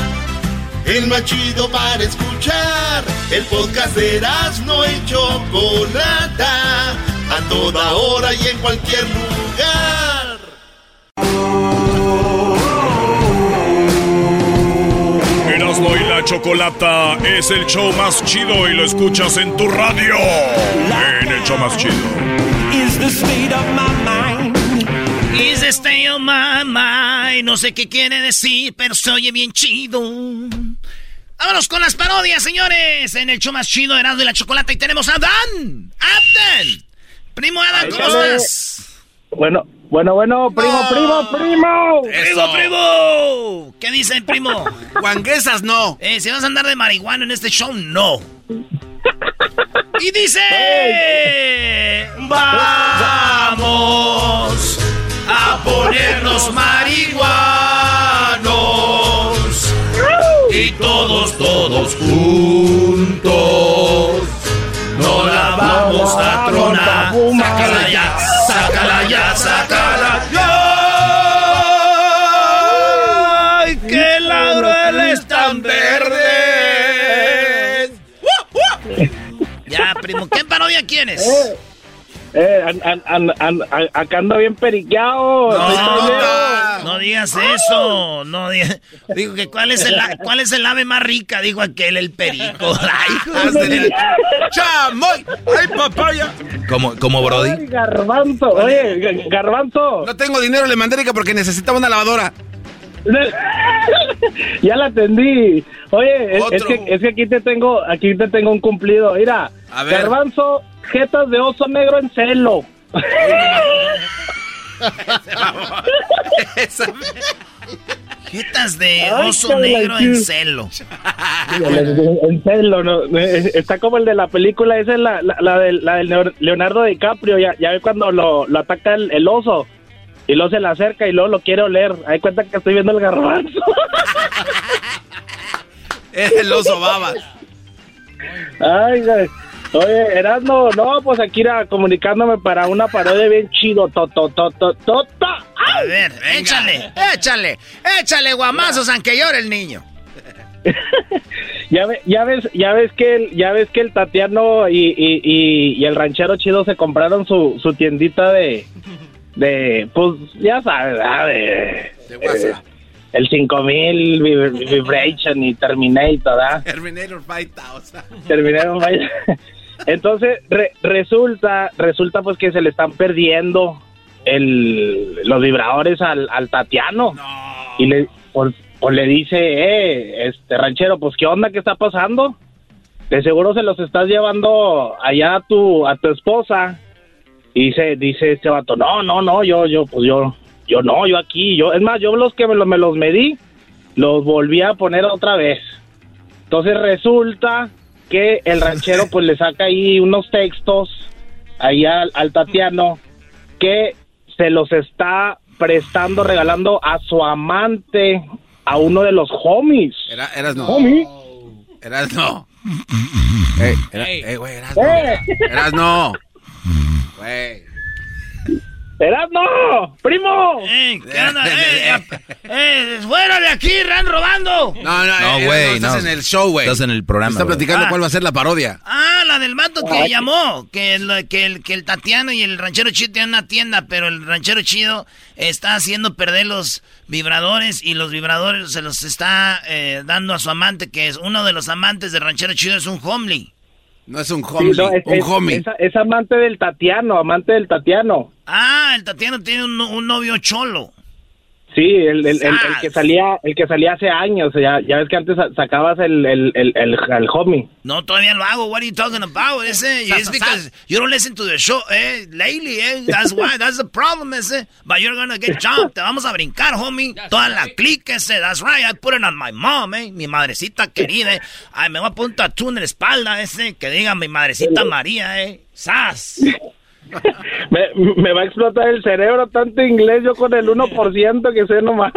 El más chido para escuchar. El podcast de Erasmo y Chocolata. A toda hora y en cualquier lugar. Erasmo y la chocolata es el show más chido y lo escuchas en tu radio. En el show más chido. The state of my mind. No sé qué quiere decir, pero se oye bien chido. Vámonos con las parodias, señores. En el show más chido de de la Chocolata. Y tenemos a Dan. ¡Abden! Primo Adam, ¿cómo estás? Bueno, bueno, bueno, primo, primo, primo. ¡Primo, primo! ¿Qué dicen, primo? Guanguesas no. Eh, si vas a andar de marihuana en este show, no. Y dice... Vamos a ponernos marihuanos. Y todos, todos juntos. No la vamos a tronar. Sácala ya, sácala ya, sácala ya. ¡Ay, que laureles tan verdes! Ya, primo, ¿qué parodia quieres? Eh, an- an- an- an- an- acá ando bien periqueado. Estoy primero. No digas eso, no digas. Digo que cuál es el cuál es el ave más rica, dijo aquel el perico. Ay, ¡Chamoy! ¡Ay, papaya! ¿Cómo, cómo Brody? Ay, garbanzo, oye, Ga- garbanzo. No tengo dinero, le mandé Erika porque necesitaba una lavadora. ya la atendí. Oye, es, es que, es que aquí te tengo, aquí te tengo un cumplido. Mira, A ver. garbanzo, jetas de oso negro en celo. Jetas de oso negro en celo. en celo, ¿no? Eh, Está como el de la película, esa es la, la, la del, la del Leo- Leonardo DiCaprio. Ya, ya ve cuando lo, lo ataca el, el oso y luego se le acerca y luego lo quiere oler. Hay cuenta que estoy viendo el garbanzo. Es el oso babas. Ay, güey. Oye, Erasmo, no, pues aquí era comunicándome para una parodia bien chido. To, to, to, to, to, to. A ver, échale, échale, échale guamazos aunque llore el niño. Ya, ve- ya ves, ya ves que el, ya ves que el Tatiano y, y, y, y el ranchero chido se compraron su, su tiendita de, de, pues, ya sabes, ¿verdad? de, eh, el 5000 Vib- Vibration y Terminator, ¿verdad? Terminator 5000. Terminaron vaya. Entonces re- resulta, resulta pues que se le están perdiendo el, los vibradores al, al Tatiano y le pues, pues le dice, eh, este ranchero, pues qué onda, qué está pasando. De seguro se los estás llevando allá a tu a tu esposa. Y dice, dice este vato, no, no, no, yo, yo, pues yo, yo no, yo aquí, yo, es más, yo los que me, los- me los medí, los volví a poner otra vez. Entonces resulta que el ranchero pues le saca ahí unos textos ahí al, al Tatiano que se los está prestando, regalando a su amante, a uno de los homies. Era, eras no. Homie. Eras no. Ey, era- ey, güey, eras no. ¡Eh! Eras no. Güey. ¡Eras no! ¡Primo! ¡Eh! ¿Qué onda? ¡Eh! ¡Eh! ¡Fuera de aquí! ¡Ran robando! No, no, No, eh, güey, estás no. en el show, güey. Estás en el programa, Está platicando Ah. cuál va a ser la parodia. Ah, la del vato que llamó, que el, que, el, que el Tatiano y el ranchero chido tienen una tienda, pero el ranchero chido está haciendo perder los vibradores y los vibradores se los está eh, dando a su amante, que es uno de los amantes del ranchero chido, es un homely. No es un Sí, homie, no, es, un es- homie. es- es amante del Tatiano, amante del Tatiano. Ah, el Tatiano tiene un, un novio cholo. Sí, el, el, el- que salía, el que salía hace años, ya, ya ves que antes sa- sacabas el, el, el, el, el homie. No, todavía lo hago. What are you talking about? Ese, it's because you don't listen to the show, eh, lately, eh. That's why, that's the problem, ese. But you're gonna get jumped. Te vamos a brincar, homie. Toda la clique, ese. That's right. I put it on my mom, eh. Mi madrecita querida, eh. Ay, me voy a poner un tatú en la espalda, ese. Que diga mi madrecita María, eh. ¡Sas! Me, me va a explotar el cerebro tanto inglés yo con el 1% que sé nomás.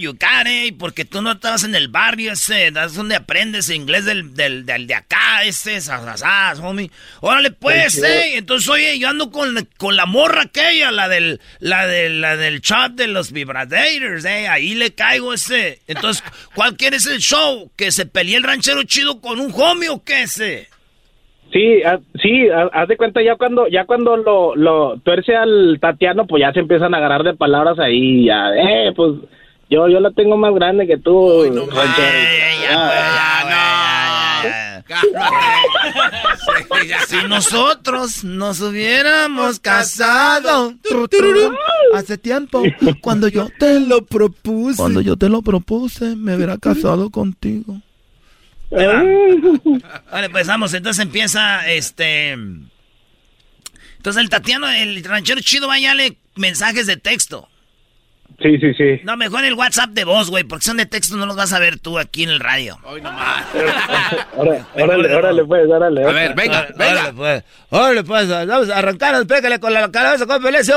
You got it. Porque tú no estabas en el barrio, ese. That's donde aprendes inglés del, del, del de acá, ese. Sas, sas, sas, homie. Órale, pues, eh. Entonces, oye, yo ando con, con la morra aquella, la del, la del, la del shop de los vibradores, eh. Ahí le caigo ese. Entonces, ¿cuál quieres el show? ¿Que se pelee el ranchero chido con un homie o qué ese? Sí, ah, sí, ah, haz de cuenta ya cuando ya cuando lo, lo tuerce al Tatiano, pues ya se empiezan a agarrar de palabras ahí, ya, eh, pues yo yo la tengo más grande que tú, ranchero. Si nosotros nos hubiéramos casado tru, tru, hace tiempo, cuando yo te lo propuse, cuando yo te lo propuse, me hubiera casado contigo. Vale, pues vamos, entonces empieza este. Entonces el Tatiano, el ranchero chido, váyale mensajes de texto. Sí, sí, sí. No, mejor el WhatsApp de voz, güey, porque son de texto, no los vas a ver tú aquí en el radio. Órale, órale, órale, pues, órale. A ver, venga, venga. pues. Órale, pues, vamos a arrancar, pégale con la cabeza con pelesio.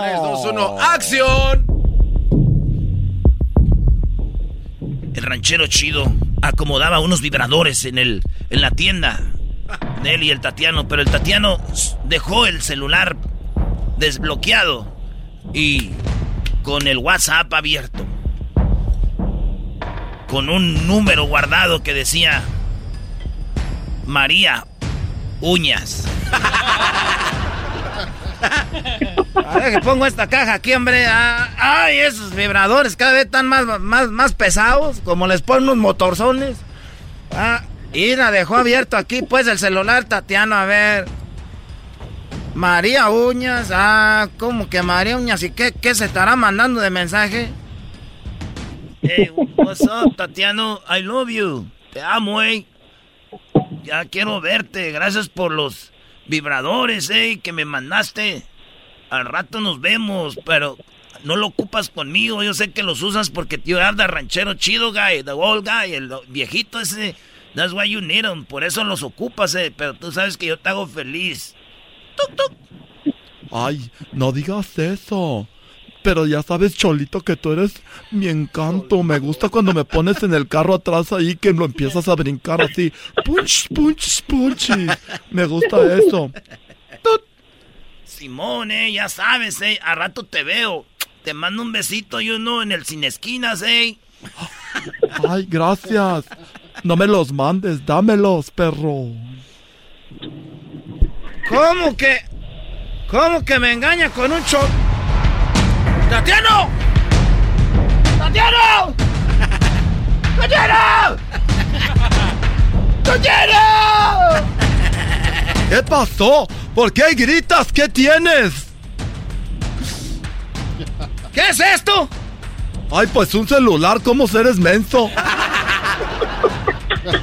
3, 2, 1, ¡acción! El ranchero chido acomodaba unos vibradores en, el, en la tienda de él y el Tatiano, pero el Tatiano dejó el celular desbloqueado y con el WhatsApp abierto. Con un número guardado que decía María Uñas. A ver, que pongo esta caja aquí, hombre. Ah, Ay, esos vibradores cada vez están más, más, más pesados. Como les ponen unos motorzones. Ah, y la dejó abierto aquí, pues, el celular, Tatiano. A ver. María Uñas. Ah, ¿cómo que María Uñas? ¿Y qué, qué se estará mandando de mensaje? Hey, what's up, Tatiano? I love you. Te amo, eh. Ya quiero verte. Gracias por los vibradores, eh, que me mandaste. Al rato nos vemos, pero no lo ocupas conmigo. Yo sé que los usas porque have the ranchero chido guy, the old guy, el viejito ese. That's why you need 'em. Por eso los ocupas, eh. Pero tú sabes que yo te hago feliz. Ay, no digas eso. Pero ya sabes, Cholito, que tú eres mi encanto. Me gusta cuando me pones en el carro atrás ahí que lo empiezas a brincar así. Punch, punch, punch. Me gusta eso. Simón, eh, ya sabes, eh. A rato te veo. Te mando un besito y uno en el sin esquinas, eh. Ay, gracias. No me los mandes, dámelos, perro. ¿Cómo que? ¿Cómo que me engaña con un cho... ¡Tatiano! ¡Tatiano! ¡Tatiano! ¡Tatiano! ¿Qué pasó? ¿Por qué gritas? ¿Qué tienes? ¿Qué es esto? Ay, pues un celular, ¿cómo eres menso?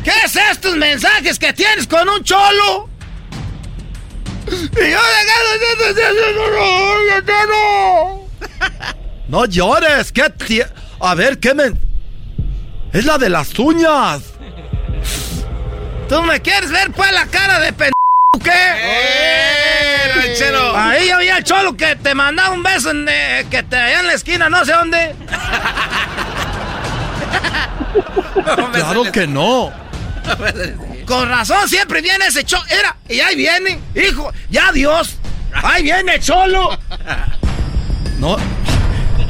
¿Qué es estos mensajes que tienes con un cholo? Y yo no, no llores, ¿qué tie A ver, ¿qué me...? Es la de las uñas. ¿Tú me quieres ver pues la cara de pen... ¿Qué? ¡Eh! Ahí había el cholo que te mandaba un beso en, eh, que te allá en la esquina, no sé dónde. claro que no. Con razón, siempre viene ese cholo. Era, y ahí viene, hijo, ya Dios. Ahí viene cholo. No.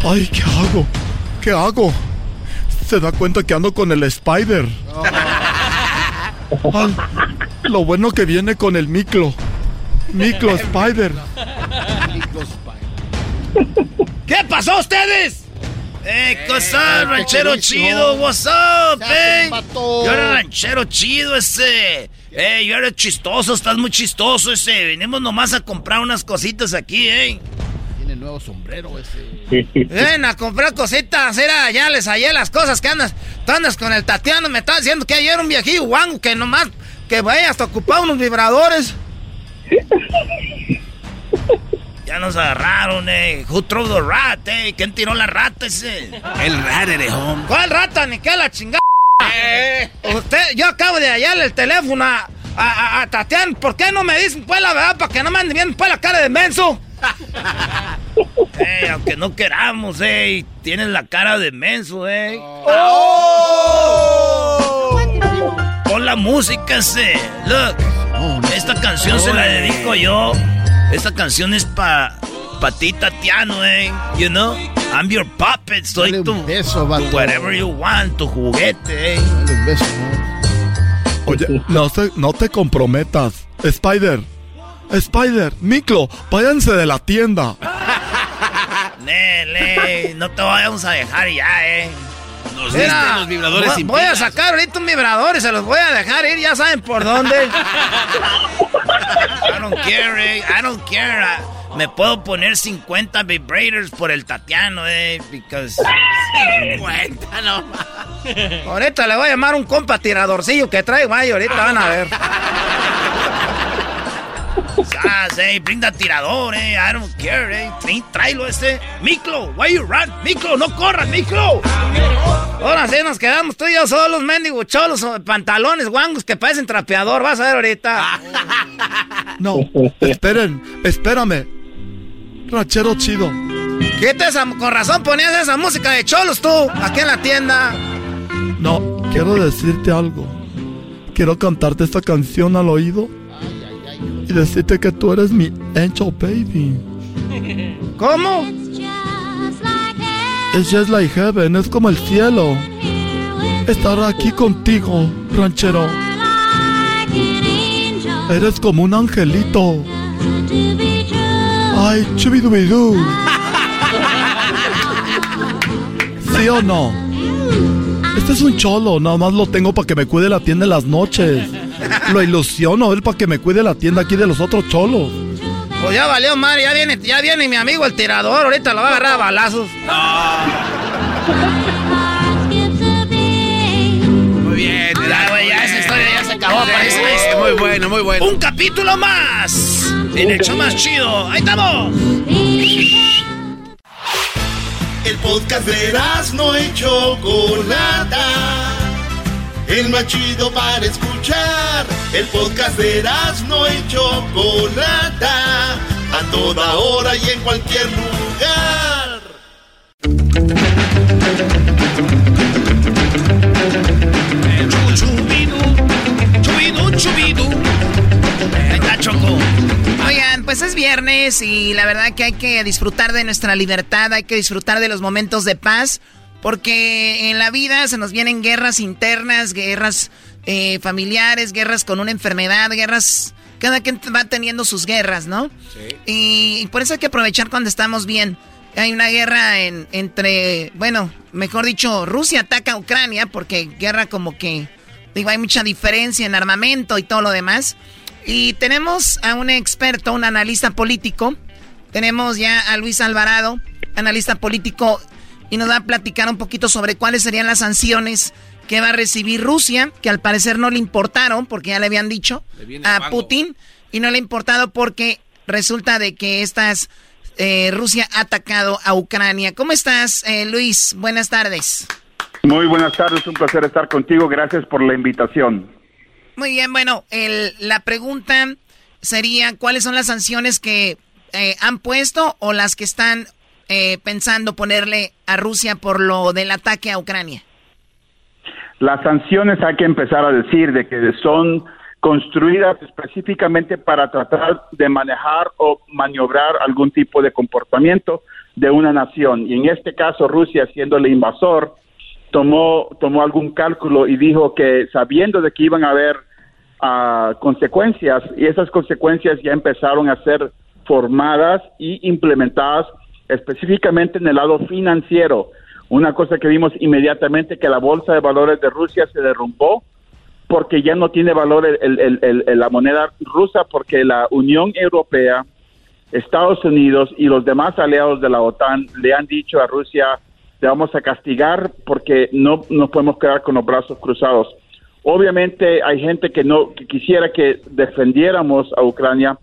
Ay, ¿qué hago? ¿Qué hago? Se da cuenta que ando con el Spider. Ay, lo bueno que viene con el Miclo. Miclo Spider. ¿Qué pasó a ustedes? Eh, cosa, ranchero chido, what's up, eh? Yo era ranchero chido ese. Eh, yo era chistoso, estás muy chistoso ese. Venimos nomás a comprar unas cositas aquí, eh. Tiene nuevo sombrero ese. Ven a comprar cositas, era, ya les hallé las cosas que andas. Tú andas con el Tatiano, me estás diciendo que ayer un viejillo guango que nomás que vaya hasta ocupar unos vibradores. Ya nos agarraron, eh. Who threw the rat, eh? ¿Quién tiró la rata ese? El rat, home. ¿Cuál rata? Ni qué la chingada. Eh. Usted, yo acabo de hallarle el teléfono a, a, a, Tatiana. ¿Por qué no me dicen pues la verdad para que no me anden viendo pues la cara de menso? aunque no queramos, eh. Tienes la cara de menso, eh. Oh. Pon la música, ese. Look. Esta canción se la dedico yo. Esta canción es pa, pa ti, Tatiano, eh. You know? I'm your puppet. Soy Dale tu, un beso, tu vato. whatever you want, tu juguete, eh. Dale un beso, Oye, no, se- no te comprometas. Spider. Spider, Miclo, váyanse de la tienda. Nele, no te vayamos a dejar ya, eh. Nos Mira, diste los vibradores voy, voy a sacar ahorita un vibrador y se los voy a dejar ir, ya saben por dónde. I don't care, eh. I don't care. Ah, Me puedo poner 50 vibrators por el Tatiano, eh, because... 50 nomás. Ahorita le voy a llamar un compa tiradorcillo que traigo ahí, ahorita van a ver. Sas, eh, brinda tirador, eh, I don't care, eh, tráelo ese. Miklo, why you run? Miklo, no corras, Miklo. Ahora sí nos quedamos tú y yo solos, mendigo cholos, o pantalones guangos que parecen trapeador, vas a ver ahorita. No, esperen, espérame. Ranchero chido. Quita esa, con razón ponías esa música de cholos tú, aquí en la tienda. No, quiero decirte algo. Quiero cantarte esta canción al oído y decirte que tú eres mi angel baby. ¿Cómo? Es just like heaven, es como el cielo. Estar aquí contigo, ranchero. Eres como un angelito. Ay, chubidubidú. ¿Sí o no? Este es un cholo, nada más lo tengo para que me cuide la tienda en las noches. Lo ilusiono él para que me cuide la tienda aquí de los otros cholos. Pues ya valió madre, ya viene, ya viene mi amigo el tirador, ahorita lo va a agarrar a balazos. Muy bien. Ya, güey, ya esa historia ya se acabó, Sí, parece esto. muy bueno, muy bueno. Un capítulo más en el show más chido. Ahí estamos. El podcast de no y Chocolata. El más chido para escuchar. El podcast de no y Chocolata. A toda hora y en cualquier lugar. Oigan, pues es viernes y la verdad que hay que disfrutar de nuestra libertad, hay que disfrutar de los momentos de paz, porque en la vida se nos vienen guerras internas, guerras eh, familiares, guerras con una enfermedad, guerras... Cada quien va teniendo sus guerras, ¿no? Sí. Y, por eso hay que aprovechar cuando estamos bien. Hay una guerra en, entre, bueno, mejor dicho, Rusia ataca a Ucrania porque guerra como que, digo, hay mucha diferencia en armamento y todo lo demás. Y tenemos a un experto, un analista político. Tenemos ya a Luis Alvarado, analista político, y nos va a platicar un poquito sobre cuáles serían las sanciones que va a recibir Rusia, que al parecer no le importaron, porque ya le habían dicho a Putin, y no le ha importado porque resulta de que estas eh, Rusia ha atacado a Ucrania. ¿Cómo estás, eh, Luis? Buenas tardes. Muy buenas tardes, un placer estar contigo. Gracias por la invitación. Muy bien, bueno, el, la pregunta sería, ¿cuáles son las sanciones que eh, han puesto o las que están eh, pensando ponerle a Rusia por lo del ataque a Ucrania? Las sanciones hay que empezar a decir de que son construidas específicamente para tratar de manejar o maniobrar algún tipo de comportamiento de una nación. Y en este caso, Rusia, siendo el invasor, tomó, tomó algún cálculo y dijo que sabiendo de que iban a haber uh, consecuencias y esas consecuencias ya empezaron a ser formadas y implementadas específicamente en el lado financiero. Una cosa que vimos inmediatamente que la bolsa de valores de Rusia se derrumbó porque ya no tiene valor el, la moneda rusa porque la Unión Europea, Estados Unidos y los demás aliados de la OTAN le han dicho a Rusia, te vamos a castigar porque no nos podemos quedar con los brazos cruzados. Obviamente hay gente que no que quisiera que defendiéramos a Ucrania,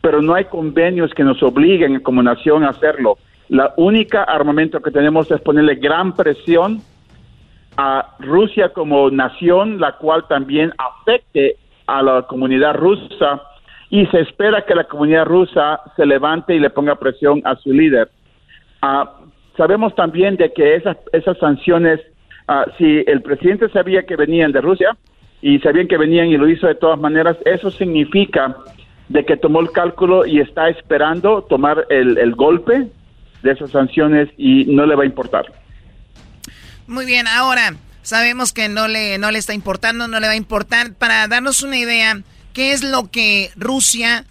pero no hay convenios que nos obliguen como nación a hacerlo. La única armamento que tenemos es ponerle gran presión a Rusia como nación, la cual también afecte a la comunidad rusa y se espera que la comunidad rusa se levante y le ponga presión a su líder. Ah, sabemos también de que esas, sanciones Ah, si el presidente sabía que venían de Rusia y sabían que venían y lo hizo de todas maneras, eso significa de que tomó el cálculo y está esperando tomar el, golpe de esas sanciones y no le va a importar. Muy bien, ahora sabemos que no le, no le está importando, no le va a importar. Para darnos una idea, ¿qué es lo que Rusia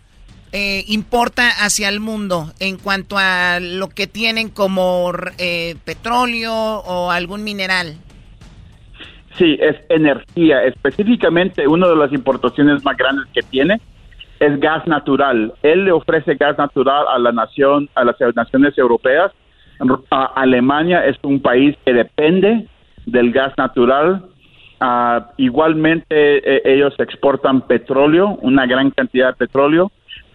eh, importa hacia el mundo en cuanto a lo que tienen como eh, petróleo o algún mineral? Sí, es energía. Específicamente, una de las importaciones más grandes que tiene es gas natural. Él le ofrece gas natural a la nación, a las naciones europeas. Alemania es un país que depende del gas natural. Ah, igualmente, e, ellos exportan petróleo, una gran cantidad de petróleo.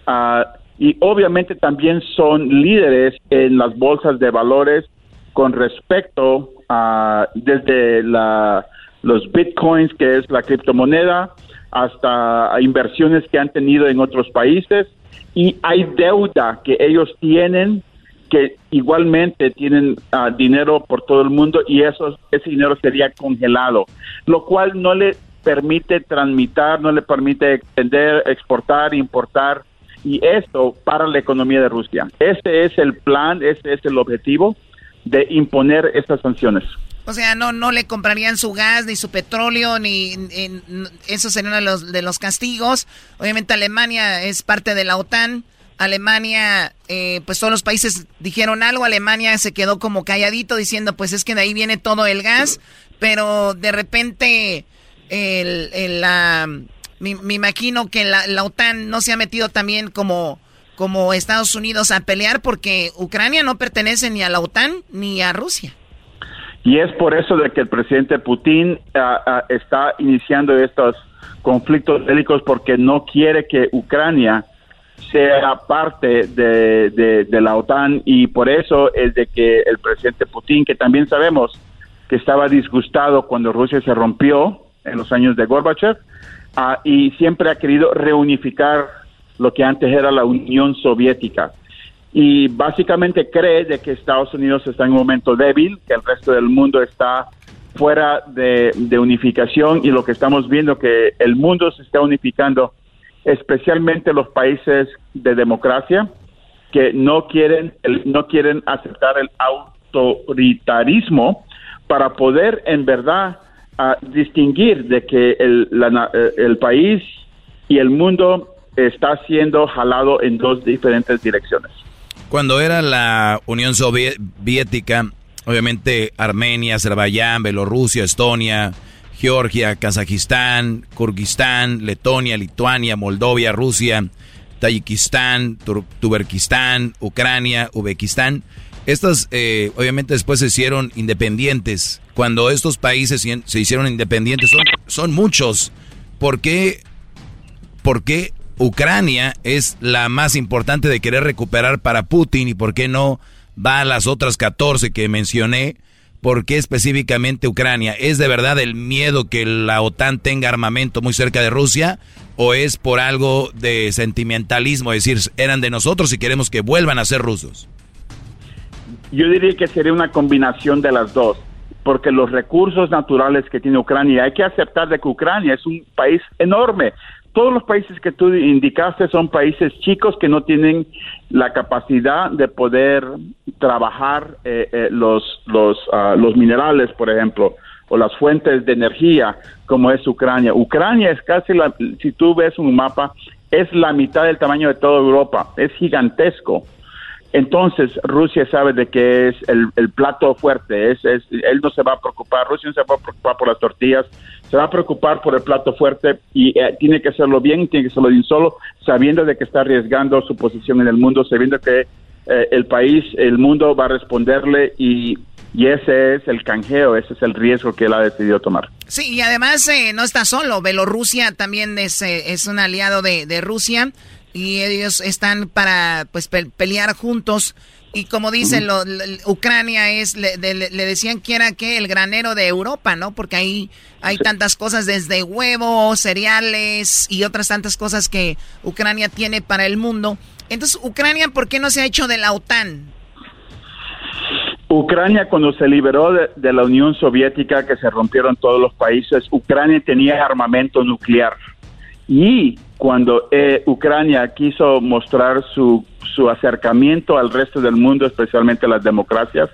Ah, y obviamente también son líderes en las bolsas de valores con respecto a desde la los bitcoins, que es la criptomoneda, hasta inversiones que han tenido en otros países y hay deuda que ellos tienen que igualmente tienen ah, dinero por todo el mundo y eso, ese dinero sería congelado, lo cual no le permite transmitir, no le permite extender, exportar, importar y esto para la economía de Rusia. Ese es el plan, ese es el objetivo de imponer estas sanciones. O sea, no, no le comprarían su gas, ni su petróleo, ni, eso sería uno de los, de los castigos. Obviamente Alemania es parte de la OTAN. Alemania, eh, pues todos los países dijeron algo. Alemania se quedó como calladito diciendo, pues es que de ahí viene todo el gas. Pero de repente, el, la, me, imagino que la, la, OTAN no se ha metido también como, como Estados Unidos a pelear porque Ucrania no pertenece ni a la OTAN ni a Rusia. Y es por eso de que el presidente Putin ah, está iniciando estos conflictos bélicos porque no quiere que Ucrania sea parte de, de, la OTAN y por eso es de que el presidente Putin, que también sabemos que estaba disgustado cuando Rusia se rompió en los años de Gorbachev, ah, y siempre ha querido reunificar lo que antes era la Unión Soviética. Y básicamente cree de que Estados Unidos está en un momento débil, que el resto del mundo está fuera de, unificación y lo que estamos viendo que el mundo se está unificando, especialmente los países de democracia que no quieren el- no quieren aceptar el autoritarismo para poder en verdad distinguir de que el, la el país y el mundo está siendo jalado en dos diferentes direcciones. Cuando era la Unión Soviética, obviamente Armenia, Azerbaiyán, Bielorrusia, Estonia, Georgia, Kazajistán, Kirguistán, Letonia, Lituania, Moldovia, Rusia, Tayikistán, Tur- Ucrania, Uzbekistán. Estas eh, obviamente después se hicieron independientes. Cuando estos países se se hicieron independientes, son, son muchos. ¿Por qué, ¿Por qué Ucrania es la más importante de querer recuperar para Putin y por qué no va a las otras 14 que mencioné? ¿Por qué específicamente Ucrania? ¿Es de verdad el miedo que la OTAN tenga armamento muy cerca de Rusia? ¿O es por algo de sentimentalismo? Es decir, eran de nosotros y queremos que vuelvan a ser rusos. Yo diría que sería una combinación de las dos, porque los recursos naturales que tiene Ucrania, hay que aceptar de que Ucrania es un país enorme. Todos los países que tú indicaste son países chicos que no tienen la capacidad de poder trabajar eh, eh, los, los, ah, los minerales, por ejemplo, o las fuentes de energía, como es Ucrania. Ucrania es casi, la, si tú ves un mapa, es la mitad del tamaño de toda Europa, es gigantesco. Entonces Rusia sabe de que es el, el plato fuerte, es, es, él no se va a preocupar, Rusia no se va a preocupar por las tortillas, se va a preocupar por el plato fuerte y eh, tiene que hacerlo bien, tiene que hacerlo bien solo, sabiendo de que está arriesgando su posición en el mundo, sabiendo que eh, el país, el mundo va a responderle y, y ese es el canjeo, ese es el riesgo que él ha decidido tomar. Sí, y además eh, no está solo. Bielorrusia también es, eh, es un aliado de, de Rusia y ellos están para pues pe- pelear juntos. Y como dicen, lo- lo- Ucrania es, le, de- le- le decían que era que el granero de Europa, ¿no? Porque ahí hay tantas cosas desde huevos, cereales y otras tantas cosas que Ucrania tiene para el mundo. Entonces, Ucrania, ¿por qué no se ha hecho de la OTAN? Ucrania cuando se liberó de, de la Unión Soviética, que se rompieron todos los países, Ucrania tenía armamento nuclear. Y cuando eh, Ucrania quiso mostrar su, su acercamiento al resto del mundo, especialmente a las democracias,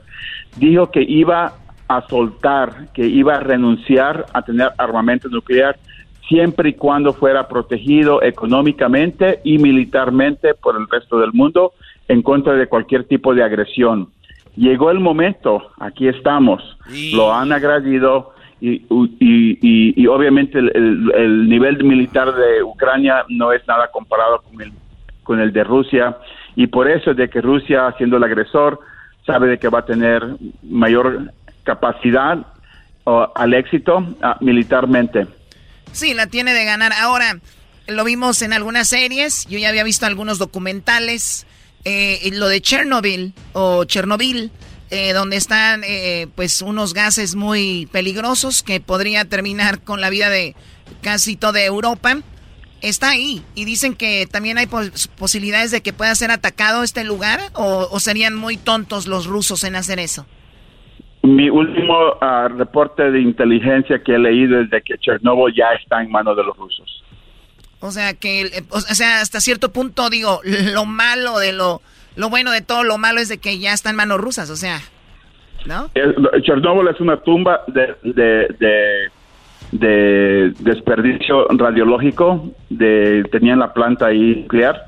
dijo que iba a soltar, que iba a renunciar a tener armamento nuclear siempre y cuando fuera protegido económicamente y militarmente por el resto del mundo en contra de cualquier tipo de agresión. Llegó el momento, aquí estamos, lo han agredido y, y, y- obviamente el, el- el nivel militar de Ucrania no es nada comparado con el, con el de Rusia y por eso de que Rusia, siendo el agresor, sabe de que va a tener mayor capacidad al éxito ah, militarmente. Sí, la tiene de ganar. Ahora, lo vimos en algunas series, yo ya había visto algunos documentales, eh, lo de Chernobyl o Chernobyl, eh, donde están eh, pues unos gases muy peligrosos que podría terminar con la vida de casi toda Europa. Está ahí y dicen que también hay pos- posibilidades de que pueda ser atacado este lugar o, o serían muy tontos los rusos en hacer eso. Mi último ah, reporte de inteligencia que he leído es de que Chernobyl ya está en manos de los rusos. O sea, que, el- o sea, hasta cierto punto, digo, lo malo de lo, lo bueno de todo lo malo es de que ya está en manos rusas, o sea, ¿no? Chernobyl es una tumba de, de, de- de desperdicio radiológico, de, tenían la planta ahí nuclear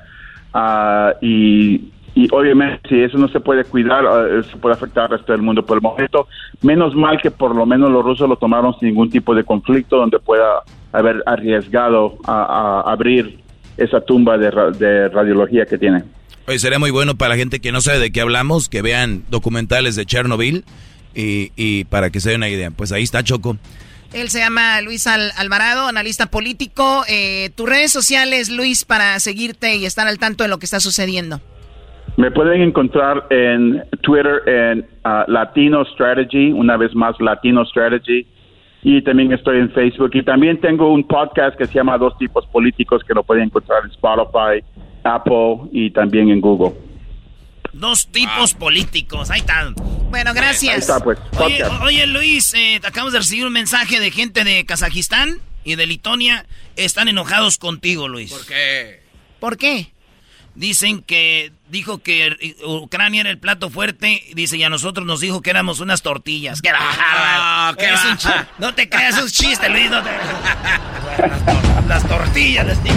ah, y, obviamente si eso no se puede cuidar, ah, eso puede afectar al resto del mundo por el momento. Menos mal que por lo menos los rusos lo tomaron sin ningún tipo de conflicto donde pueda haber arriesgado a, abrir esa tumba de, de radiología que tienen. Oye, sería muy bueno para la gente que no sabe de qué hablamos, que vean documentales de Chernobyl y, y para que se den una idea. Pues ahí está Choco. Él se llama Luis Al- Alvarado, analista político. Eh, tus redes sociales, Luis, para seguirte y estar al tanto de lo que está sucediendo. Me pueden encontrar en Twitter en ah, Latino Strategy, una vez más Latino Strategy, y también estoy en Facebook. Y también tengo un podcast que se llama Dos Tipos Políticos, que lo pueden encontrar en Spotify, Apple y también en Google. Dos tipos políticos. Ahí están. Bueno, gracias. Ahí está, pues. Oye, oye, Luis, eh, acabamos de recibir un mensaje de gente de Kazajistán y de Litonia. Están enojados contigo, Luis. ¿Por qué? ¿Por qué? Dicen que dijo que Ucrania era el plato fuerte. Dice, y a nosotros nos dijo que éramos unas tortillas. ¡Qué bárbaro! qué Es un chi- No te creas, es un chiste, Luis. No te... las, tor- las tortillas, les digo.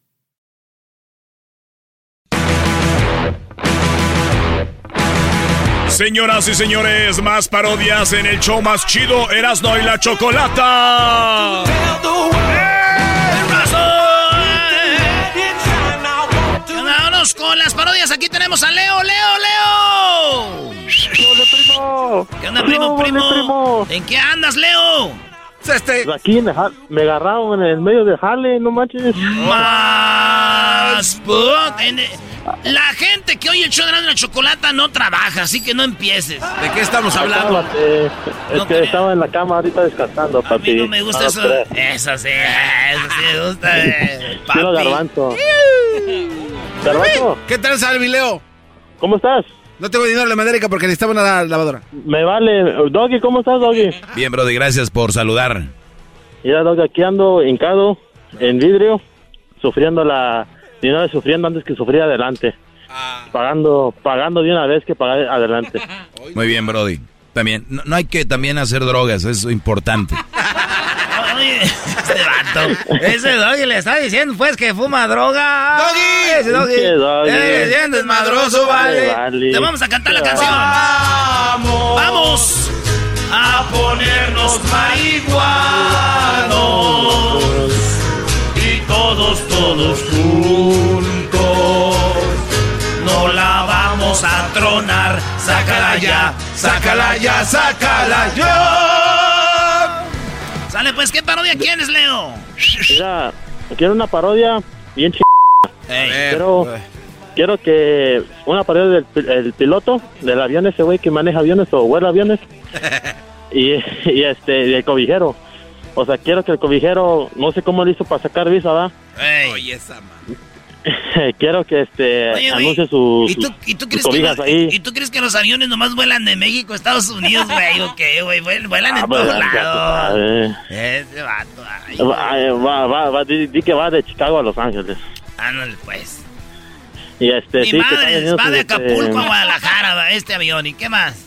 Señoras y señores, más parodias en el show más chido, Erasno y la Chocolata. Vámonos con las parodias. Aquí tenemos a Leo, Leo, Leo. primo! ¿Qué onda, primo, primo? ¿En qué andas, Leo? Pues aquí en el ja- me agarraron en el medio de jale, no manches. Más. La gente que oye el show de la chocolata no trabaja, así que no empieces. ¿De qué estamos hablando? Cálmate, es que estaba en la cama ahorita descansando, papi. No me gusta No, eso. Eso sí, eso sí me gusta. eh, Quiero papi. garbanzo. Garbanzo. ¿Qué tal, Salvi Leo? ¿Cómo estás? No tengo dinero en la Madérica porque necesitaba una lavadora. Me vale. Doggy, ¿cómo estás, Doggy? Bien, Brody, gracias por saludar. Mira, Doggy, aquí ando hincado en vidrio, sufriendo la... De una vez sufriendo antes que sufrir adelante. Pagando, pagando de una vez que pagar adelante. Muy bien, Brody. También, no, no hay que también hacer drogas, eso es importante. Este vato. Ese doggy le está diciendo, pues, que fuma droga. ¡Doggy! Ese doggy. Doggy. Eh, bien desmadroso, vale. Vale. Te vamos a cantar la canción. ¡Vamos! ¡Vamos! A ponernos marihuanos. Y todos, todos juntos. No la vamos a tronar. Sácala ya, sácala ya, sácala ya. Sale, pues, ¿qué parodia quieres, Leo? Mira, quiero una parodia bien ch... Quiero, quiero que una parodia del pi- el piloto del avión, ese güey que maneja aviones o vuela aviones. y, y este, del cobijero. O sea, quiero que el cobijero, no sé cómo lo hizo para sacar visa, ¿va? Oye, esa man. quiero que este Oye, güey, anuncie sus, ¿Y tú, y tú sus crees que los, ahí. ¿Y tú crees que los aviones nomás vuelan de México a Estados Unidos, güey? ¿O qué, güey? Vuelan, Ah, en pues, todos lados. Ese vato, ay, Va, eh, va, va, va, di, di que va de Chicago a Los Ángeles. ándale, pues. Y este, Mi sí, madre va de este, Acapulco a Guadalajara, va, este avión. ¿Y qué más?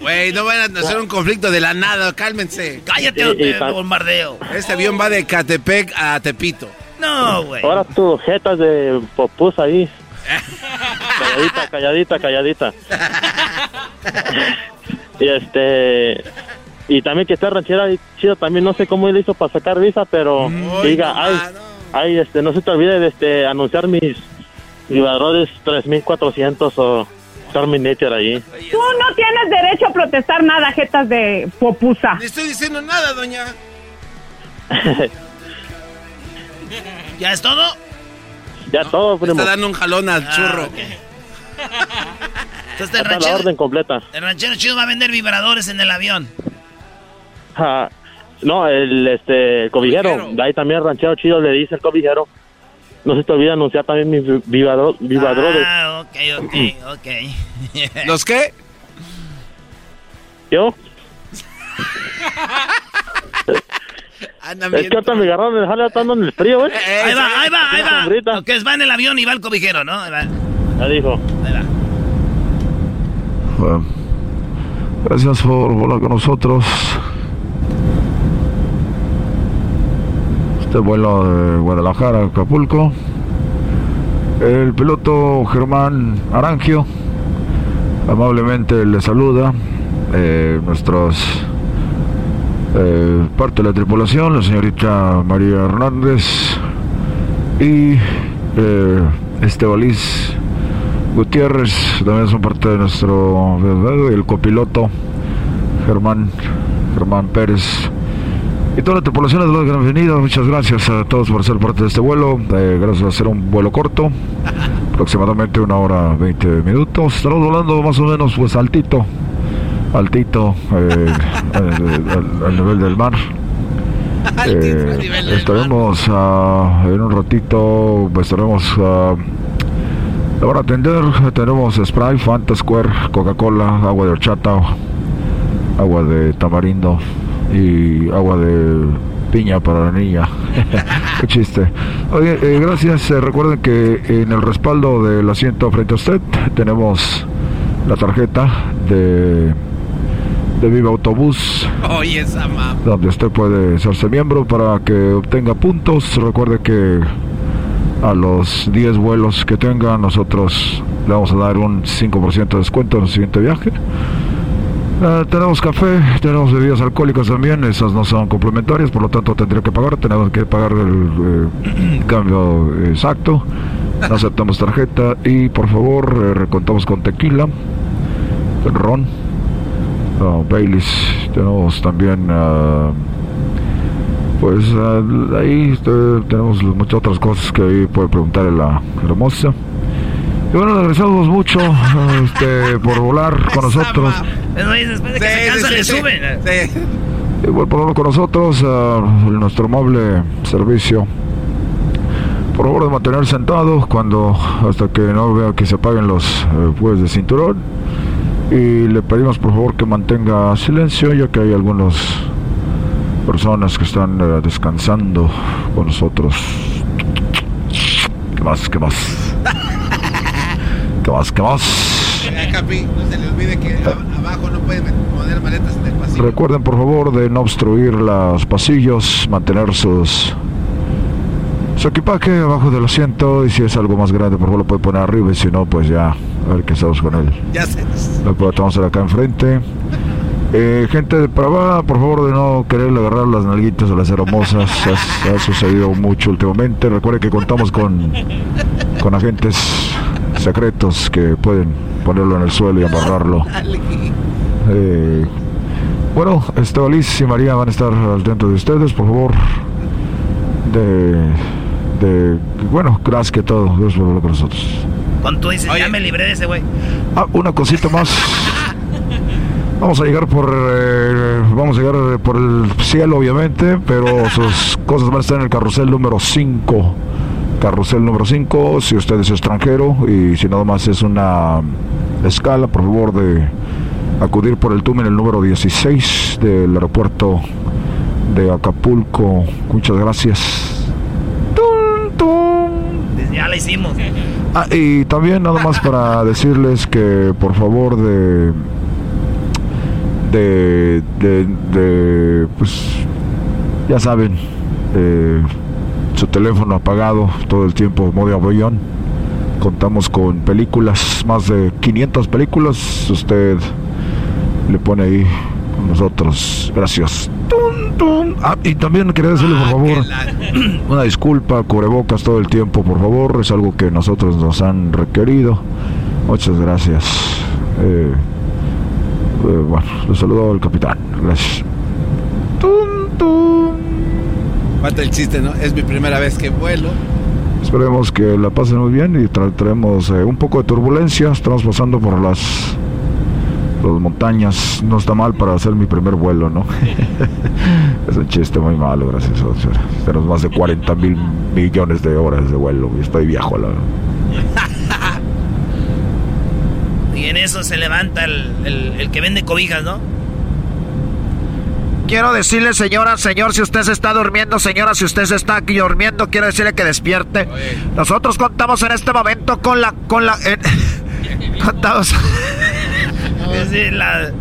Güey, no van a hacer un conflicto de la nada, cálmense. Cállate te bombardeo. Este avión va de Catepec a Tepito. No, güey. Ahora tu jetas de popus ahí. calladita, calladita, calladita. y este. Y también que esté ranchera ahí chido, también no sé cómo él hizo para sacar visa, pero diga, ay, ay, este, no se te olvide de este, anunciar mis Vibradores 3400 o Terminator ahí. Tú no tienes derecho a protestar nada, jetas de popusa. No estoy diciendo nada, doña. ¿Ya es todo? Ya todo, primo. Está dando un jalón al Ah, churro. ok. Entonces el Está la ranchero, orden completa. el ranchero chido va a vender vibradores en el avión. Ah, no, el este el cobijero. De ahí también el ranchero chido le dice el cobijero. No se te olvide anunciar también mis vi- vibrador- vibradores. Ah, ok, ok, ok. ¿Los qué? ¿Yo? Andan Es que hasta me agarraron atando en el frío, güey. Ahí va, ahí va, ahí va. sombrita. Ok, va en el avión y va el cobijero, ¿no? Ahí va. Ya dijo. Ahí va. Bueno, gracias por volar con nosotros. Este vuelo de Guadalajara a Acapulco. El piloto Germán Arangio amablemente le saluda. Eh, nuestros eh, parte de la tripulación, la señorita María Hernández y eh, Estebaliz Gutiérrez, también son parte de nuestro el copiloto Germán Germán Pérez y toda la tripulación de los bienvenidos. Muchas gracias a todos por ser parte de este vuelo. Eh, gracias a ser un vuelo corto, aproximadamente una hora 20 minutos. Estamos volando más o menos pues altito, altito eh, al, al- nivel del mar. Eh, estaremos ah, en un ratito, pues, estaremos van a atender. Tenemos Sprite, Fanta Square, Coca-Cola, agua de horchata, agua de tamarindo y agua de piña para la niña. Qué chiste. Oye, eh, gracias. Eh, recuerden que en el respaldo del asiento frente a usted tenemos la tarjeta de, de Viva Autobús Oye, esa mamá. donde usted puede hacerse miembro para que obtenga puntos. Recuerde que a los 10 vuelos que tenga, nosotros le vamos a dar un 5% de descuento en el siguiente viaje. Eh, tenemos café, tenemos bebidas alcohólicas también, esas no son complementarias, por lo tanto tendría que pagar, tenemos que pagar el eh, cambio exacto. No aceptamos tarjeta y por favor eh, recontamos con tequila, ron, ah, Baileys, tenemos también ah, pues ah, ahí eh, tenemos muchas otras cosas que ahí puede preguntarle la hermosa. Y bueno, le agradecemos mucho este, por volar con nosotros. Después de que se cansa, le suben. Igual por hablar con nosotros, ah, nuestro amable servicio. Por favor de mantener sentado cuando hasta que no vea que se apaguen los eh, pues de cinturón. Y le pedimos por favor que mantenga silencio ya que hay algunas personas que están eh, descansando con nosotros. ¿Qué más? ¿Qué más? ¿Qué más? ¿Qué más? Eh, Capi, no se le olvide que a- abajo no pueden poner maletas en el pasillo. Recuerden por favor de no obstruir los pasillos, mantener sus su equipaje abajo del asiento y si es algo más grande por favor lo puede poner arriba y si no pues ya a ver qué hacemos con él. Ya se. Lo podemos hacer acá enfrente. Eh, gente de Pravada, por favor de no querer agarrar las nalguitas a las hermosas. Ha, ha sucedido mucho últimamente. Recuerde que contamos con, con agentes secretos que pueden ponerlo en el suelo y amarrarlo. Eh, bueno, Estebaliz y María van a estar al dentro de ustedes, por favor. De, de bueno, gracias que todo, Dios por con nosotros. Cuando tú dices, ya me libré de ese güey. Ah, una cosita más. Vamos a llegar por eh, vamos a llegar por el cielo obviamente, pero sus cosas van a estar en el carrusel número 5. Carrusel número 5, si usted es extranjero y si nada más es una escala, por favor de acudir por el túnel número 16 del aeropuerto de Acapulco. Muchas gracias. Ya la hicimos. Ah, y también nada más para decirles que por favor de de de, de, pues ya saben eh, su teléfono apagado todo el tiempo modo avión. Contamos con películas más de 500 películas. Usted le pone ahí nosotros. Gracias. Ah, y también quería decirle, por favor, una disculpa, cubrebocas todo el tiempo, por favor. Es algo que nosotros nos han requerido. Muchas gracias. Eh, eh, bueno, le saludo al capitán. Gracias. Falta el chiste, ¿no? Es mi primera vez que vuelo. Esperemos que la pasen muy bien y traeremos eh, un poco de turbulencia. Estamos pasando por las, las montañas. No está mal para hacer mi primer vuelo, ¿no? es un chiste muy malo, gracias. Tenemos más de 40 mil millones de horas de vuelo y estoy viejo. La... y en eso se levanta el, el que vende cobijas, ¿no? quiero decirle, señora, señor, si usted se está durmiendo, señora, si usted se está aquí durmiendo, quiero decirle que despierte. Nosotros contamos en este momento con la, con la, contamos. La,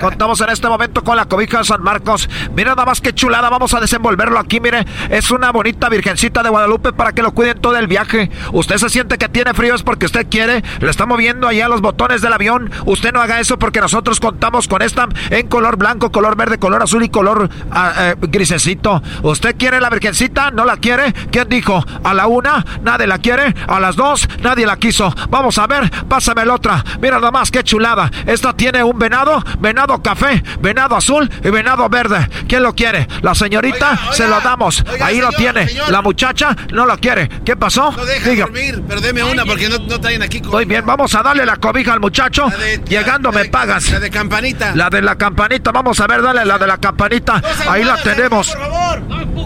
Contamos en este momento con la cobija de San Marcos. Mira nada más que chulada, vamos a desenvolverlo aquí, mire. Es una bonita virgencita de Guadalupe para que lo cuiden todo el viaje. Usted se siente que tiene frío es porque usted quiere. Le está moviendo allá los botones del avión. Usted no haga eso porque nosotros contamos con esta en color blanco, color verde, color azul y color ah, eh, grisecito. ¿Usted quiere la virgencita? ¿No la quiere? ¿Quién dijo? A la una, nadie la quiere. A las dos, nadie la quiso. Vamos a ver, pásame la otra. Mira nada más que chulada. Esta tiene un venado, venado café, venado azul y venado verde. ¿Quién lo quiere? La señorita se lo damos. Ahí lo tiene. La muchacha no lo quiere. ¿Qué pasó? No deja dormir, pero deme una porque no, no traen aquí. Muy bien, vamos a darle la cobija al muchacho. Llegando me pagas. La de campanita. La de la campanita. Vamos a ver, dale la de la campanita. Ahí la tenemos.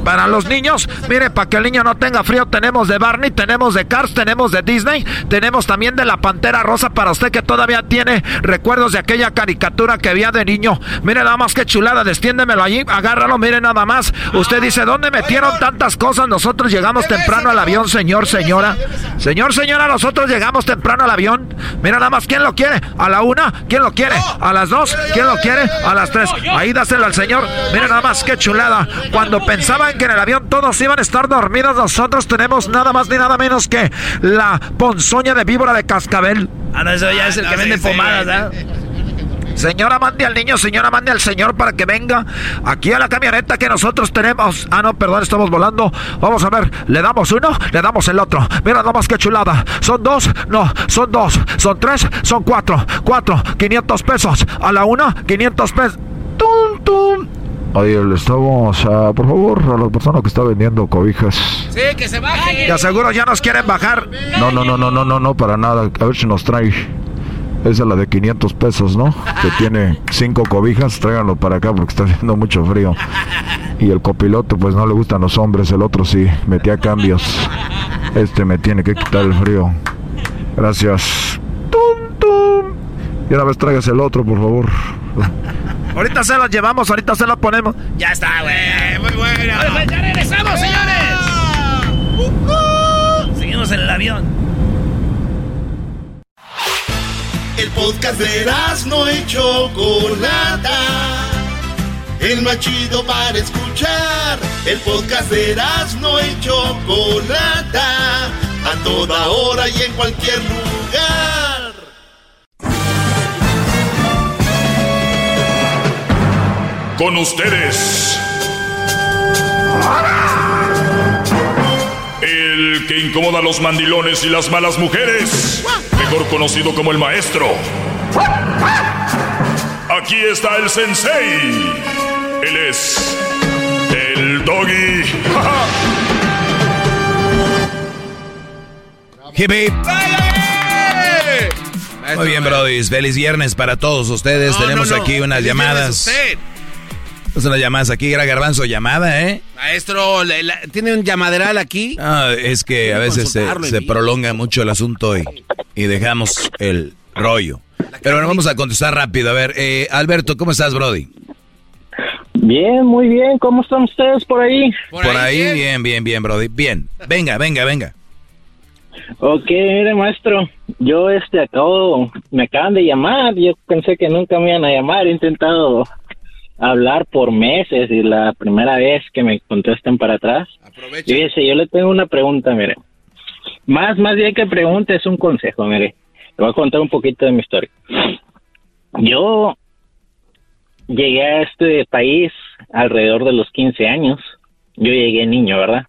Para los niños, mire, para que el niño no tenga frío, tenemos de Barney, tenemos de Cars, tenemos de Disney, tenemos también de la Pantera Rosa para usted que todavía tiene recuerdos de aquella caricatura que había de niño. Mire nada más que chulada, destiéndemelo allí, agárralo, mire nada más. Usted dice, ¿dónde metieron tantas cosas? Nosotros llegamos temprano al avión, señor, señora. Señor, señora, nosotros llegamos temprano al avión. Mira nada más, ¿quién lo quiere? A la una, ¿quién lo quiere? A las dos, ¿quién lo quiere? A las tres. Ahí dáselo al señor. Mire nada más, qué chulada. Cuando pensaban que en el avión todos iban a estar dormidos, nosotros tenemos nada más ni nada menos que la ponzoña de víbora de cascabel. Ah, no, eso ya es el que vende pomadas, ¿eh? Señora, mande al niño, señora, mande al señor para que venga aquí a la camioneta que nosotros tenemos. Ah, no, perdón, estamos volando. Vamos a ver, le damos uno, le damos el otro. Mira nada más que chulada. Son dos, no, son dos, son tres, son cuatro. Cuatro, 500 pesos. A la una, 500 pesos. ¡Tum, tum! Oye, le estamos, uh, por favor, a la persona que está vendiendo cobijas. Sí, que se baje. Ya seguro ya nos quieren bajar. No, no, no, no, no, no, no, para nada. A ver si nos trae. Esa es la de 500 pesos, ¿no? Que tiene cinco cobijas, tráiganlo para acá porque está haciendo mucho frío. Y el copiloto, pues no le gustan los hombres, el otro sí, metía cambios. Este me tiene que quitar el frío. Gracias. ¡Tum, tum! Y una vez tráigase el otro, por favor. Ahorita se lo llevamos, ahorita se lo ponemos. Ya está, güey. Muy bueno. Pues, ya regresamos, señores. Seguimos en el avión. El podcast de no y Chocolata. El más chido para escuchar. El podcast de no y Chocolata. A toda hora y en cualquier lugar. Con ustedes. Que incomoda a los mandilones y las malas mujeres. Mejor conocido como el maestro. Aquí está el sensei. Él es el doggy. Muy bien, Brody. Feliz viernes para todos ustedes. Tenemos aquí unas llamadas. Son las llamadas aquí, era garbanzo llamada, ¿eh? Maestro, ¿tiene un llamaderal aquí? Ah, es que a veces se, prolonga mucho el asunto y, y dejamos el rollo. Pero bueno, vamos a contestar rápido. A ver, eh, Alberto, ¿cómo estás, Brody? Bien, muy bien. ¿Cómo están ustedes por ahí? Por, ahí, bien, bien, bien, Brody. Bien. Venga, venga, venga. Ok, mire, maestro. Yo, este, acabo, me acaban de llamar. Yo pensé que nunca me iban a llamar. He intentado hablar por meses y la primera vez que me contesten para atrás. Aprovecha. Dice, yo le tengo una pregunta, mire. Más, más bien que pregunte es un consejo, mire. Le voy a contar un poquito de mi historia. Yo llegué a este país alrededor de los 15 años. Yo llegué niño, ¿verdad?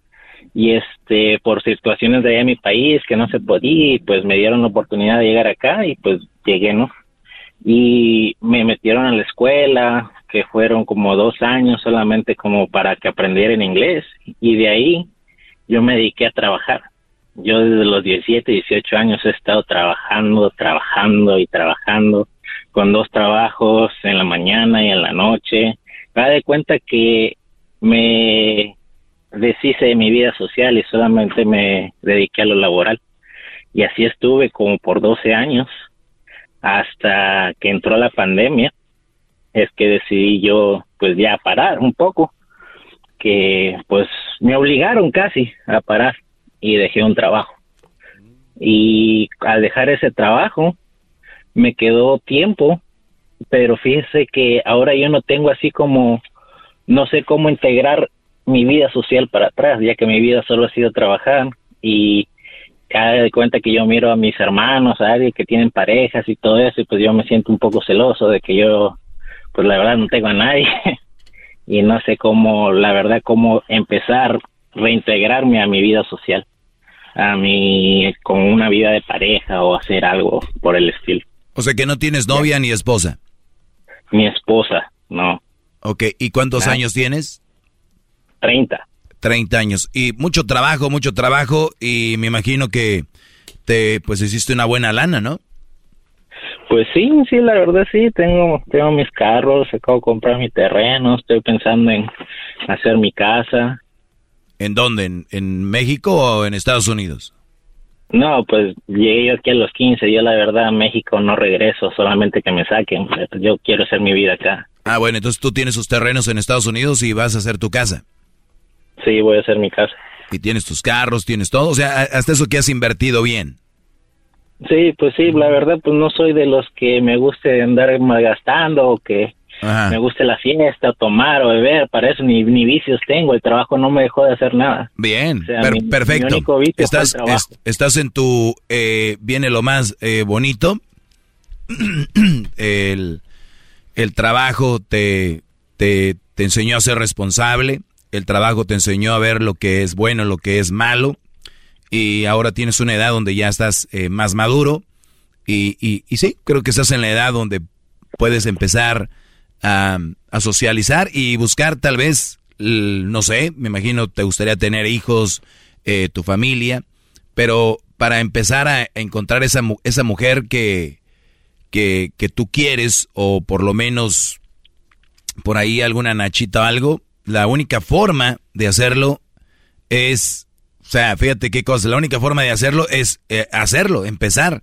Y este, por situaciones de allá en mi país que no se podía, pues me dieron la oportunidad de llegar acá y pues llegué, ¿no? Y me metieron a la escuela, que fueron como dos años solamente como para que aprendiera en inglés. Y de ahí yo me dediqué a trabajar. Yo desde los 17, 18 años he estado trabajando, trabajando y trabajando con dos trabajos en la mañana y en la noche. Me de cuenta que me deshice de mi vida social y solamente me dediqué a lo laboral. Y así estuve como por 12 años hasta que entró la pandemia. Es que decidí yo pues ya parar un poco, que pues me obligaron casi a parar y dejé un trabajo. Y al dejar ese trabajo, me quedó tiempo, pero fíjese que ahora yo no tengo así como, no sé cómo integrar mi vida social para atrás, ya que mi vida solo ha sido trabajar y cada de cuenta que yo miro a mis hermanos, a alguien que tienen parejas y todo eso, y pues yo me siento un poco celoso de que yo, pues la verdad no tengo a nadie y no sé cómo, la verdad, cómo empezar reintegrarme a mi vida social, a mi, con una vida de pareja o hacer algo por el estilo. O sea que no tienes novia ni esposa. Mi esposa, no. Ok, ¿y cuántos años tienes? Treinta. Treinta años. Y mucho trabajo, mucho trabajo y me imagino que te pues hiciste una buena lana, ¿no? Pues sí, sí, la verdad sí, tengo, tengo mis carros, acabo de comprar mi terreno, estoy pensando en hacer mi casa. ¿En dónde? ¿En, en México o en Estados Unidos? No, pues llegué aquí a los 15, yo la verdad a México no regreso, solamente que me saquen, yo quiero hacer mi vida acá. Ah, bueno, entonces tú tienes tus terrenos en Estados Unidos y vas a hacer tu casa. Sí, voy a hacer mi casa. Y tienes tus carros, tienes todo, o sea, hasta eso que has invertido bien. Sí, pues sí, la verdad, pues no soy de los que me guste andar malgastando o que me guste la fiesta, tomar o beber, para eso ni, ni vicios tengo, el trabajo no me dejó de hacer nada. Bien, perfecto. estás, estás en tu, eh, viene lo más eh, bonito, el, el trabajo te, te, te enseñó a ser responsable, el trabajo te enseñó a ver lo que es bueno, lo que es malo, y ahora tienes una edad donde ya estás eh, más maduro, y, y, sí, creo que estás en la edad donde puedes empezar a, socializar y buscar tal vez, no sé, me imagino te gustaría tener hijos, eh, tu familia, pero para empezar a encontrar esa, esa mujer que, que, que tú quieres o por lo menos por ahí alguna nachita o algo, la única forma de hacerlo es, o sea, fíjate qué cosa, la única forma de hacerlo es eh, hacerlo, empezar.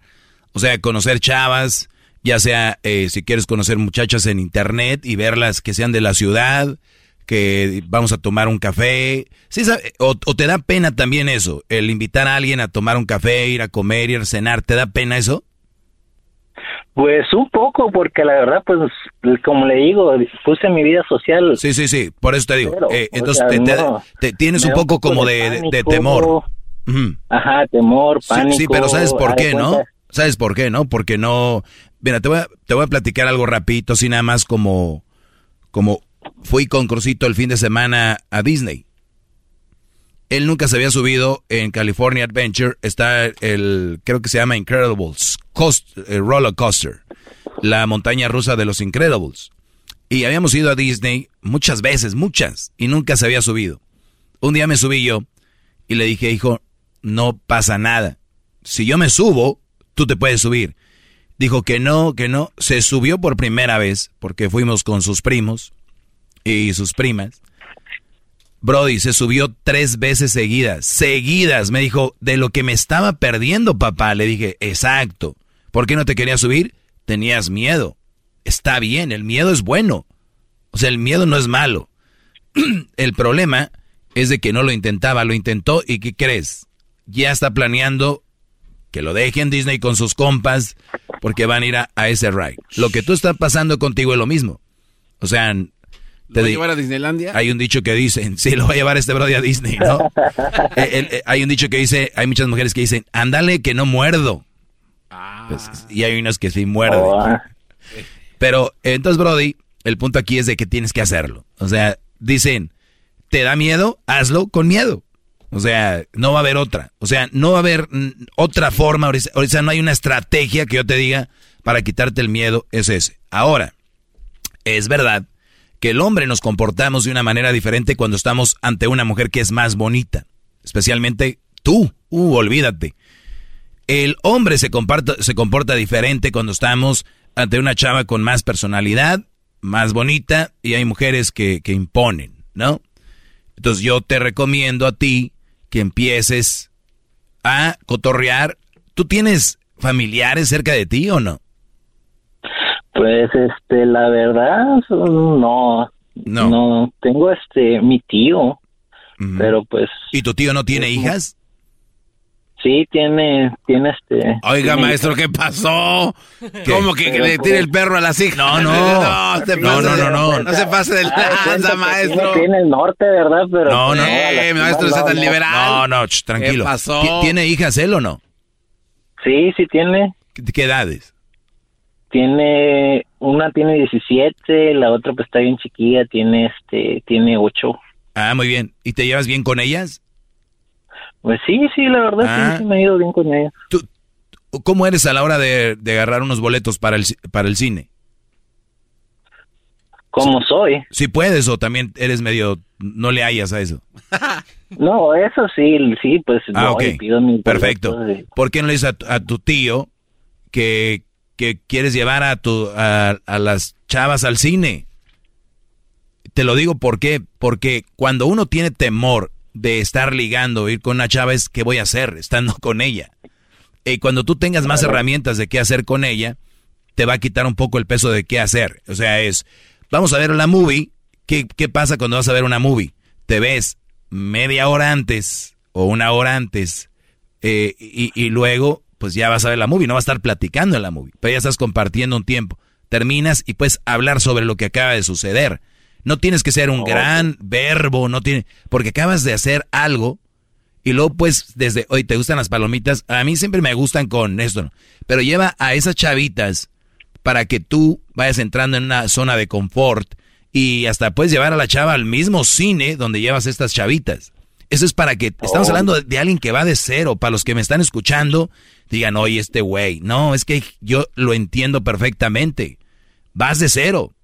O sea, conocer chavas, ya sea eh, si quieres conocer muchachas en internet y verlas que sean de la ciudad, que vamos a tomar un café. ¿Sí, o, te da pena también eso, el invitar a alguien a tomar un café, ir a comer, ir a cenar, ¿te da pena eso? Pues un poco, porque la verdad, pues, como le digo, puse mi vida social. Sí, sí, sí, por eso te digo. Eh, entonces, te, tienes un poco como de, temor. Ajá, temor, pánico. Sí, pero ¿sabes por qué, no? ¿Sabes por qué, no? Porque no, Mira, te voy a, te voy a platicar algo rapidito, así nada más como, como fui con Crucito el fin de semana a Disney. Él nunca se había subido en California Adventure. Está el, creo que se llama Incredibles eh, Roller Coaster. La montaña rusa de los Incredibles. Y habíamos ido a Disney muchas veces, muchas, y nunca se había subido. Un día me subí yo y le dije, hijo, no pasa nada. Si yo me subo, tú te puedes subir. Dijo que no, que no. Se subió por primera vez porque fuimos con sus primos y sus primas. Brody se subió tres veces seguidas, seguidas. Me dijo, de lo que me estaba perdiendo, papá. Le dije, exacto. ¿Por qué no te querías subir? Tenías miedo. Está bien, el miedo es bueno. O sea, el miedo no es malo. el problema es de que no lo intentaba, lo intentó y ¿qué crees? Ya está planeando que lo dejen Disney con sus compas porque van a ir a, ese ride. Lo que tú estás pasando contigo es lo mismo. O sea, te ¿Lo a llevar a Disneylandia? Hay un dicho que dicen, sí, lo va a llevar este brody a Disney, ¿no? Eh, eh, hay un dicho que dice, hay muchas mujeres que dicen, ándale que no muerdo. Ah. Pues, y hay unas que sí muerden. Oh, ah. Pero entonces, Brody, el punto aquí es de que tienes que hacerlo. O sea, dicen, ¿te da miedo? Hazlo con miedo. O sea, no va a haber otra. O sea, no va a haber otra forma. Ahorita no hay una estrategia que yo te diga para quitarte el miedo, es ese. Ahora, es verdad que el hombre nos comportamos de una manera diferente cuando estamos ante una mujer que es más bonita. Especialmente tú. Uh, olvídate. El hombre se comporta, diferente cuando estamos ante una chava con más personalidad, más bonita, y hay mujeres que, que imponen, ¿no? Entonces yo te recomiendo a ti que empieces a cotorrear. ¿Tú tienes familiares cerca de ti o no? Pues, este, la verdad, no. No. No, tengo este, mi tío, pero pues... ¿Y tu tío no tiene hijas? Sí, tiene, tiene este... Oiga, maestro, ¿qué pasó? ¿Cómo que, le tire el perro a las hijas? No, no. no, no, no, no, no. se pase del lanza, maestro. Tiene el norte, ¿verdad? Pero no, no. Eh, maestro, está tan liberal. No, no, tranquilo. ¿Qué pasó? ¿Tiene hijas él o no? Sí, sí tiene. ¿Qué edades? Tiene, una tiene 17, la otra pues está bien chiquilla, tiene este, tiene 8. Ah, muy bien. ¿Y te llevas bien con ellas? Pues sí, sí, la verdad sí, ah. me he ido bien con ellas. ¿Tú, ¿Cómo eres a la hora de, agarrar unos boletos para el, para el cine? ¿Cómo soy? Si puedes o también eres medio, no le hayas a eso. no, eso sí, sí, pues ah, pido mi Perfecto. ¿Por qué no le dices a, a tu tío que, que quieres llevar a, tu, a, las chavas al cine. Te lo digo porque, porque cuando uno tiene temor de estar ligando, ir con una chava, es qué voy a hacer estando con ella. Y cuando tú tengas más herramientas de qué hacer con ella, te va a quitar un poco el peso de qué hacer. O sea, es, vamos a ver la movie. ¿Qué, qué pasa cuando vas a ver una movie? Te ves media hora antes o una hora antes eh, y, y, luego pues ya vas a ver la movie, no vas a estar platicando en la movie, pero ya estás compartiendo un tiempo. Terminas y puedes hablar sobre lo que acaba de suceder. No tienes que ser un gran verbo, no tiene, porque acabas de hacer algo y luego pues desde hoy te gustan las palomitas, a mí siempre me gustan con esto, pero lleva a esas chavitas para que tú vayas entrando en una zona de confort y hasta puedes llevar a la chava al mismo cine donde llevas estas chavitas. Eso es para que, estamos oh. hablando de, alguien que va de cero, para los que me están escuchando, digan, oye, este güey, no, es que yo lo entiendo perfectamente, vas de cero.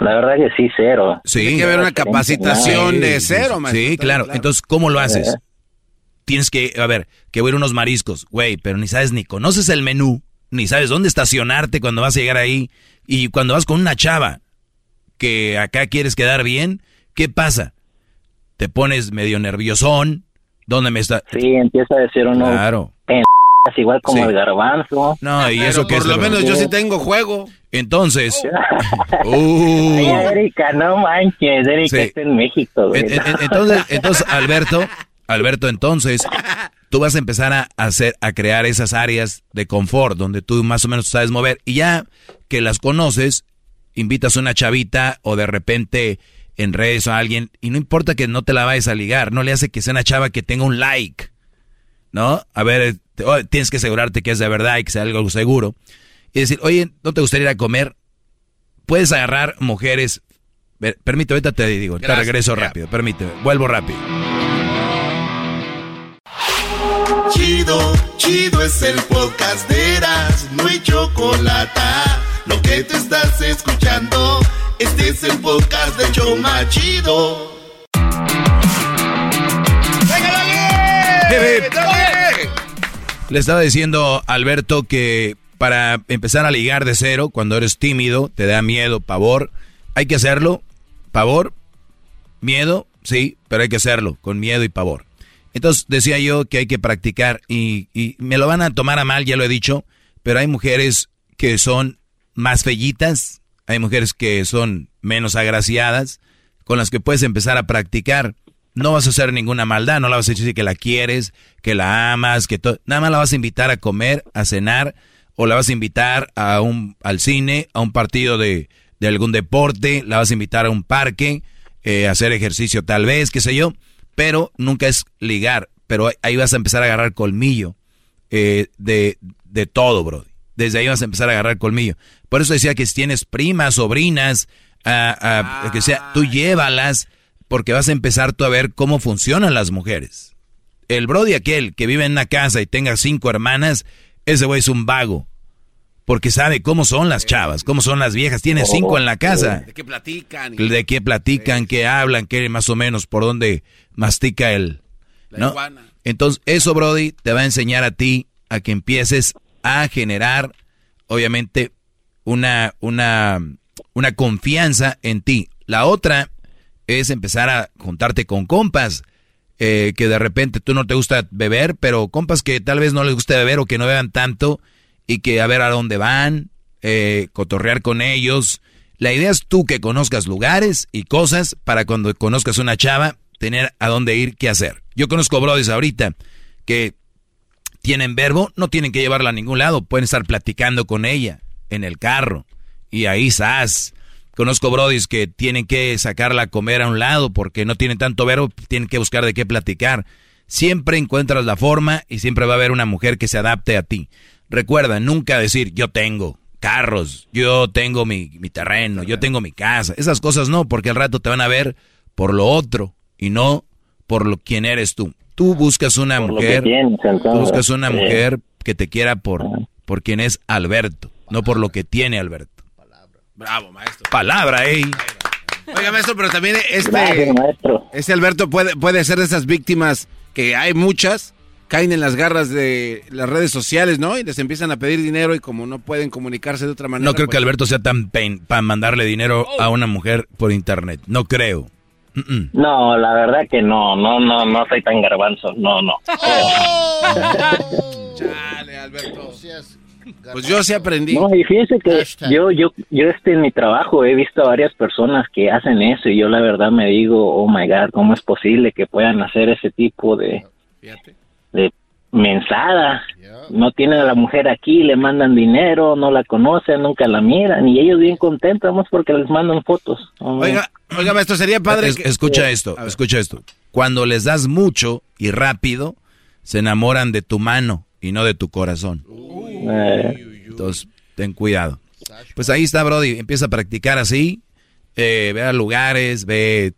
La verdad que sí, cero. Sí. Tiene que haber una capacitación de cero, Sí, claro. Entonces, ¿cómo lo haces? Tienes que, a ver, que voy a ir unos mariscos, güey, pero ni sabes ni conoces el menú, ni sabes dónde estacionarte cuando vas a llegar ahí. Y cuando vas con una chava que acá quieres quedar bien, ¿qué pasa? Te pones medio nerviosón. ¿Dónde me está? Sí, empieza a decir uno. Claro. igual como el garbanzo. No, y eso que por lo menos yo sí tengo juego. Entonces. uh, Erika, no manches, Erika está en México. entonces, entonces, Alberto, Alberto, entonces, tú vas a empezar a hacer, a crear esas áreas de confort donde tú más o menos sabes mover y ya que las conoces, invitas a una chavita o de repente en redes o a alguien, y no importa que no te la vayas a ligar, no le hace que sea una chava que tenga un like, ¿no? A ver, oh, tienes que asegurarte que es de verdad y que sea algo seguro. Y decir, oye, ¿no te gustaría ir a comer? Puedes agarrar mujeres. Permíteme, ahorita te digo, te regreso rápido, permíteme, vuelvo rápido. Chido, chido es el podcast de Eras, no hay chocolate. Lo que te estás escuchando. Este es el podcast de Choma Chido. Le estaba diciendo Alberto que para empezar a ligar de cero, cuando eres tímido, te da miedo, pavor, hay que hacerlo. Pavor, miedo, sí, pero hay que hacerlo con miedo y pavor. Entonces decía yo que hay que practicar y, y, me lo van a tomar a mal, ya lo he dicho, pero hay mujeres que son más fellitas, hay mujeres que son menos agraciadas, con las que puedes empezar a practicar. No vas a hacer ninguna maldad, no la vas a decir que la quieres, que la amas, que todo. Nada más la vas a invitar a comer, a cenar, o la vas a invitar a un, al cine, a un partido de, de algún deporte, la vas a invitar a un parque, eh, a hacer ejercicio tal vez, qué sé yo, pero nunca es ligar, pero ahí vas a empezar a agarrar colmillo eh, de, de todo, bro desde ahí vas a empezar a agarrar colmillo. Por eso decía que si tienes primas, sobrinas, ah, ah, que sea, tú llévalas porque vas a empezar tú a ver cómo funcionan las mujeres. El brody aquel que vive en una casa y tenga cinco hermanas, ese güey es un vago. Porque sabe cómo son las chavas, cómo son las viejas. Tiene cinco en la casa. ¿De qué platican? De qué platican, qué hablan, qué más o menos por dónde mastica el... ¿no? Entonces, eso, Brody, te va a enseñar a ti a que empieces a generar, obviamente, una, una, una confianza en ti. La otra es empezar a juntarte con compas. Eh, que de repente tú no te gusta beber, pero compas que tal vez no les guste beber o que no beban tanto y que a ver a dónde van, eh, cotorrear con ellos. La idea es tú que conozcas lugares y cosas para cuando conozcas una chava, tener a dónde ir, qué hacer. Yo conozco brodis ahorita que tienen verbo, no tienen que llevarla a ningún lado, pueden estar platicando con ella en el carro y ahí estás. Conozco brodis que tienen que sacarla a comer a un lado porque no tienen tanto verbo, tienen que buscar de qué platicar. Siempre encuentras la forma y siempre va a haber una mujer que se adapte a ti. Recuerda, nunca decir yo tengo carros, yo tengo mi, mi terreno, yo tengo mi casa. Esas cosas no, porque al rato te van a ver por lo otro y no por lo quien eres tú. Tú buscas una mujer, buscas una mujer que te quiera por, por quien es Alberto, no por lo que tiene Alberto. Bravo, maestro. Palabra, ey. Oiga, maestro, pero también este, este Alberto puede, puede ser de esas víctimas que hay muchas, caen en las garras de las redes sociales, ¿no? Y les empiezan a pedir dinero y como no pueden comunicarse de otra manera. No creo que pues- Alberto sea tan pain para mandarle dinero a una mujer por internet. No creo. No, la verdad que no, no, no, no soy tan garbanzo, no, no. Chale, Alberto. Pues yo sí aprendí. No, y fíjense que yo, yo, yo este en mi trabajo he visto a varias personas que hacen eso y yo la verdad me digo, oh my god, ¿cómo es posible que puedan hacer ese tipo de, de mensada? No tienen a la mujer aquí, le mandan dinero, no la conocen, nunca la miran y ellos bien contentos, vamos porque les mandan fotos. Oh, Oiga, oiga, maestro, sería padre Es- que... Escucha esto, escucha esto. Cuando les das mucho y rápido, se enamoran de tu mano y no de tu corazón. Entonces, ten cuidado. Pues ahí está, Brody. Empieza a practicar así. Eh, ve a lugares, ve,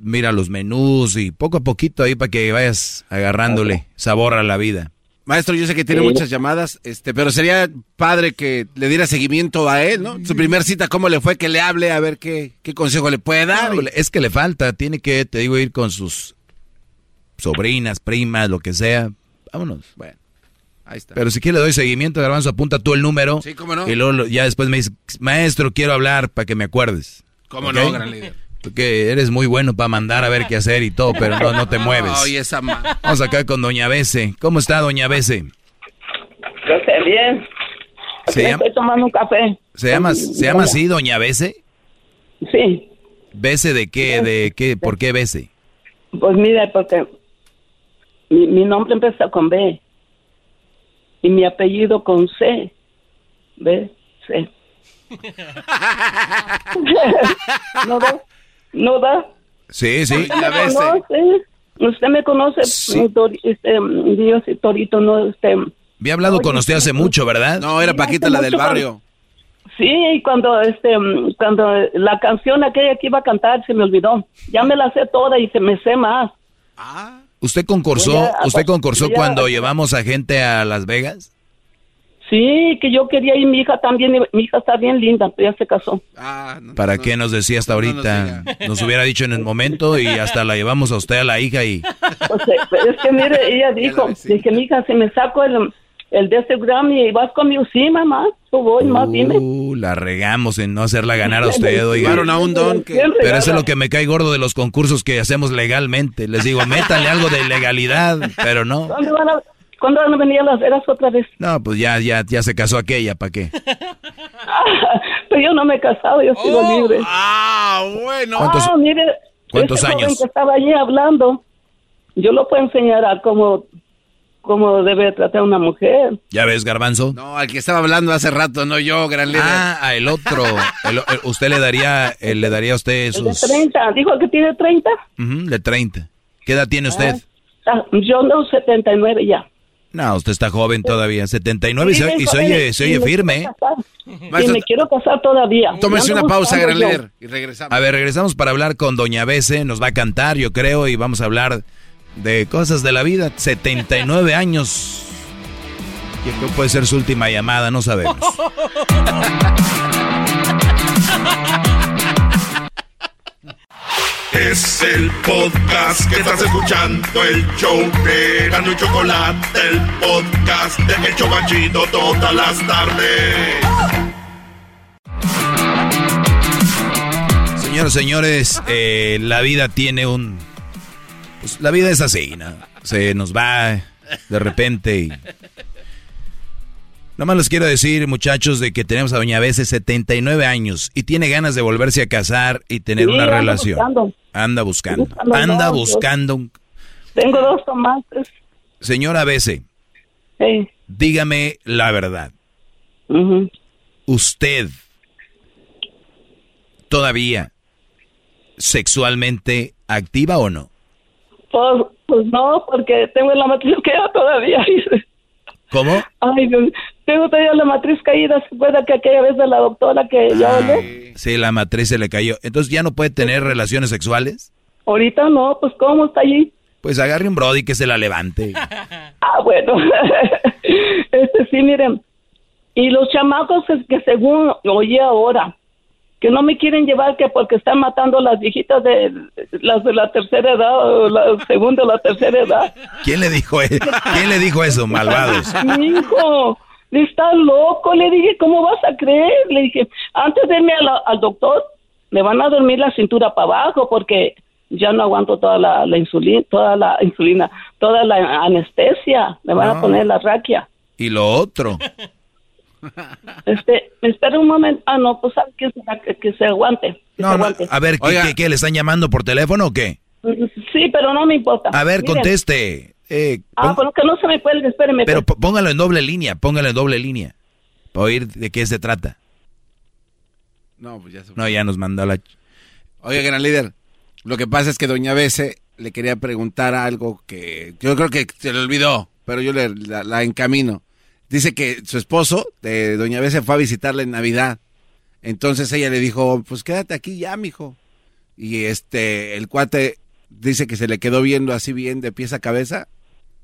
mira los menús y poco a poquito ahí para que vayas agarrándole sabor a la vida. Maestro, yo sé que tiene Sí. muchas llamadas, este, pero sería padre que le diera seguimiento a él, ¿no? Su primer cita, ¿cómo le fue? Que le hable, a ver qué, qué consejo le puede dar. No, es que le falta, tiene que, te digo, ir con sus sobrinas, primas, lo que sea. Vámonos. Bueno, ahí está. Pero si quiere le doy seguimiento, Garbanzo, apunta tú el número. Sí, cómo no. Y luego ya después me dice, maestro, quiero hablar para que me acuerdes. ¿Cómo no, gran líder? Porque eres muy bueno para mandar a ver qué hacer y todo, pero no, no te mueves. Ay, esa ma- Vamos acá con Doña Bese. ¿Cómo está Doña Bese? Yo sé bien. ¿Se llama, Estoy tomando un café. se llama, ¿se llama así Doña Bese? Sí. ¿Bese de qué? ¿De qué? ¿Por qué Bese? Pues mira, porque mi, mi nombre empieza con B y mi apellido con C. B, C. ¿No da? ¿No da? Sí, sí. ¿Usted me conoce? ¿Usted me conoce? Tor- este, Dios y Torito, no, este... Había hablado con usted hace mucho, ¿verdad? No, era Paquita la del barrio. Sí, y cuando este cuando la canción aquella que iba a cantar se me olvidó. Ya me la sé toda y se me sé más. ¿Usted concursó, usted concursó cuando llevamos a gente a Las Vegas? Sí, que yo quería ir, mi hija también, y mi hija está bien linda, pero ya se casó. ¿Para qué nos decía hasta ahorita? Nos hubiera dicho en el momento y hasta la llevamos a usted a la hija y... O sea, pero es que mire, ella dijo, dije, mi hija, si me saco el, el de este Grammy y vas conmigo, sí, mamá, tú voy, más dime. Uh, la regamos en no hacerla ganar a usted, oiga. Llevaron a un don que- Pero eso es lo que me cae gordo de los concursos que hacemos legalmente. Les digo, métanle algo de legalidad, pero no. ¿Dónde van a, ¿Cuándo van a venir a Las Vegas otra vez? No, pues ya, ya, ya se casó aquella, ¿para qué? Pero yo no me he casado, yo sigo libre. Ah, bueno. ¿Cuántos- ah, mire, cuántos ese joven años? que estaba allí hablando, yo lo puedo enseñar a cómo, cómo debe tratar a una mujer. ¿Ya ves, Garbanzo? No, al que estaba hablando hace rato, no yo, gran líder. Ah, a el otro. El- el- usted le daría, eh, le daría a usted El de sus... 30, dijo que tiene 30. Ujú, de 30. ¿Qué edad tiene usted? Ah, yo no, 79 ya. No, usted está joven todavía, 79 y Sí, se, y se joven, oye, se y oye me firme. quiero casar. Y me quiero casar todavía. Tómese una pausa, buscando gran yo. líder, y regresamos. A ver, regresamos para hablar con Doña Bese, nos va a cantar, yo creo, y vamos a hablar de cosas de la vida. 79 años. Yo creo que puede ser su última llamada, no sabemos. Es el podcast que estás escuchando, el show de Gano y Chocolate, el podcast de El Chocachito todas las tardes. Señoras, señores, eh, la vida tiene un... Pues la vida es así, ¿no? Se nos va de repente y... Nomás les quiero decir, muchachos, de que tenemos a Doña Bese 79 años y tiene ganas de volverse a casar y tener Sí, una ando relación. buscando. Anda buscando. Buscando Anda buscando. Tengo dos tomates. Señora Bese, Sí. dígame la verdad. ¿Usted todavía sexualmente activa o no? Pues, pues no, porque tengo matriz caída todavía. ¿Cómo? Ay, Dios, tengo todavía la matriz caída. ¿Se acuerda que aquella vez de la doctora que ya hablé? Sí, la matriz se le cayó. Entonces ya no puede tener relaciones sexuales. Ahorita no, pues ¿cómo está allí? Pues agarre un brody que se la levante. Ah, bueno. este sí, miren. Y los chamacos que, que según oí ahora, que no me quieren llevar que porque están matando a las viejitas de las de la tercera edad o la segunda o la tercera edad. ¿Quién le dijo eso? ¿Quién le dijo eso, malvados? Mi hijo, está loco. Le dije, ¿cómo vas a creer? Le dije, antes de irme la- al doctor, me van a dormir la cintura para abajo porque ya no aguanto toda la, la insulina, toda la insulina, toda la anestesia. Me van a No. poner la raquia. Y lo otro. Este, espera un momento. Ah, no, pues. Que, que se aguante. que No, se no, aguante. a ver, ¿qué, qué, qué, le están llamando por teléfono o qué? Sí, pero no me importa. A ver, Miren. conteste. Eh, Ah, pero que no se me cuelgue, espéreme. pero p- póngalo en doble línea, póngalo en doble línea. Para oír de qué se trata. No, pues ya se No, ya nos mandó la... Oye, gran líder, lo que pasa es que Doña Bese le quería preguntar algo que yo creo que se le olvidó, pero yo le, la, la encamino. Dice que su esposo de Doña Bese fue a visitarla en Navidad. Entonces ella le dijo, pues quédate aquí ya, mijo. Y este, el cuate dice que se le quedó viendo así bien de pies a cabeza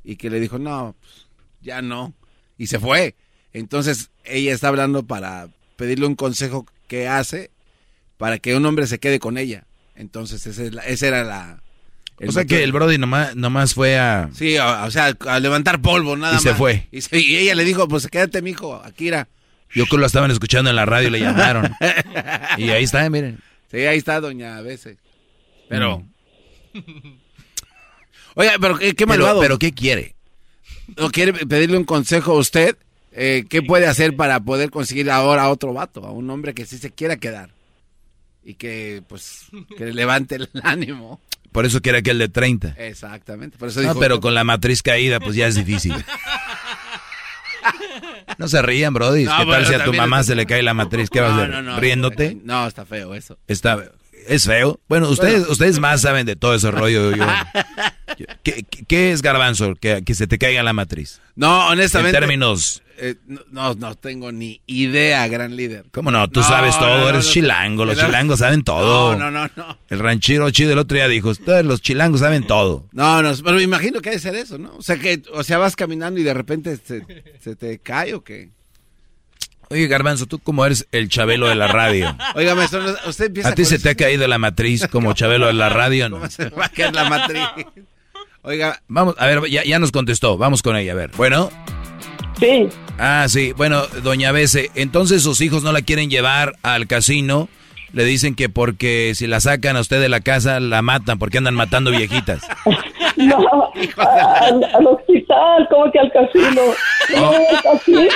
y que le dijo, no, pues, ya no. Y se fue. Entonces ella está hablando para pedirle un consejo que hace para que un hombre se quede con ella. Entonces esa, es la- esa era la... O sea que el Brody nomás, nomás fue a... Sí, o, o sea, a levantar polvo, nada Y más. se fue. Y, se- y ella le dijo, pues quédate, mijo, Akira. Yo creo que lo estaban escuchando en la radio y le llamaron. y ahí está, miren. Sí, ahí está, doña Bese. Pero... Oiga, pero qué, qué Pero- malvado. pero ¿qué quiere? ¿O quiere pedirle un consejo a usted? Eh, ¿Qué puede hacer para poder conseguir ahora a otro vato? A un hombre que sí se quiera quedar. Y que, pues, que le levante el ánimo. Por eso quiere aquel de 30. Exactamente. Por eso No, dijo, pero con la matriz caída, pues ya es difícil. No se rían, Brody. No, ¿Qué tal si a tu mamá es- se le cae la matriz? ¿Qué vas a No, hacer? no, no, ¿Riéndote? No, está feo eso. Está, ¿Es feo? Bueno, ustedes, ustedes más saben de todo ese rollo. yo- yo- ¿Qué, qué- es garbanzo? Que, que se te caiga la matriz. No, honestamente. En términos... eh, no, no, tengo ni idea, gran líder. ¿Cómo no? Tú No, sabes todo, no, eres chilango. Los chilangos saben todo. No, no, no, no. El ranchero chido el otro día dijo, los chilangos saben todo. No, no, pero me imagino que debe ser eso, ¿no? O sea, que, o sea, vas caminando y de repente se, se te cae o qué. Oye, Garbanzo, tú como eres el chabelo de la radio. Oiga, maestro, usted empieza ¿A ti se eso. te ha caído la matriz como chabelo de la radio? No. ¿Cómo se va a caer la matriz? Oiga. Vamos, a ver, ya, ya nos contestó. Vamos con ella, a ver. Bueno. Sí. Ah, sí. Bueno, doña Bese, entonces sus hijos no la quieren llevar al casino. Le dicen que porque si la sacan a usted de la casa, la matan, porque andan matando viejitas. No, al, al hospital, como que al casino. No voy al casino.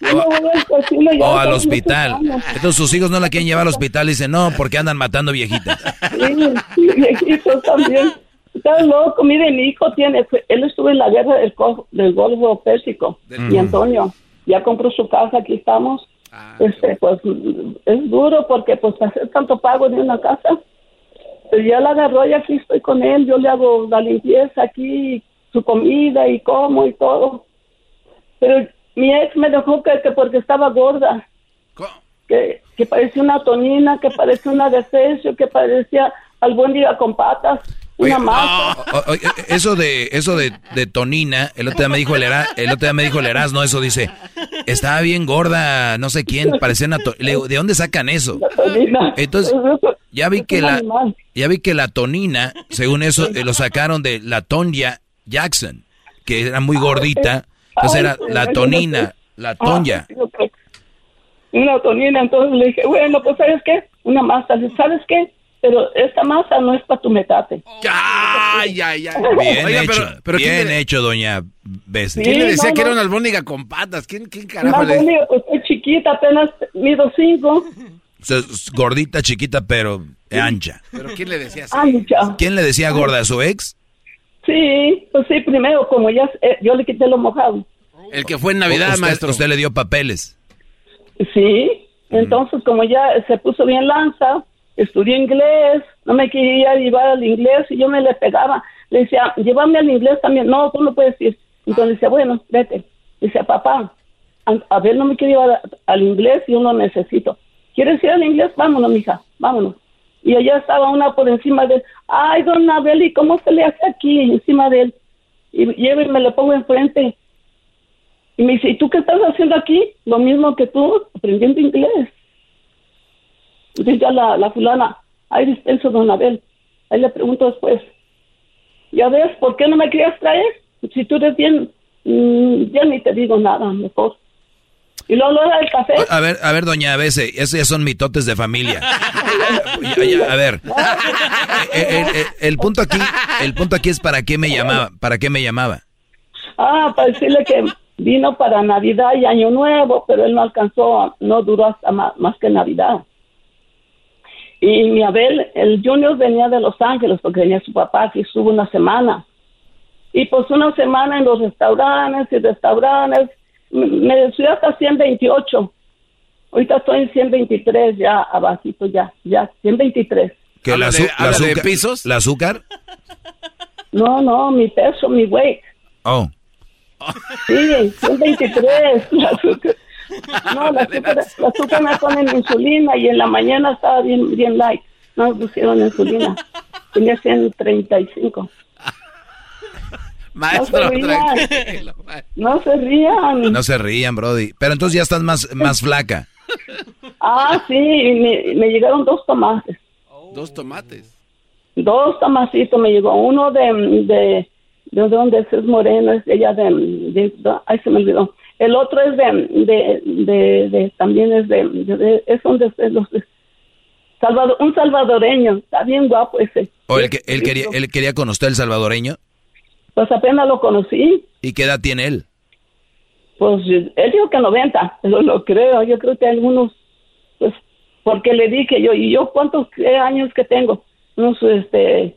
No al casino. ya O al hospital. Entonces sus hijos no la quieren llevar al hospital. Dicen, no, porque andan matando viejitas. Sí, sí, viejitos también. Está loco. Mire, mi hijo tiene, él estuvo en la guerra del, del Golfo Pérsico. Y Antonio, ya compró su casa, aquí estamos. Ah, este, pues es duro porque pues hacer tanto pago de una casa. Pero ya la agarró y aquí estoy con él. Yo le hago la limpieza aquí. su comida y como y todo. Pero mi ex me dejó que, que porque estaba gorda. Que, que parecía una tonina, que parecía una defecio, que parecía albóndiga con patas. Una masa. O- o- eso de eso de, de tonina, el otro día me dijo el, Era- el otro día me dijo el Erasmo, eso dice, estaba bien gorda, no sé quién, parecía una Le digo, ¿de dónde sacan eso? Entonces, ya vi que la ya vi que la tonina, según eso, eh, lo sacaron de la Tonya Jackson, que era muy gordita, entonces era la tonina, la Tonya. Una tonina, entonces le dije, bueno, pues ¿sabes qué? Una masa. ¿sabes qué? Pero esta masa no es para tu metate. Ay, ay, ay. Bien Oiga, hecho, pero- pero ¿quién bien le- hecho, doña Bessie. ¿Quién le decía no, que era una albóndiga con patas? ¿Quién, quién Una carajo le albóndiga, pues estoy chiquita, apenas mido cinco. O sea, es gordita, chiquita, pero ancha. ¿Pero quién le decía así? Ancha. ¿Quién le decía gorda a su ex? Sí, pues sí, primero, como ya eh, yo le quité lo mojado. El que fue en Navidad, usted, maestro. Usted le dio papeles. Sí, entonces como ya se puso bien lanza, estudié inglés, no me quería llevar al inglés y yo me le pegaba. Le decía, llévame al inglés también. No, tú no puedes ir. Entonces decía, bueno, vete. Decía, papá, a, ver, no me quiero llevar al inglés y yo lo necesito. ¿Quieres ir al inglés? Vámonos, mija, vámonos. Y allá estaba una por encima de él. Ay, don Abel, ¿y cómo se le hace aquí encima de él? Y llevo y me lo pongo enfrente. Y me dice, ¿y tú qué estás haciendo aquí? Lo mismo que tú, aprendiendo inglés. Entonces ya la, la fulana, ay, dispenso, don Abel. Ahí le pregunto después, ya ves, ¿por qué no me querías traer? Si tú eres bien, mm, ya ni te digo nada, mejor. Y luego lo del café. A ver, a ver, doña Bese, esos ya son mitotes de familia. Ya, ya, a ver, el, el- el- el punto aquí, el punto aquí es para qué me llamaba, para qué me llamaba. Ah, para decirle que vino para Navidad y Año Nuevo, pero él no alcanzó, no duró hasta ma- más, que Navidad. Y mi Abel, el Junior venía de Los Ángeles porque venía su papá que estuvo una semana. Y pues una semana en los restaurantes y restaurantes, me subí hasta 128. Ahorita estoy en 123 ya, abajito ya, ya, 123. ¿Que la, ¿Habla azu- de- la habla de azúcar, pisos? ¿La azúcar? No, no, mi peso, mi weight. Oh, Sí, 123. La azúcar. No, la azúcar, la azúcar me ponen insulina y en la mañana estaba bien, bien light. No me pusieron insulina. Tenía 135. Maestro, no se rían. tranquilo. No se rían. no se rían, Brody. Pero entonces ya estás más, más flaca. Ah, sí, y me, me llegaron dos tomates. Dos tomates. Dos tomacitos me llegó. Uno de, de, de donde es, es moreno, es de allá de, de, ay, se me olvidó. El otro es de, de, de, de- también es de, es donde los de Salvador, un salvadoreño, está bien guapo ese. ¿O él, que- él quería, él quería con usted el salvadoreño? Pues apenas lo conocí, ¿Y qué edad tiene él? pues él dijo que 90, pero lo creo, yo creo que algunos, pues, porque le dije yo, ¿y yo cuántos años que tengo? Unos, este,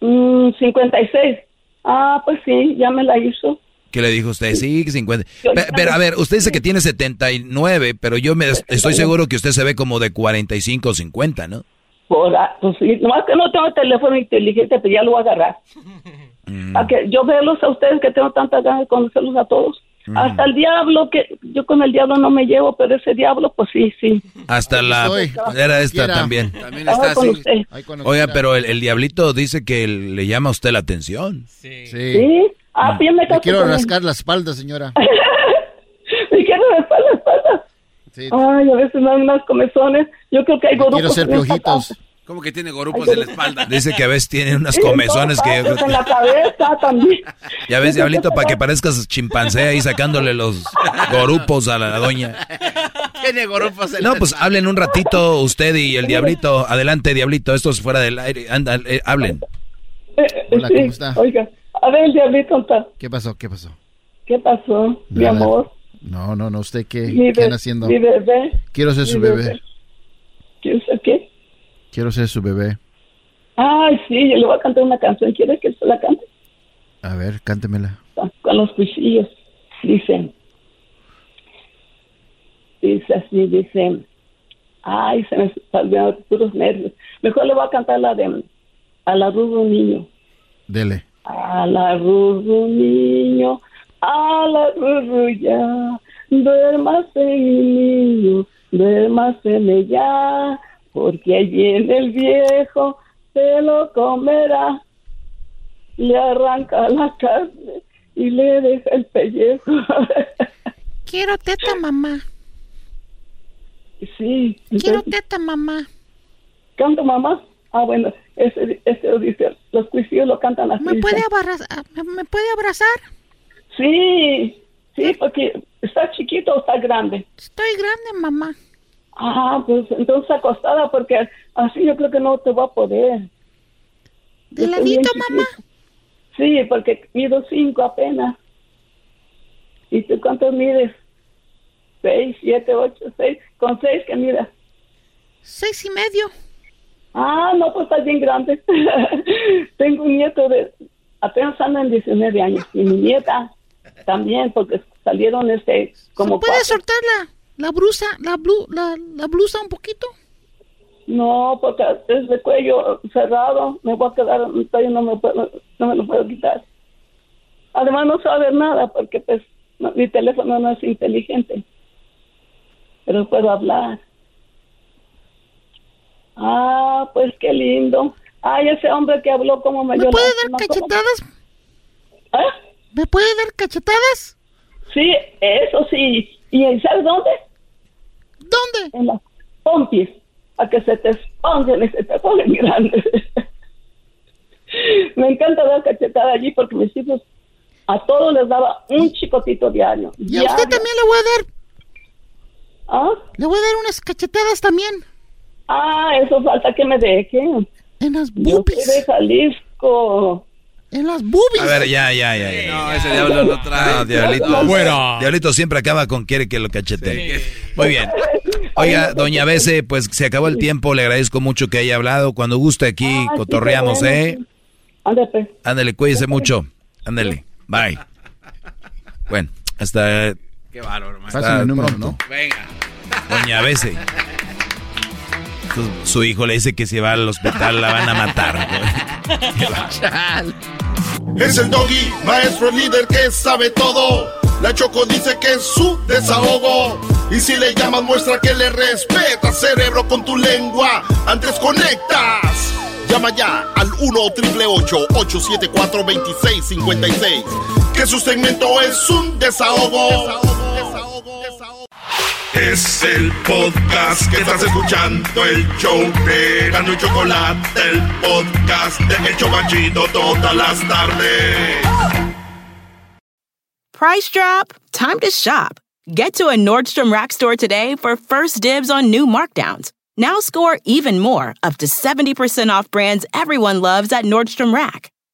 mm, 56. Ah, pues sí, ya me la hizo. ¿Qué le dijo usted? Sí, 50. Pe- Pero, a ver, usted dice que tiene 79, pero yo me estoy seguro que usted se ve como de 45 o 50, ¿no? Por, ah, pues sí, nomás que no tengo teléfono inteligente, pero ya lo voy a agarrar. Mm. Para que yo verlos a ustedes que tengo tanta ganas de conocerlos a todos. Mm. Hasta el diablo, que yo con el diablo no me llevo, pero ese diablo, pues sí, sí. Hasta la... Era esta Quiera. también. También está con así. usted. Oiga, pero el, el diablito dice que le llama a usted la atención. Sí. Sí. Ah, pues ya me quiero él. rascar la espalda, señora. Me quiero raspar la espalda. Ay, a veces me dan unas comezones. Yo creo que hay gorupos Quiero esta piojitos. ¿Cómo que tiene gorupos en la espalda? Dice que a veces tiene unas Sí, comezones que En la cabeza también. Ya ves, diablito, para que parezcas chimpancé ahí sacándole los gorupos a la doña. Tiene gorupos en No, pues hablen un ratito usted y el diablito. Adelante, diablito, esto es fuera del aire. Anda, eh, hablen. Eh, Hola, sí, ¿cómo está? Oiga, a ver, diablito. ¿Qué pasó? ¿Qué pasó? ¿qué pasó, mi amor? No, no, no. ¿Usted qué, Mi, qué anda haciendo? mi bebé. Quiero ser su mi bebé. ¿Quieres ser qué? Quiero ser su bebé. Ay, sí, yo le voy a cantar una canción. ¿Quieres que se la cante? A ver, cántemela. Con los cuchillos. Dicen. Dice así, dice. Ay, se me salieron puros nervios. Mejor le voy a cantar la de A la rubro niño. Dele. A la rurru niño, a la rurru ya, duérmase mi niño, duérmase ya, porque allí en el viejo se lo comerá. Le arranca la carne y le deja el pellejo. Quiero teta, mamá. Sí. Quiero teta, mamá. ¿Canta mamá? Ah, bueno, ese, ese dice, los cuisillos lo cantan así. ¿Me puede, abrazar? ¿Me puede abrazar? Sí, sí, porque está chiquito o está grande. Estoy grande, mamá. Ah, pues entonces acostada porque así yo creo que no te va a poder. ¿De ladito, mamá? Sí, porque mido cinco apenas. ¿Y tú cuántos mides? Seis, siete, ocho, seis. Con seis que midas. Seis y medio. Ah, no, pues estás bien grande. Tengo un nieto de, apenas anda en 19 años. Y mi nieta también, porque salieron este, como ¿Puede cuatro. soltar la, la blusa, la, blu, la, la blusa un poquito? No, porque es de cuello cerrado, me voy a quedar, todavía no me, puedo, no me lo puedo quitar. Además no sabe nada porque pues no- mi teléfono no es inteligente, pero puedo hablar. Ah, pues qué lindo. Ay, ese hombre que habló como me ¿Me puede dar cachetadas? ¿Ah? ¿Me puede dar cachetadas? Sí, eso sí. ¿Y sabes dónde? ¿Dónde? En las pompis, a que se te esponjen y se te ponen grandes. Me encanta dar cachetada allí porque mis hijos a todos les daba un chicotito diario. Y a usted también le voy a dar. ¿Ah? Le voy a dar unas cachetadas también. Ah, eso falta que me dejen. En las Yo soy de Jalisco. En las boobies. A ver, ya, ya, ya. ya. No, ese diablo no trae. No, Diablito. Fuera. Diablito siempre acaba con quiere que lo cachete. Muy bien. Oiga, doña Bese, pues se acabó el tiempo. Le agradezco mucho que haya hablado. Cuando guste aquí, Ah, sí, cotorreamos, bueno, ¿eh? sí. Ándale, pues. Ándale, cuídese mucho. Ándale. Bye. Bueno, hasta. Qué bárbaro, man. hasta Pásame el número, pronto. ¿no? Venga. Doña Bese. Su, hijo le dice que si va al hospital la van a matar. Es el doggy, maestro líder que sabe todo. La Choco dice que es su desahogo. Y si le llamas, muestra que le respeta, cerebro, con tu lengua. Antes conectas. Llama ya al 1-888-874-2656. Que su segmento es un desahogo. Es el podcast que estás escuchando, el show de Gano y Chocolate, el podcast de El Chobachito todas las tardes. Price drop? Time to shop. Get to a Nordstrom Rack store today for first dibs on new markdowns. Now score even more, up to 70% off brands everyone loves at Nordstrom Rack.